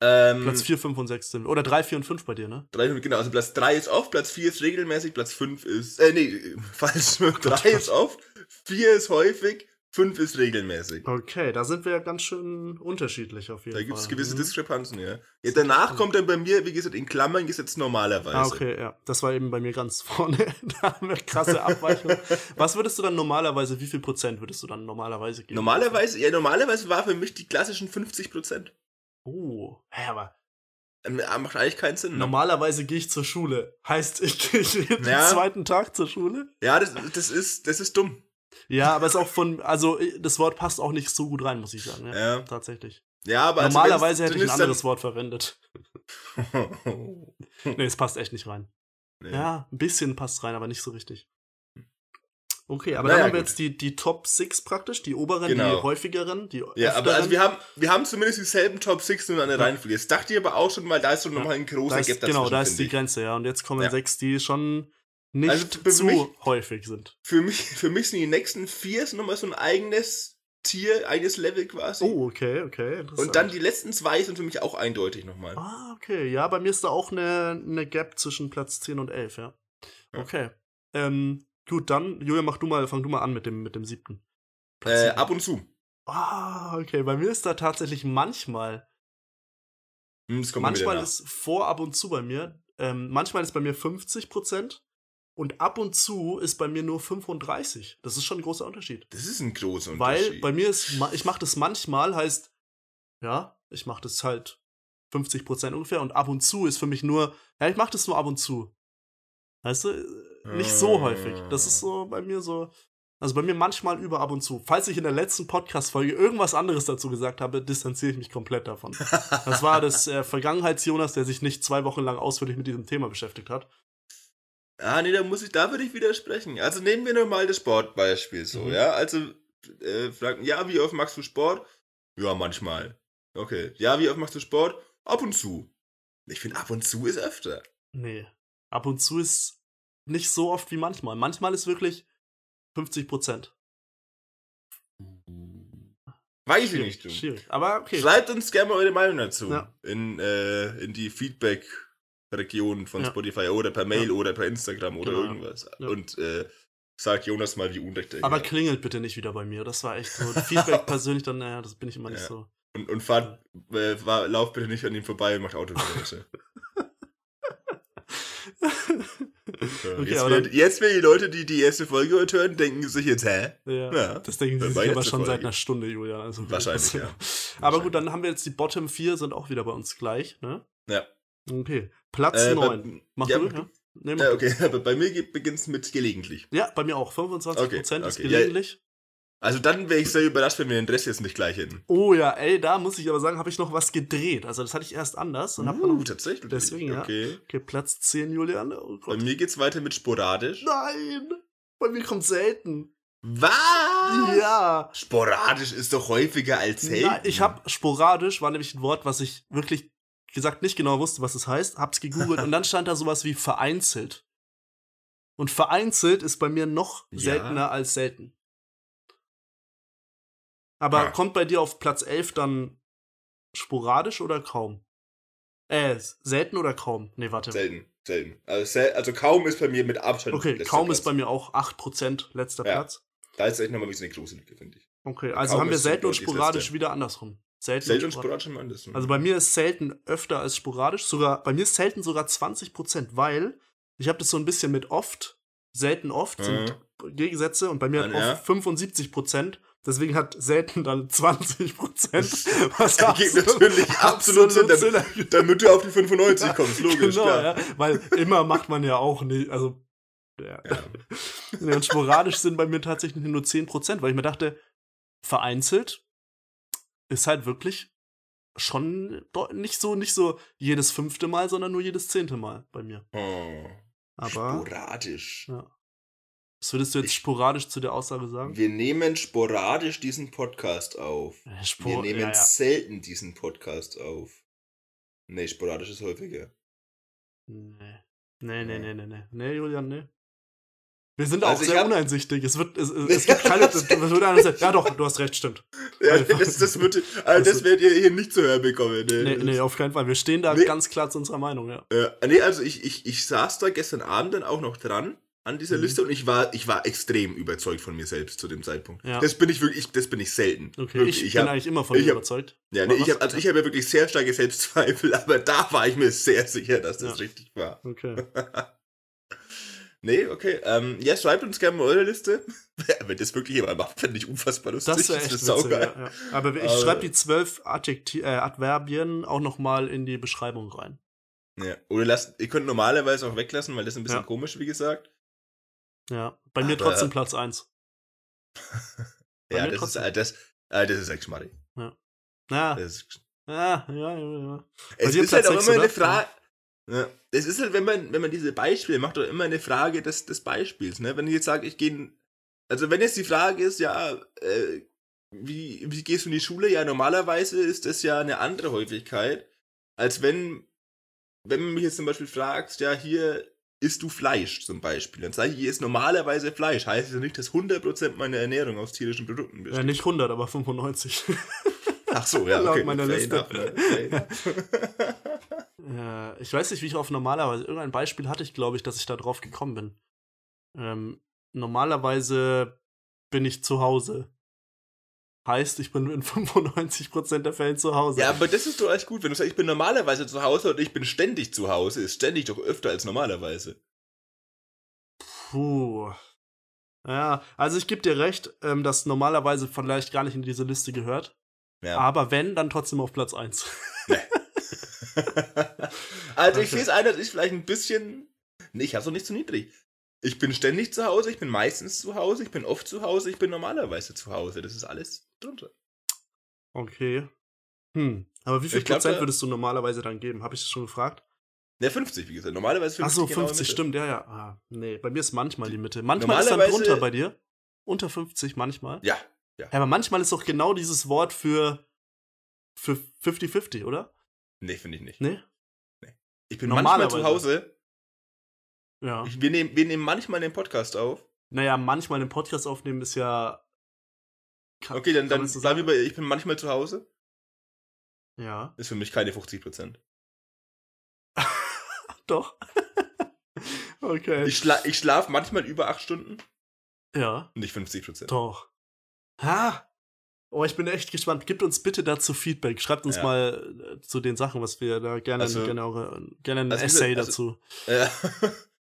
Speaker 1: Ähm,
Speaker 2: Platz 4, 5 und 6 sind. Oder 3, 4 und 5 bei dir, ne?
Speaker 1: Drei, genau, also Platz 3 ist oft, Platz 4 ist regelmäßig, Platz 5 ist, äh, nee, falsch, 3 ist oft, 4 ist häufig, 5 ist regelmäßig.
Speaker 2: Okay, da sind wir ja ganz schön unterschiedlich auf jeden
Speaker 1: Da
Speaker 2: Fall.
Speaker 1: gibt es gewisse
Speaker 2: Mhm.
Speaker 1: Diskrepanzen, ja. ja. Danach kommt dann bei mir, wie gesagt, in Klammern gesetzt normalerweise.
Speaker 2: Ah, okay, ja. Das war eben bei mir ganz vorne. da haben wir krasse Abweichungen. Was würdest du dann normalerweise, wie viel Prozent würdest du dann normalerweise geben?
Speaker 1: Normalerweise, ja, normalerweise war für mich die klassischen 50 Prozent.
Speaker 2: Oh, hä, aber
Speaker 1: Macht eigentlich keinen Sinn. Ne?
Speaker 2: normalerweise gehe ich zur Schule. Heißt, ich gehe jeden
Speaker 1: Ja.
Speaker 2: zweiten Tag zur Schule?
Speaker 1: Ja, das, das ist, das ist dumm.
Speaker 2: Ja, aber ist auch von, also das Wort passt auch nicht so gut rein, muss ich sagen. Ja,
Speaker 1: Ja.
Speaker 2: tatsächlich.
Speaker 1: Ja, aber also
Speaker 2: Normalerweise
Speaker 1: wenn's
Speaker 2: hätte ich ein anderes Wort verwendet. Nee, es passt echt nicht rein.
Speaker 1: Nee.
Speaker 2: Ja, ein bisschen passt rein, aber nicht so richtig. Okay, aber
Speaker 1: Naja,
Speaker 2: dann haben wir
Speaker 1: gut.
Speaker 2: jetzt die, die Top 6 praktisch, die oberen,
Speaker 1: Genau.
Speaker 2: die häufigeren, die
Speaker 1: Ja, aber
Speaker 2: öfteren.
Speaker 1: also wir haben, wir haben zumindest dieselben Top 6 nur an der
Speaker 2: Ja.
Speaker 1: Reihenfolge. Das dachte ich aber auch schon, weil da ist so
Speaker 2: Ja.
Speaker 1: nochmal ein großer
Speaker 2: da ist,
Speaker 1: Gap dazwischen.
Speaker 2: genau, da ist die
Speaker 1: ich.
Speaker 2: Grenze, ja. Und jetzt kommen
Speaker 1: Ja.
Speaker 2: sechs, die schon nicht
Speaker 1: Also
Speaker 2: zu
Speaker 1: mich-
Speaker 2: häufig sind.
Speaker 1: Für mich, für mich sind die nächsten vier nochmal so ein eigenes Tier, eigenes Level quasi.
Speaker 2: Oh, okay, okay. interessant.
Speaker 1: Und dann die letzten zwei sind für mich auch eindeutig nochmal.
Speaker 2: Ah, okay. Ja, bei mir ist da auch eine, eine Gap zwischen Platz 10 und 11, ja.
Speaker 1: Ja.
Speaker 2: Okay. Ähm, gut, dann, Julia, mach du mal, fang du mal an mit dem, mit dem siebten. Platz
Speaker 1: Äh, ab und zu.
Speaker 2: Ah, okay. Bei mir ist da tatsächlich manchmal,
Speaker 1: Hm, Das kommt
Speaker 2: manchmal ist vor ab und zu bei mir, ähm, manchmal ist bei mir 50 Prozent und ab und zu ist bei mir nur 35. Das ist schon ein großer Unterschied.
Speaker 1: Das ist ein großer
Speaker 2: Weil
Speaker 1: Unterschied.
Speaker 2: bei mir ist, ich mache das manchmal, heißt, ja, ich mache das halt 50 Prozent ungefähr und ab und zu ist für mich nur, ja, ich mache das nur ab und zu. Weißt du, nicht so häufig. Das ist so bei mir so, also bei mir manchmal über ab und zu. Falls ich in der letzten Podcast-Folge irgendwas anderes dazu gesagt habe, distanziere ich mich komplett davon. Das war das äh, Vergangenheits-Jonas, der sich nicht zwei Wochen lang ausführlich mit diesem Thema beschäftigt hat.
Speaker 1: Ah, nee, da muss ich, da würde ich widersprechen. Also nehmen wir nochmal das Sportbeispiel so,
Speaker 2: Mhm.
Speaker 1: ja? Also, äh, fragen, ja, wie oft machst du Sport? Ja, manchmal. Okay. Ja, wie oft machst du Sport? Ab und zu. Ich finde, ab und zu ist öfter.
Speaker 2: Nee. Ab und zu ist nicht so oft wie manchmal. Manchmal ist wirklich 50 Prozent.
Speaker 1: Weiß ich nicht, du.
Speaker 2: Schwierig. Aber okay.
Speaker 1: Schreibt uns gerne mal eure Meinung dazu.
Speaker 2: Ja.
Speaker 1: In, äh, in die Feedback-Region von
Speaker 2: Ja.
Speaker 1: Spotify oder per Mail
Speaker 2: Ja.
Speaker 1: oder per Instagram oder
Speaker 2: Genau.
Speaker 1: irgendwas. Und äh, sagt Jonas mal, wie unrecht er
Speaker 2: Aber klingelt bitte nicht wieder bei mir. Das war echt so. Feedback persönlich, dann, naja, das bin ich immer nicht so.
Speaker 1: Und, und fahrt, äh, war, lauft bitte nicht an ihm vorbei und macht Autogeräusche. So,
Speaker 2: okay,
Speaker 1: jetzt, werden, jetzt werden die Leute, die die erste Folge heute hören, denken sich jetzt, hä?
Speaker 2: ja,
Speaker 1: Ja.
Speaker 2: das denken sie sich aber schon seit
Speaker 1: Folge.
Speaker 2: einer Stunde, Julian. Also
Speaker 1: Wahrscheinlich, ja.
Speaker 2: Aber gut, dann haben wir jetzt die Bottom 4, sind auch wieder bei uns gleich, ne?
Speaker 1: Ja.
Speaker 2: Okay. Platz
Speaker 1: Äh,
Speaker 2: 9.
Speaker 1: bei-
Speaker 2: Mach
Speaker 1: ja,
Speaker 2: du, ja? Nee, mach
Speaker 1: Ja, okay, aber bei mir beginnt es mit gelegentlich.
Speaker 2: Ja, bei mir auch. 25%
Speaker 1: Okay,
Speaker 2: ist
Speaker 1: okay. Ja,
Speaker 2: gelegentlich.
Speaker 1: Also dann wäre ich sehr überrascht, wenn wir den Rest jetzt nicht gleich hätten.
Speaker 2: Oh ja, ey, da muss ich aber sagen, habe ich noch was gedreht. Also das hatte ich erst anders und hab
Speaker 1: Uh,
Speaker 2: noch,
Speaker 1: tatsächlich.
Speaker 2: deswegen, ja.
Speaker 1: Okay.
Speaker 2: Okay, Platz 10, Julian. Oh
Speaker 1: Bei mir geht's weiter mit sporadisch.
Speaker 2: Nein! Bei mir kommt selten.
Speaker 1: Was?
Speaker 2: Ja.
Speaker 1: Sporadisch ist doch häufiger als selten.
Speaker 2: Nein, ich habe sporadisch, war nämlich ein Wort, was ich wirklich gesagt nicht genau wusste, was es heißt, hab's gegoogelt und dann stand da sowas wie vereinzelt. Und vereinzelt ist bei mir noch
Speaker 1: Ja.
Speaker 2: seltener als selten. Aber
Speaker 1: Ah.
Speaker 2: kommt bei dir auf Platz 11 dann sporadisch oder kaum? Äh, selten oder kaum? Nee, warte.
Speaker 1: Selten. Selten. Also, sel also kaum ist bei mir mit Abstand.
Speaker 2: Okay, kaum
Speaker 1: Platz.
Speaker 2: ist bei mir auch 8% letzter
Speaker 1: Ja.
Speaker 2: Platz.
Speaker 1: Da ist echt nochmal wie so eine große Lücke, finde ich.
Speaker 2: Okay, also
Speaker 1: Kaum
Speaker 2: haben wir selten und sporadisch wieder andersrum. Selten,
Speaker 1: Selten und
Speaker 2: sporadisch.
Speaker 1: sporadisch im anders.
Speaker 2: Also bei mir ist selten öfter als sporadisch. Sogar, bei mir ist selten sogar 20%, weil ich habe das so ein bisschen mit oft, selten oft sind Gegensätze und bei mir hat
Speaker 1: Ja.
Speaker 2: oft 75%. Deswegen hat selten dann 20%. Was
Speaker 1: ergibt natürlich absolut Sinn, damit, damit du auf die 95 kommst, logisch,
Speaker 2: Genau, ja, weil immer macht man ja auch nicht, also ja.
Speaker 1: Ja.
Speaker 2: Ja, und sporadisch sind bei mir tatsächlich nur 10%, weil ich mir dachte, vereinzelt ist halt wirklich schon nicht so, nicht so jedes fünfte Mal, sondern nur jedes zehnte Mal bei mir.
Speaker 1: Oh,
Speaker 2: Aber
Speaker 1: sporadisch.
Speaker 2: Ja. Was würdest du jetzt sporadisch zu der Aussage sagen?
Speaker 1: Wir nehmen sporadisch diesen Podcast auf.
Speaker 2: Äh,
Speaker 1: Wir
Speaker 2: Spor
Speaker 1: nehmen
Speaker 2: ja, ja.
Speaker 1: selten diesen Podcast auf. Nee, sporadisch ist häufiger.
Speaker 2: Nee. Nee, nee,
Speaker 1: Ja.
Speaker 2: nee, nee, nee. Nee, Julian, nee. Wir sind
Speaker 1: Also
Speaker 2: auch sehr
Speaker 1: hab-
Speaker 2: uneinsichtig. Es wird, es, es, es gibt keine, es wird einer sagen, ja doch, du hast recht, stimmt.
Speaker 1: Ja, das, das, wird, also das werdet ihr hier nicht zu hören bekommen.
Speaker 2: Nee, nee, auf keinen Fall. Wir stehen da
Speaker 1: Nee.
Speaker 2: ganz klar zu unserer Meinung, ja.
Speaker 1: Äh, nee, also ich, ich, ich saß da gestern Abend dann auch noch dran an dieser
Speaker 2: Mhm.
Speaker 1: Liste und ich war, ich war extrem überzeugt von mir selbst zu dem Zeitpunkt.
Speaker 2: Ja.
Speaker 1: Das bin ich wirklich, das bin ich selten.
Speaker 2: Okay,
Speaker 1: Wirklich,
Speaker 2: ich, bin
Speaker 1: hab-
Speaker 2: eigentlich immer von
Speaker 1: ich
Speaker 2: dir
Speaker 1: hab-
Speaker 2: überzeugt.
Speaker 1: Ja, nee, ich hab, also ich habe ja wirklich sehr starke Selbstzweifel, aber da war ich mir sehr sicher, dass das
Speaker 2: Ja.
Speaker 1: richtig war.
Speaker 2: Okay.
Speaker 1: Nee, okay. Ähm, ja, schreibt uns gerne mal eure Liste. Wenn das wirklich jemand macht, fände ich unfassbar lustig.
Speaker 2: Das wäre echt
Speaker 1: ist
Speaker 2: witzig, ja. Aber ich schreibe die zwölf Adjekti äh, Adverbien auch noch mal in die Beschreibung rein.
Speaker 1: Ja. Oder lasst, ihr könnt normalerweise auch weglassen, weil das ist ein bisschen komisch, wie gesagt.
Speaker 2: Ja. Bei mir
Speaker 1: Aber-
Speaker 2: trotzdem Platz 1. Bei
Speaker 1: Ja,
Speaker 2: mir
Speaker 1: das ist,
Speaker 2: trotzdem.
Speaker 1: äh, das, äh, das ist echt schmarrig.
Speaker 2: Ja.
Speaker 1: Das ist,
Speaker 2: Ja, ja, ja, ja.
Speaker 1: es ist halt
Speaker 2: Platz
Speaker 1: auch
Speaker 2: sechs,
Speaker 1: immer
Speaker 2: oder?
Speaker 1: eine Frage. Ja. Es ist halt, wenn man, wenn man diese Beispiele macht, auch immer eine Frage des, des Beispiels. Ne? Wenn ich jetzt sage, ich gehe. Also, wenn jetzt die Frage ist, ja, äh, wie, wie gehst du in die Schule? Ja, normalerweise ist das ja eine andere Häufigkeit, als wenn, wenn man mich jetzt zum Beispiel fragt, ja, hier isst du Fleisch zum Beispiel. Dann sage ich, hier ist normalerweise Fleisch. Heißt ja nicht, dass 100% meiner Ernährung aus tierischen Produkten besteht.
Speaker 2: Ja, nicht 100, aber 95.
Speaker 1: Ach so, ja,
Speaker 2: Laut
Speaker 1: okay.
Speaker 2: meiner
Speaker 1: Fair
Speaker 2: Liste.
Speaker 1: enough,
Speaker 2: ich weiß nicht, wie ich auf normalerweise. Irgendein Beispiel hatte ich, glaube ich, dass ich da drauf gekommen bin. Ähm, normalerweise bin ich zu Hause. Heißt, ich bin in 95% der Fälle zu Hause.
Speaker 1: Ja, aber das ist doch echt gut, wenn du sagst, ich bin normalerweise zu Hause und ich bin ständig zu Hause, ist ständig doch öfter als normalerweise.
Speaker 2: Puh. Ja, also ich gebe dir recht, ähm, dass normalerweise vielleicht gar nicht in diese Liste gehört.
Speaker 1: Ja.
Speaker 2: Aber wenn, dann trotzdem auf Platz 1.
Speaker 1: also ich sehe es ein, dass ich vielleicht ein bisschen. Nee, ich hab's doch nicht zu niedrig. Ich bin ständig zu Hause, ich bin meistens zu Hause, ich bin oft zu Hause, ich bin normalerweise zu Hause. Das ist alles drunter.
Speaker 2: Okay. Hm. Aber wie viel
Speaker 1: Ich
Speaker 2: Prozent würdest du normalerweise dann geben? Habe ich das schon gefragt?
Speaker 1: Ja, 50, wie gesagt. Normalerweise 50.
Speaker 2: Achso,
Speaker 1: genau in
Speaker 2: 50,
Speaker 1: Mitte.
Speaker 2: stimmt, ja, ja. Ah, nee, bei mir ist manchmal die Mitte. Manchmal ist dann
Speaker 1: Normalerweise-
Speaker 2: drunter bei dir. Unter 50 manchmal.
Speaker 1: Ja.
Speaker 2: Ja, aber manchmal ist doch genau dieses Wort für für 50-50, oder?
Speaker 1: Nee, finde ich nicht.
Speaker 2: Nee?
Speaker 1: Ich bin manchmal zu
Speaker 2: Normalerweise.
Speaker 1: Hause.
Speaker 2: Ja.
Speaker 1: Ich, wir, nehmen, wir nehmen manchmal den Podcast auf.
Speaker 2: Naja, manchmal einen Podcast aufnehmen ist ja. Kann,
Speaker 1: Okay, dann, dann
Speaker 2: so
Speaker 1: sagen wir bei, ich bin manchmal zu Hause.
Speaker 2: Ja.
Speaker 1: Ist für mich keine 50%.
Speaker 2: Doch. okay.
Speaker 1: Ich, schla ich schlafe manchmal über 8 Stunden.
Speaker 2: ja.
Speaker 1: Nicht 50%.
Speaker 2: Doch. Ha! Oh, ich bin echt gespannt. Gebt uns bitte dazu Feedback. Schreibt uns
Speaker 1: Ja.
Speaker 2: mal äh, zu den Sachen, was wir da gerne,
Speaker 1: Also-
Speaker 2: gerne, eure, gerne ein
Speaker 1: also
Speaker 2: Essay
Speaker 1: also-
Speaker 2: dazu.
Speaker 1: Äh,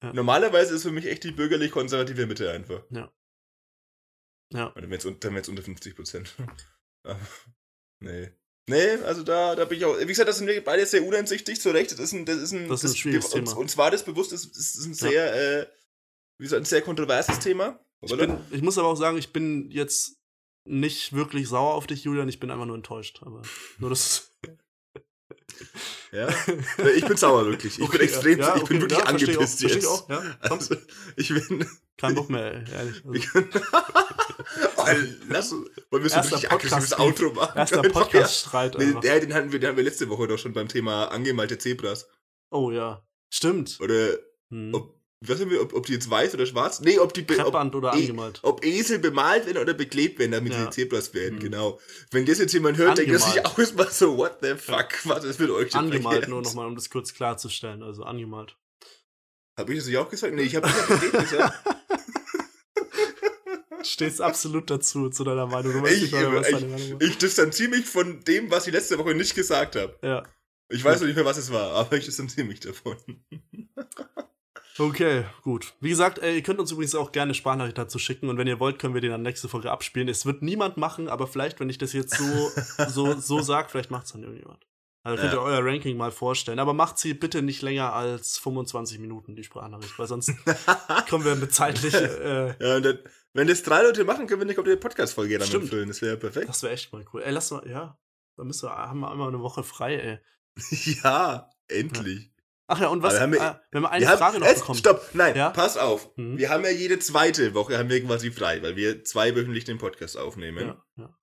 Speaker 2: Ja.
Speaker 1: Normalerweise ist für mich echt die bürgerlich-konservative Mitte einfach.
Speaker 2: Ja.
Speaker 1: Oder wenn es unter, wenn's unter 50 Prozent. nee. Nee, also da, da bin ich auch. Wie gesagt, das sind wir beide sehr uneinsichtig, zu Recht. Das ist ein, das ist ein,
Speaker 2: Das ist ein schwieriges Thema.
Speaker 1: Uns war das bewusst, das ist ein
Speaker 2: Ja.
Speaker 1: sehr, äh, wie gesagt, ein sehr kontroverses Thema.
Speaker 2: Ich, bin, ich muss aber auch sagen, ich bin jetzt nicht wirklich sauer auf dich, Julian. Ich bin einfach nur enttäuscht. Aber nur das.
Speaker 1: ja. Ich bin sauer, wirklich. Ich bin
Speaker 2: Okay,
Speaker 1: extrem,
Speaker 2: ja,
Speaker 1: ich bin wirklich
Speaker 2: ja,
Speaker 1: angepisst jetzt.
Speaker 2: ich auch, ja.
Speaker 1: Also, ich bin.
Speaker 2: Kein Bock mehr, ehrlich. Also,
Speaker 1: oh, lass, uns- wollen wir so ein richtig aggressives Outro machen?
Speaker 2: erster Podcast-Streit.
Speaker 1: Nee, der, den hatten wir, den haben wir letzte Woche doch schon beim Thema angemalte Zebras.
Speaker 2: Oh ja. Stimmt.
Speaker 1: Oder
Speaker 2: Hm.
Speaker 1: ob, was haben wir, ob, ob die jetzt weiß oder schwarz? Nee, ob die be- ob,
Speaker 2: Kreppband oder
Speaker 1: eh-
Speaker 2: angemalt.
Speaker 1: ob Esel bemalt werden oder beklebt werden, damit
Speaker 2: Ja.
Speaker 1: sie Zebras werden,
Speaker 2: Hm.
Speaker 1: genau. Wenn das jetzt jemand hört, denkt er sich
Speaker 2: Angemalt.
Speaker 1: auch erstmal so, what the fuck, was ist mit euch denn
Speaker 2: Angemalt nur nochmal, um das kurz klarzustellen. Also angemalt.
Speaker 1: Habe ich das nicht auch gesagt? Nee, ich habe nicht gesagt.
Speaker 2: Stehst absolut dazu, zu deiner Meinung. Du
Speaker 1: ich, mehr, was ich, Meinung ich distanziere mich von dem, was ich letzte Woche nicht gesagt habe.
Speaker 2: Ja.
Speaker 1: Ich weiß noch nicht mehr, was es war, aber ich distanziere mich davon.
Speaker 2: Okay, gut. Wie gesagt, ey, ihr könnt uns übrigens auch gerne Sprachnachricht dazu schicken und wenn ihr wollt, können wir den dann nächste Folge abspielen. Es wird niemand machen, aber vielleicht, wenn ich das jetzt so, so, so sag, vielleicht macht es dann irgendjemand. Also könnt ihr euer Ranking mal vorstellen. Aber macht sie bitte nicht länger als 25 Minuten, die Sprachnachricht, weil sonst kommen wir mit zeitlich. Äh,
Speaker 1: ja, und dann, wenn das drei Leute machen, können wir nicht auf die Podcast-Folge dann Stimmt. füllen. Das wäre perfekt.
Speaker 2: Das wäre echt mal cool. Ey, lass mal, ja. Dann müssen wir, haben wir einmal eine Woche frei, ey.
Speaker 1: ja, endlich. Ja.
Speaker 2: Ach ja, und was,
Speaker 1: wir,
Speaker 2: äh, wenn wir eine wir Frage
Speaker 1: haben,
Speaker 2: noch
Speaker 1: es,
Speaker 2: bekommen.
Speaker 1: Stopp, nein, ja? pass auf. Mhm. Wir haben ja jede zweite Woche haben wir quasi frei, weil wir zweiwöchentlich den Podcast aufnehmen. Ja, ja.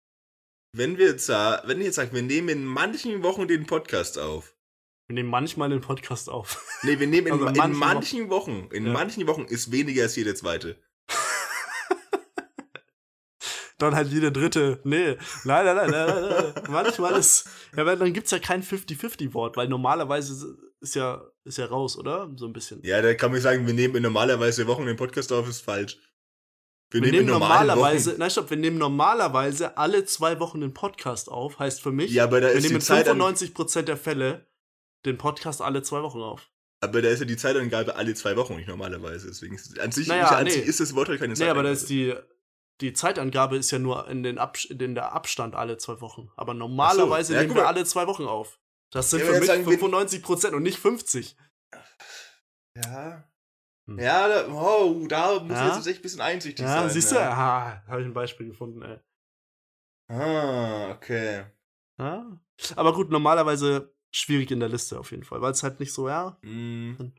Speaker 1: Wenn wir jetzt, wenn ich jetzt sage, wir nehmen in manchen Wochen den Podcast auf.
Speaker 2: Wir nehmen manchmal den Podcast auf.
Speaker 1: Nee, wir nehmen in, also in manchen, manchen Wochen. Wochen. In ja. manchen Wochen ist weniger als jede zweite.
Speaker 2: dann halt jede dritte. Nee, nein, nein, nein, nein, nein. Manchmal ist, ja, weil dann gibt's ja kein 50-50-Wort, weil normalerweise ist ja, ist ja raus, oder? So ein bisschen.
Speaker 1: Ja, da kann man sagen, wir nehmen in normalerweise Wochen den Podcast auf, ist falsch.
Speaker 2: Wir, wir nehmen, normalerweise, nein, stopp, wir nehmen normalerweise alle zwei Wochen den Podcast auf, heißt für mich,
Speaker 1: ja, aber da
Speaker 2: wir
Speaker 1: ist
Speaker 2: nehmen
Speaker 1: in
Speaker 2: 95% der Fälle den Podcast alle zwei Wochen auf.
Speaker 1: Aber da ist ja die Zeitangabe alle zwei Wochen nicht normalerweise. Deswegen ist, an sich, naja, an nee. sich ist das Wort halt keine
Speaker 2: Zeitangabe. Nee, aber da ist die, die Zeitangabe ist ja nur in, den Ab in der Abstand alle zwei Wochen. Aber normalerweise so, ja, nehmen wir alle zwei Wochen auf. Das sind ja, für mich sagen, 95 Prozent und nicht 50.
Speaker 1: Ja. Hm. Ja, da, oh, da muss ja? jetzt echt ein bisschen einsichtig ja, sein.
Speaker 2: Siehst du, ja, ah, habe ich ein Beispiel gefunden, ey.
Speaker 1: Ah, okay.
Speaker 2: Ja? Aber gut, normalerweise schwierig in der Liste auf jeden Fall, weil es halt nicht so, ja.
Speaker 1: Mm.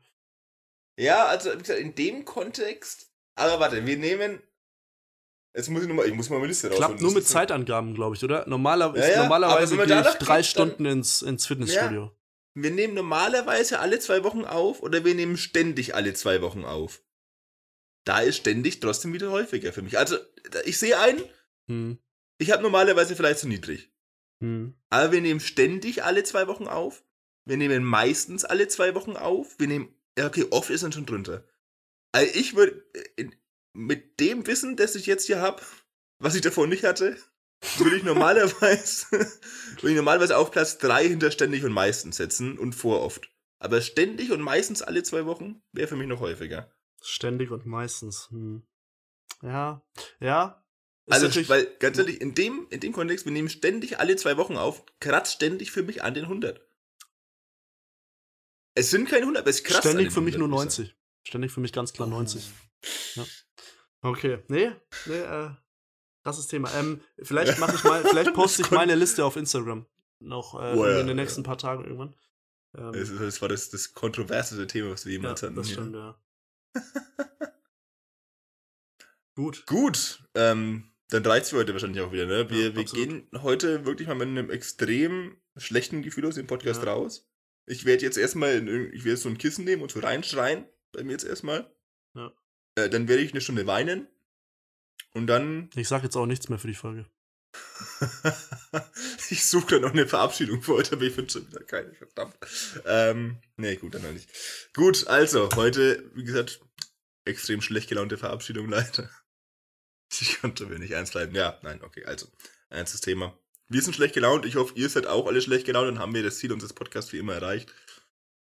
Speaker 1: Ja, also in dem Kontext. Aber warte, wir nehmen Jetzt muss ich nochmal, ich muss mal meine Liste
Speaker 2: rausholen. Klappt nur mit Zeitangaben, glaube ich, oder? Normaler, ja, ja, normalerweise gehe ich drei Stunden ins, ins Fitnessstudio. Ja.
Speaker 1: Wir nehmen normalerweise alle zwei Wochen auf oder wir nehmen ständig alle zwei Wochen auf. Da ist ständig trotzdem wieder häufiger für mich. Also, ich sehe ein, hm. ich habe normalerweise vielleicht zu niedrig. Hm. Aber wir nehmen ständig alle zwei Wochen auf. Wir nehmen meistens alle zwei Wochen auf. Wir nehmen, ja, okay, oft ist dann schon drunter. Also ich würde, mit dem Wissen, das ich jetzt hier habe, was ich davor nicht hatte, würde ich normalerweise, würde ich normalerweise auf Platz 3 hinter ständig und meistens setzen und vor oft. Aber ständig und meistens alle zwei Wochen wäre für mich noch häufiger.
Speaker 2: Ständig und meistens. Hm. Ja, ja.
Speaker 1: also, weil, ganz ehrlich, in dem, in dem Kontext, wir nehmen ständig alle zwei Wochen auf, kratzt ständig für mich an den 100. Es sind keine 100, aber es kratzt
Speaker 2: Ständig für mich nur 90. Ständig für mich ganz klar 90. Ja. Okay, nee, nee, äh, krasses Thema. Ähm, vielleicht mache ich mal, vielleicht poste ich meine Liste auf Instagram noch äh, oh, ja, in den nächsten ja. paar Tagen irgendwann.
Speaker 1: Ähm, das, das, war das, das kontroverseste Thema, was wir jemals
Speaker 2: ja,
Speaker 1: hatten.
Speaker 2: Das hier. stimmt, ja. Gut.
Speaker 1: Gut. Ähm, dann reicht's für heute wahrscheinlich auch wieder, ne? Wir, wir gehen heute wirklich mal mit einem extrem schlechten Gefühl aus dem Podcast raus. Ich werde jetzt erstmal, ich werde so ein Kissen nehmen und so reinschreien. Bei mir jetzt erstmal.
Speaker 2: Ja.
Speaker 1: Äh, dann werde ich eine Stunde weinen. Und dann.
Speaker 2: Ich sage jetzt auch nichts mehr für die Folge.
Speaker 1: ich suche dann noch eine Verabschiedung für heute, aber ich finde schon wieder keine, verdammt. Ähm, nee, gut, dann noch nicht. Gut, also, heute, wie gesagt, extrem schlecht gelaunte Verabschiedung leider. Ich konnte mir nicht ernst bleiben. Ja, nein, okay, also, ernstes Thema. Wir sind schlecht gelaunt. Ich hoffe, ihr seid auch alle schlecht gelaunt und haben wir das Ziel unseres Podcasts wie immer erreicht.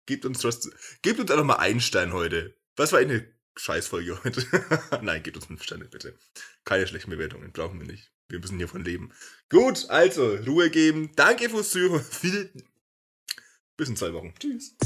Speaker 1: Gebt uns trotzdem, gebt uns einfach mal einen Stein heute. Was war eine Scheißfolge heute. Nein, gebt uns fünf Sterne, bitte. Keine schlechten Bewertungen, brauchen wir nicht. Wir müssen hiervon leben. Gut, also, Ruhe geben. Danke fürs Zuhören. Bis in zwei Wochen. Tschüss.